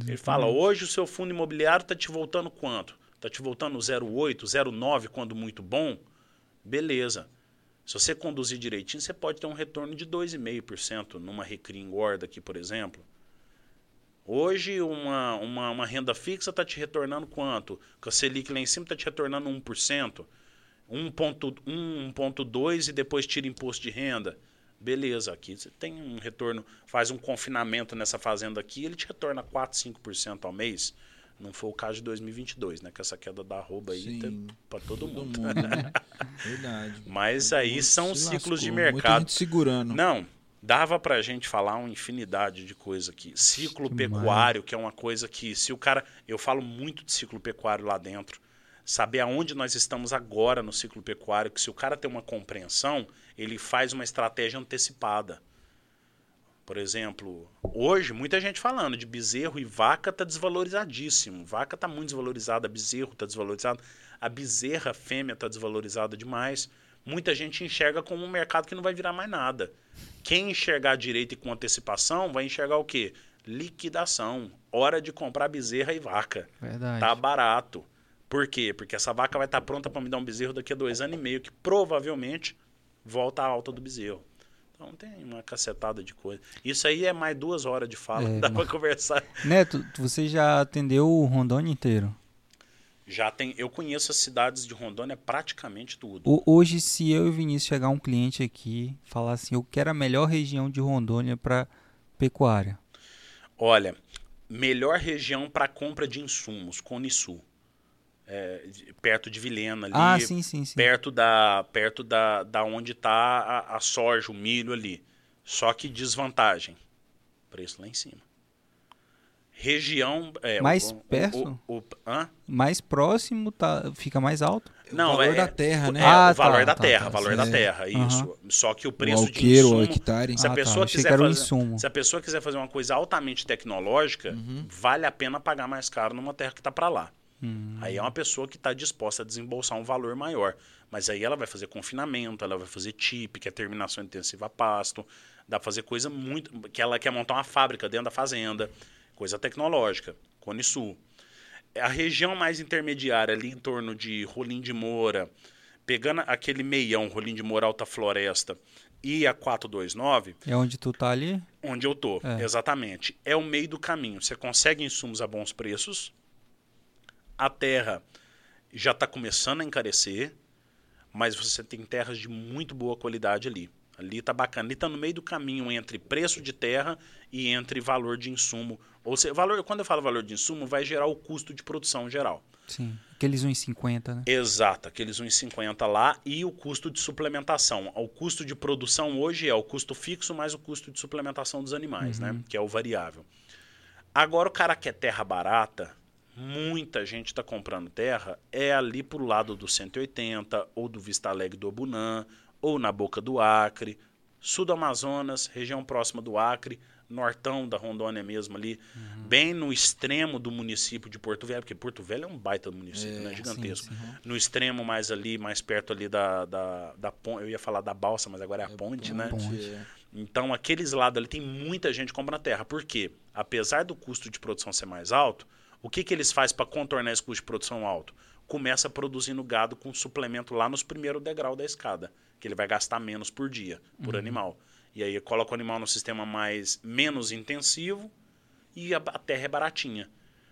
Ele fala, hoje o seu fundo imobiliário está te voltando quanto? Está está te voltando 0,8, 0,9 quando muito bom, beleza. Se você conduzir direitinho, você pode ter um retorno de 2,5% numa recria engorda aqui, por exemplo. Hoje, uma, uma, uma renda fixa está te retornando quanto? Com a Selic lá em cima está te retornando 1%. 1,2% e depois tira imposto de renda. Beleza, aqui você tem um retorno, faz um confinamento nessa fazenda aqui, ele te retorna 4, 5% ao mês. Não foi o caso de 2022, né? Que essa queda da arroba aí tá para todo, todo, mundo. mundo né? [LAUGHS] Verdade. Mas todo aí são ciclos de mercado. Muita segurando. Não, dava para a gente falar uma infinidade de coisa aqui. Ciclo que pecuário, que é uma coisa que se o cara, eu falo muito de ciclo pecuário lá dentro, saber aonde nós estamos agora no ciclo pecuário, que se o cara tem uma compreensão, ele faz uma estratégia antecipada. Por exemplo, hoje, muita gente falando de bezerro e vaca está desvalorizadíssimo. Vaca está muito desvalorizada, bezerro está desvalorizado. A bezerra fêmea está desvalorizada demais. Muita gente enxerga como um mercado que não vai virar mais nada. Quem enxergar direito e com antecipação vai enxergar o quê? Liquidação. Hora de comprar bezerra e vaca. Verdade. Tá barato. Por quê? Porque essa vaca vai estar tá pronta para me dar um bezerro daqui a dois anos e meio, que provavelmente volta a alta do bezerro. Então tem uma cacetada de coisa. Isso aí é mais duas horas de fala, é, [LAUGHS] dá mas... para conversar. Neto, você já atendeu o Rondônia inteiro? Já tem, eu conheço as cidades de Rondônia praticamente tudo. O, hoje, se eu e o Vinícius chegar um cliente aqui, falar assim, eu quero a melhor região de Rondônia para pecuária. Olha, melhor região para compra de insumos, Cone Sul é, perto de Vilena ali. Ah, sim, sim, sim. Perto da, perto da, da onde está a, a, soja, o milho ali. Só que desvantagem. Preço lá em cima. Região. É, mais o, perto? O, o, o mais próximo tá, fica mais alto? Não, o valor é, da terra, né? É, ah, o valor tá, da tá, terra, tá, valor da terra, isso. Uhum. Só que o preço o alqueiro, de insumo, hectare. se a ah, pessoa quiser fazer, se a pessoa quiser fazer uma coisa altamente tecnológica, uhum. vale a pena pagar mais caro numa terra que está para lá. Hum. Aí é uma pessoa que está disposta a desembolsar um valor maior. Mas aí ela vai fazer confinamento, ela vai fazer TIP, que é terminação intensiva a pasto, dá para fazer coisa muito. que ela quer montar uma fábrica dentro da fazenda, coisa tecnológica, Cone Sul. A região mais intermediária, ali em torno de Rolim de Moura, pegando aquele meião, Rolim de Moura Alta Floresta, e a 429. É onde tu tá ali? Onde eu tô, é. exatamente. É o meio do caminho. Você consegue insumos a bons preços a terra já está começando a encarecer, mas você tem terras de muito boa qualidade ali. Ali está bacana. Ali está no meio do caminho entre preço de terra e entre valor de insumo. Ou seja, valor, quando eu falo valor de insumo, vai gerar o custo de produção geral. Sim, aqueles 1,50, né? Exato, aqueles 1,50 lá e o custo de suplementação. O custo de produção hoje é o custo fixo mais o custo de suplementação dos animais, uhum. né? Que é o variável. Agora o cara quer terra barata, muita gente está comprando terra é ali para o lado do 180, ou do Vista Alegre do Obunã, ou na Boca do Acre, sul do Amazonas, região próxima do Acre, nortão da Rondônia mesmo ali, uhum. bem no extremo do município de Porto Velho, porque Porto Velho é um baita município, é, né? Gigantesco. Sim, sim. No extremo mais ali, mais perto ali da, da, da ponte, eu ia falar da balsa, mas agora é a é ponte, né? Ponte, é. Então, aqueles lados ali tem muita gente comprando terra. Por quê? Apesar do custo de produção ser mais alto, o que, que eles fazem para contornar esse custo de produção alto? Começa produzindo gado com suplemento lá nos primeiros degraus da escada, que ele vai gastar menos por dia, por uhum. animal. E aí coloca o animal no sistema mais menos intensivo e a, a terra é baratinha.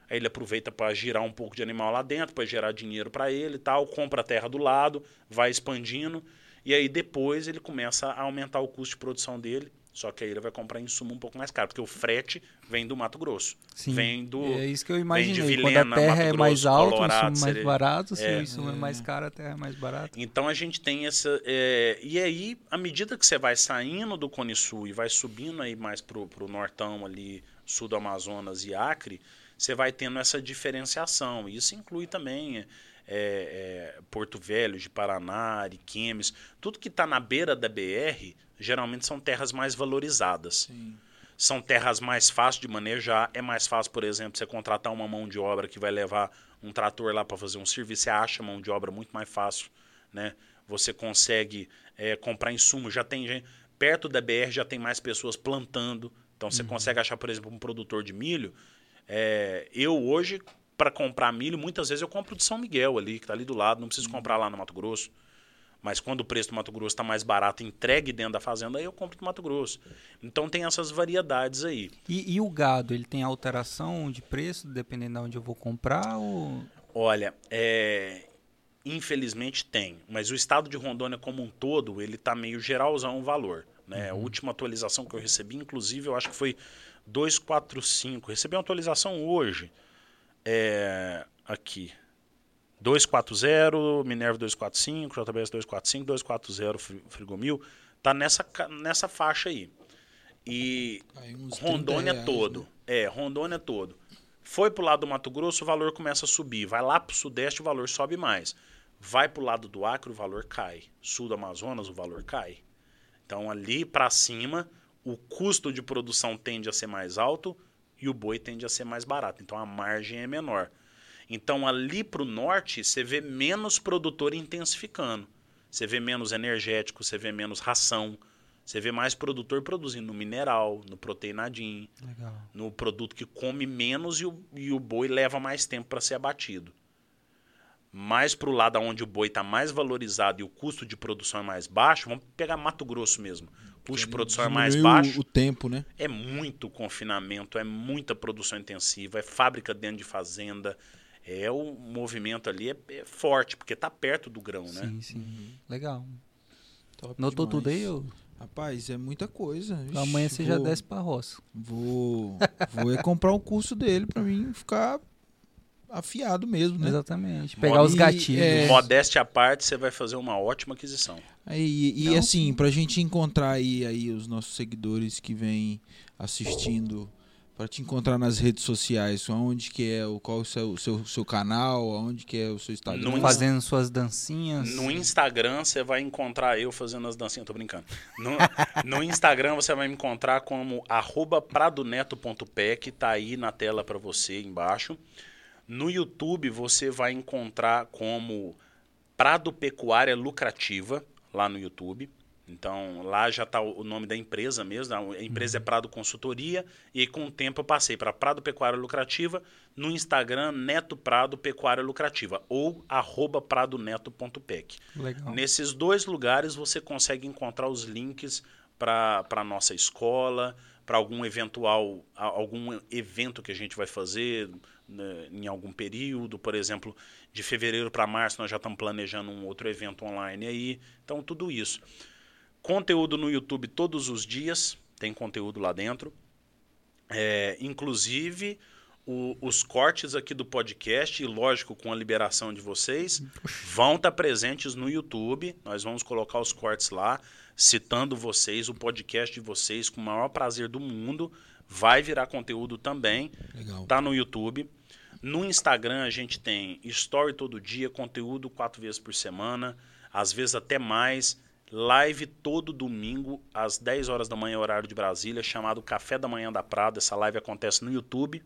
Aí ele aproveita para girar um pouco de animal lá dentro, para gerar dinheiro para ele e tal, compra a terra do lado, vai expandindo, e aí depois ele começa a aumentar o custo de produção dele só que aí ele vai comprar insumo um pouco mais caro, porque o frete vem do Mato Grosso. Sim. Vem do. É isso que eu imaginei. Vem de Vilena, Quando a terra Mato é mais alta, o insumo mais barato, se é. o insumo é mais caro, a terra é mais barata. Então a gente tem essa. É... E aí, à medida que você vai saindo do Cone Sul e vai subindo aí mais pro, pro nortão ali, sul do Amazonas e Acre, você vai tendo essa diferenciação. Isso inclui também. É, é, Porto Velho, de Paraná, Ariquemes, tudo que está na beira da BR geralmente são terras mais valorizadas. Sim. São terras mais fáceis de manejar. É mais fácil, por exemplo, você contratar uma mão de obra que vai levar um trator lá para fazer um serviço. Você acha mão de obra muito mais fácil. Né? Você consegue é, comprar insumo. Já tem gente. Perto da BR já tem mais pessoas plantando. Então você uhum. consegue achar, por exemplo, um produtor de milho. É, eu hoje para comprar milho, muitas vezes eu compro de São Miguel ali, que está ali do lado, não preciso comprar lá no Mato Grosso. Mas quando o preço do Mato Grosso está mais barato, entregue dentro da fazenda, aí eu compro do Mato Grosso. Então tem essas variedades aí. E, e o gado, ele tem alteração de preço, dependendo de onde eu vou comprar? Ou... Olha, é, infelizmente tem. Mas o estado de Rondônia como um todo, ele está meio geralzão o valor. Né? A última atualização que eu recebi, inclusive, eu acho que foi 245. Recebi uma atualização hoje. É, aqui. 240, Minerva 245, JBS 245, 240 Frigomil. Tá nessa, nessa faixa aí. E Aí uns 30 Rondônia reais, todo. né? É, Rondônia todo. Foi pro lado do Mato Grosso, o valor começa a subir. Vai lá pro Sudeste, o valor sobe mais. Vai pro lado do Acre, o valor cai. Sul do Amazonas, o valor cai. Então ali para cima, o custo de produção tende a ser mais alto e o boi tende a ser mais barato. Então a margem é menor. Então ali para o norte, você vê menos produtor intensificando. Você vê menos energético, você vê menos ração. Você vê mais produtor produzindo no mineral, no proteinadinho, Legal. no produto que come menos e o, e o boi leva mais tempo para ser abatido. Mais para o lado onde o boi está mais valorizado e o custo de produção é mais baixo, vamos pegar Mato Grosso mesmo. O custo de produção é mais baixo. O tempo, né? É muito confinamento, é muita produção intensiva, é fábrica dentro de fazenda. É o movimento ali é, é forte, porque está perto do grão, né? Sim, sim. Legal. Top Notou demais. tudo aí? Eu... Rapaz, é muita coisa. Ixi, Amanhã você já vou- desce pra roça. Vou, vou é comprar um curso dele pra mim ficar afiado mesmo, né? Exatamente. Pegar os E, gatilhos. é, Modéstia à parte, você vai fazer uma ótima aquisição. Aí, e Não, assim, pra gente encontrar aí, aí os nossos seguidores que vêm assistindo, pra te encontrar nas redes sociais, onde que é, o qual é o seu, seu, seu canal, onde que é o seu Instagram. No Fazendo suas dancinhas. No Instagram você vai encontrar eu fazendo as dancinhas, tô brincando. No, [LAUGHS] no Instagram você vai me encontrar como arroba pradoneto.pec, tá aí na tela para você embaixo. No YouTube você vai encontrar como Prado Pecuária Lucrativa, lá no YouTube. Então, lá já está o nome da empresa mesmo. A empresa é Prado Consultoria. E com o tempo, eu passei para Prado Pecuária Lucrativa. No Instagram, Neto Prado Pecuária Lucrativa. Ou arroba pradoneto.pec. Nesses dois lugares, você consegue encontrar os links para a nossa escola, para algum eventual algum evento que a gente vai fazer né, em algum período, por exemplo, de fevereiro para março nós já estamos planejando um outro evento online aí. Então tudo isso. Conteúdo no YouTube todos os dias, tem conteúdo lá dentro. É, inclusive o- os cortes aqui do podcast, e lógico, com a liberação de vocês, vão estar presentes no YouTube. Nós vamos colocar os cortes lá, citando vocês, o podcast de vocês, com o maior prazer do mundo. Vai virar conteúdo também. Legal. Tá no YouTube. No Instagram a gente tem story todo dia, conteúdo quatro vezes por semana, às vezes até mais. Live todo domingo, às 10 horas da manhã, horário de Brasília, chamado Café da Manhã da Prada. Essa live acontece no YouTube.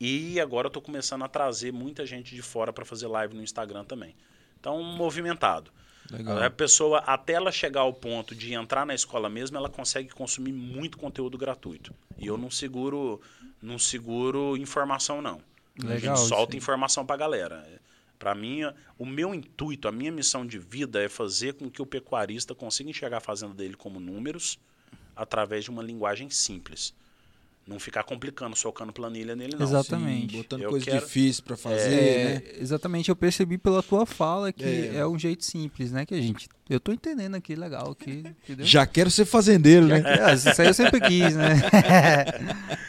E agora eu tô começando a trazer muita gente de fora para fazer live no Instagram também. Então, movimentado. Legal. A pessoa, até ela chegar ao ponto de entrar na escola mesmo, ela consegue consumir muito conteúdo gratuito. E eu não seguro, não seguro informação, não. a Legal gente isso solta informação para a galera. Para mim, o meu intuito, a minha missão de vida é fazer com que o pecuarista consiga enxergar a fazenda dele como números através de uma linguagem simples. Não ficar complicando, socando planilha nele, não. Exatamente. Sim, botando Eu coisa quero- difícil pra fazer, É, né? Exatamente, eu percebi pela tua fala que É. é. um jeito simples, né? Que a gente. Eu tô entendendo aqui, legal, entendeu? Já quero ser fazendeiro, né? Ah, isso aí eu sempre quis, né? [LAUGHS]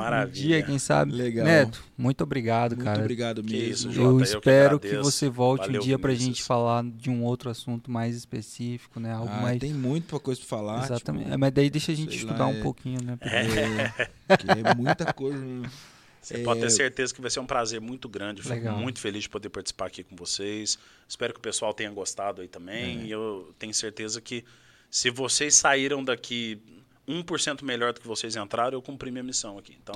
Um Maravilha. dia, quem sabe. Legal. Neto, muito obrigado, Muito cara. obrigado Que mesmo. isso, Eu Jota, eu que espero que, agradeço. você volte Valeu, um dia pra Vinícius. gente falar de um outro assunto mais específico, né? Algo Ah, mais. Tem muita coisa pra falar. Exatamente. tipo, É, mas daí deixa a gente estudar lá, um é- pouquinho, né? Porque- é, que é muita coisa. né? Você É, pode ter certeza que vai ser um prazer muito grande. Eu Fico Legal. muito feliz de poder participar aqui com vocês. Espero que o pessoal tenha gostado aí também. É. E eu tenho certeza que se vocês saíram daqui 1% melhor do que vocês entraram, eu cumpri minha missão aqui. Então,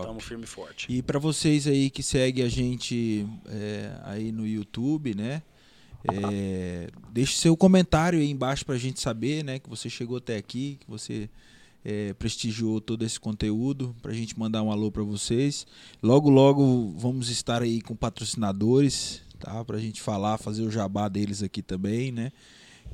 estamos firme e forte. E para vocês aí que seguem a gente é, aí no YouTube, né? É, deixe seu comentário aí embaixo pra gente saber, né? Que você chegou até aqui, que você é, prestigiou todo esse conteúdo para a gente mandar um alô para vocês. Logo, logo vamos estar aí com patrocinadores, tá? Para a gente falar, fazer o jabá deles aqui também, né?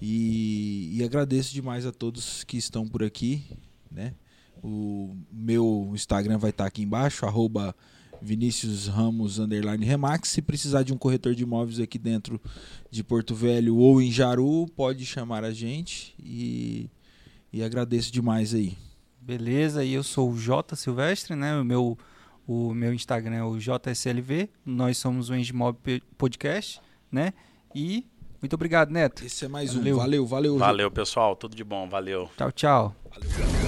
E, e agradeço demais a todos que estão por aqui, né? O meu Instagram vai estar aqui embaixo, arroba Vinícius Ramos Remax. Se precisar de um corretor de imóveis aqui dentro de Porto Velho ou em Jaru, pode chamar a gente e, e agradeço demais aí. Beleza, e eu sou o J Silvestre, né? O meu, o meu Instagram é o JSLV. Nós somos o Engimob Podcast, né? E muito obrigado, Neto. Esse é mais valeu. um. Valeu, valeu. Valeu, pessoal. Tudo de bom. Valeu. Tchau, tchau. Valeu.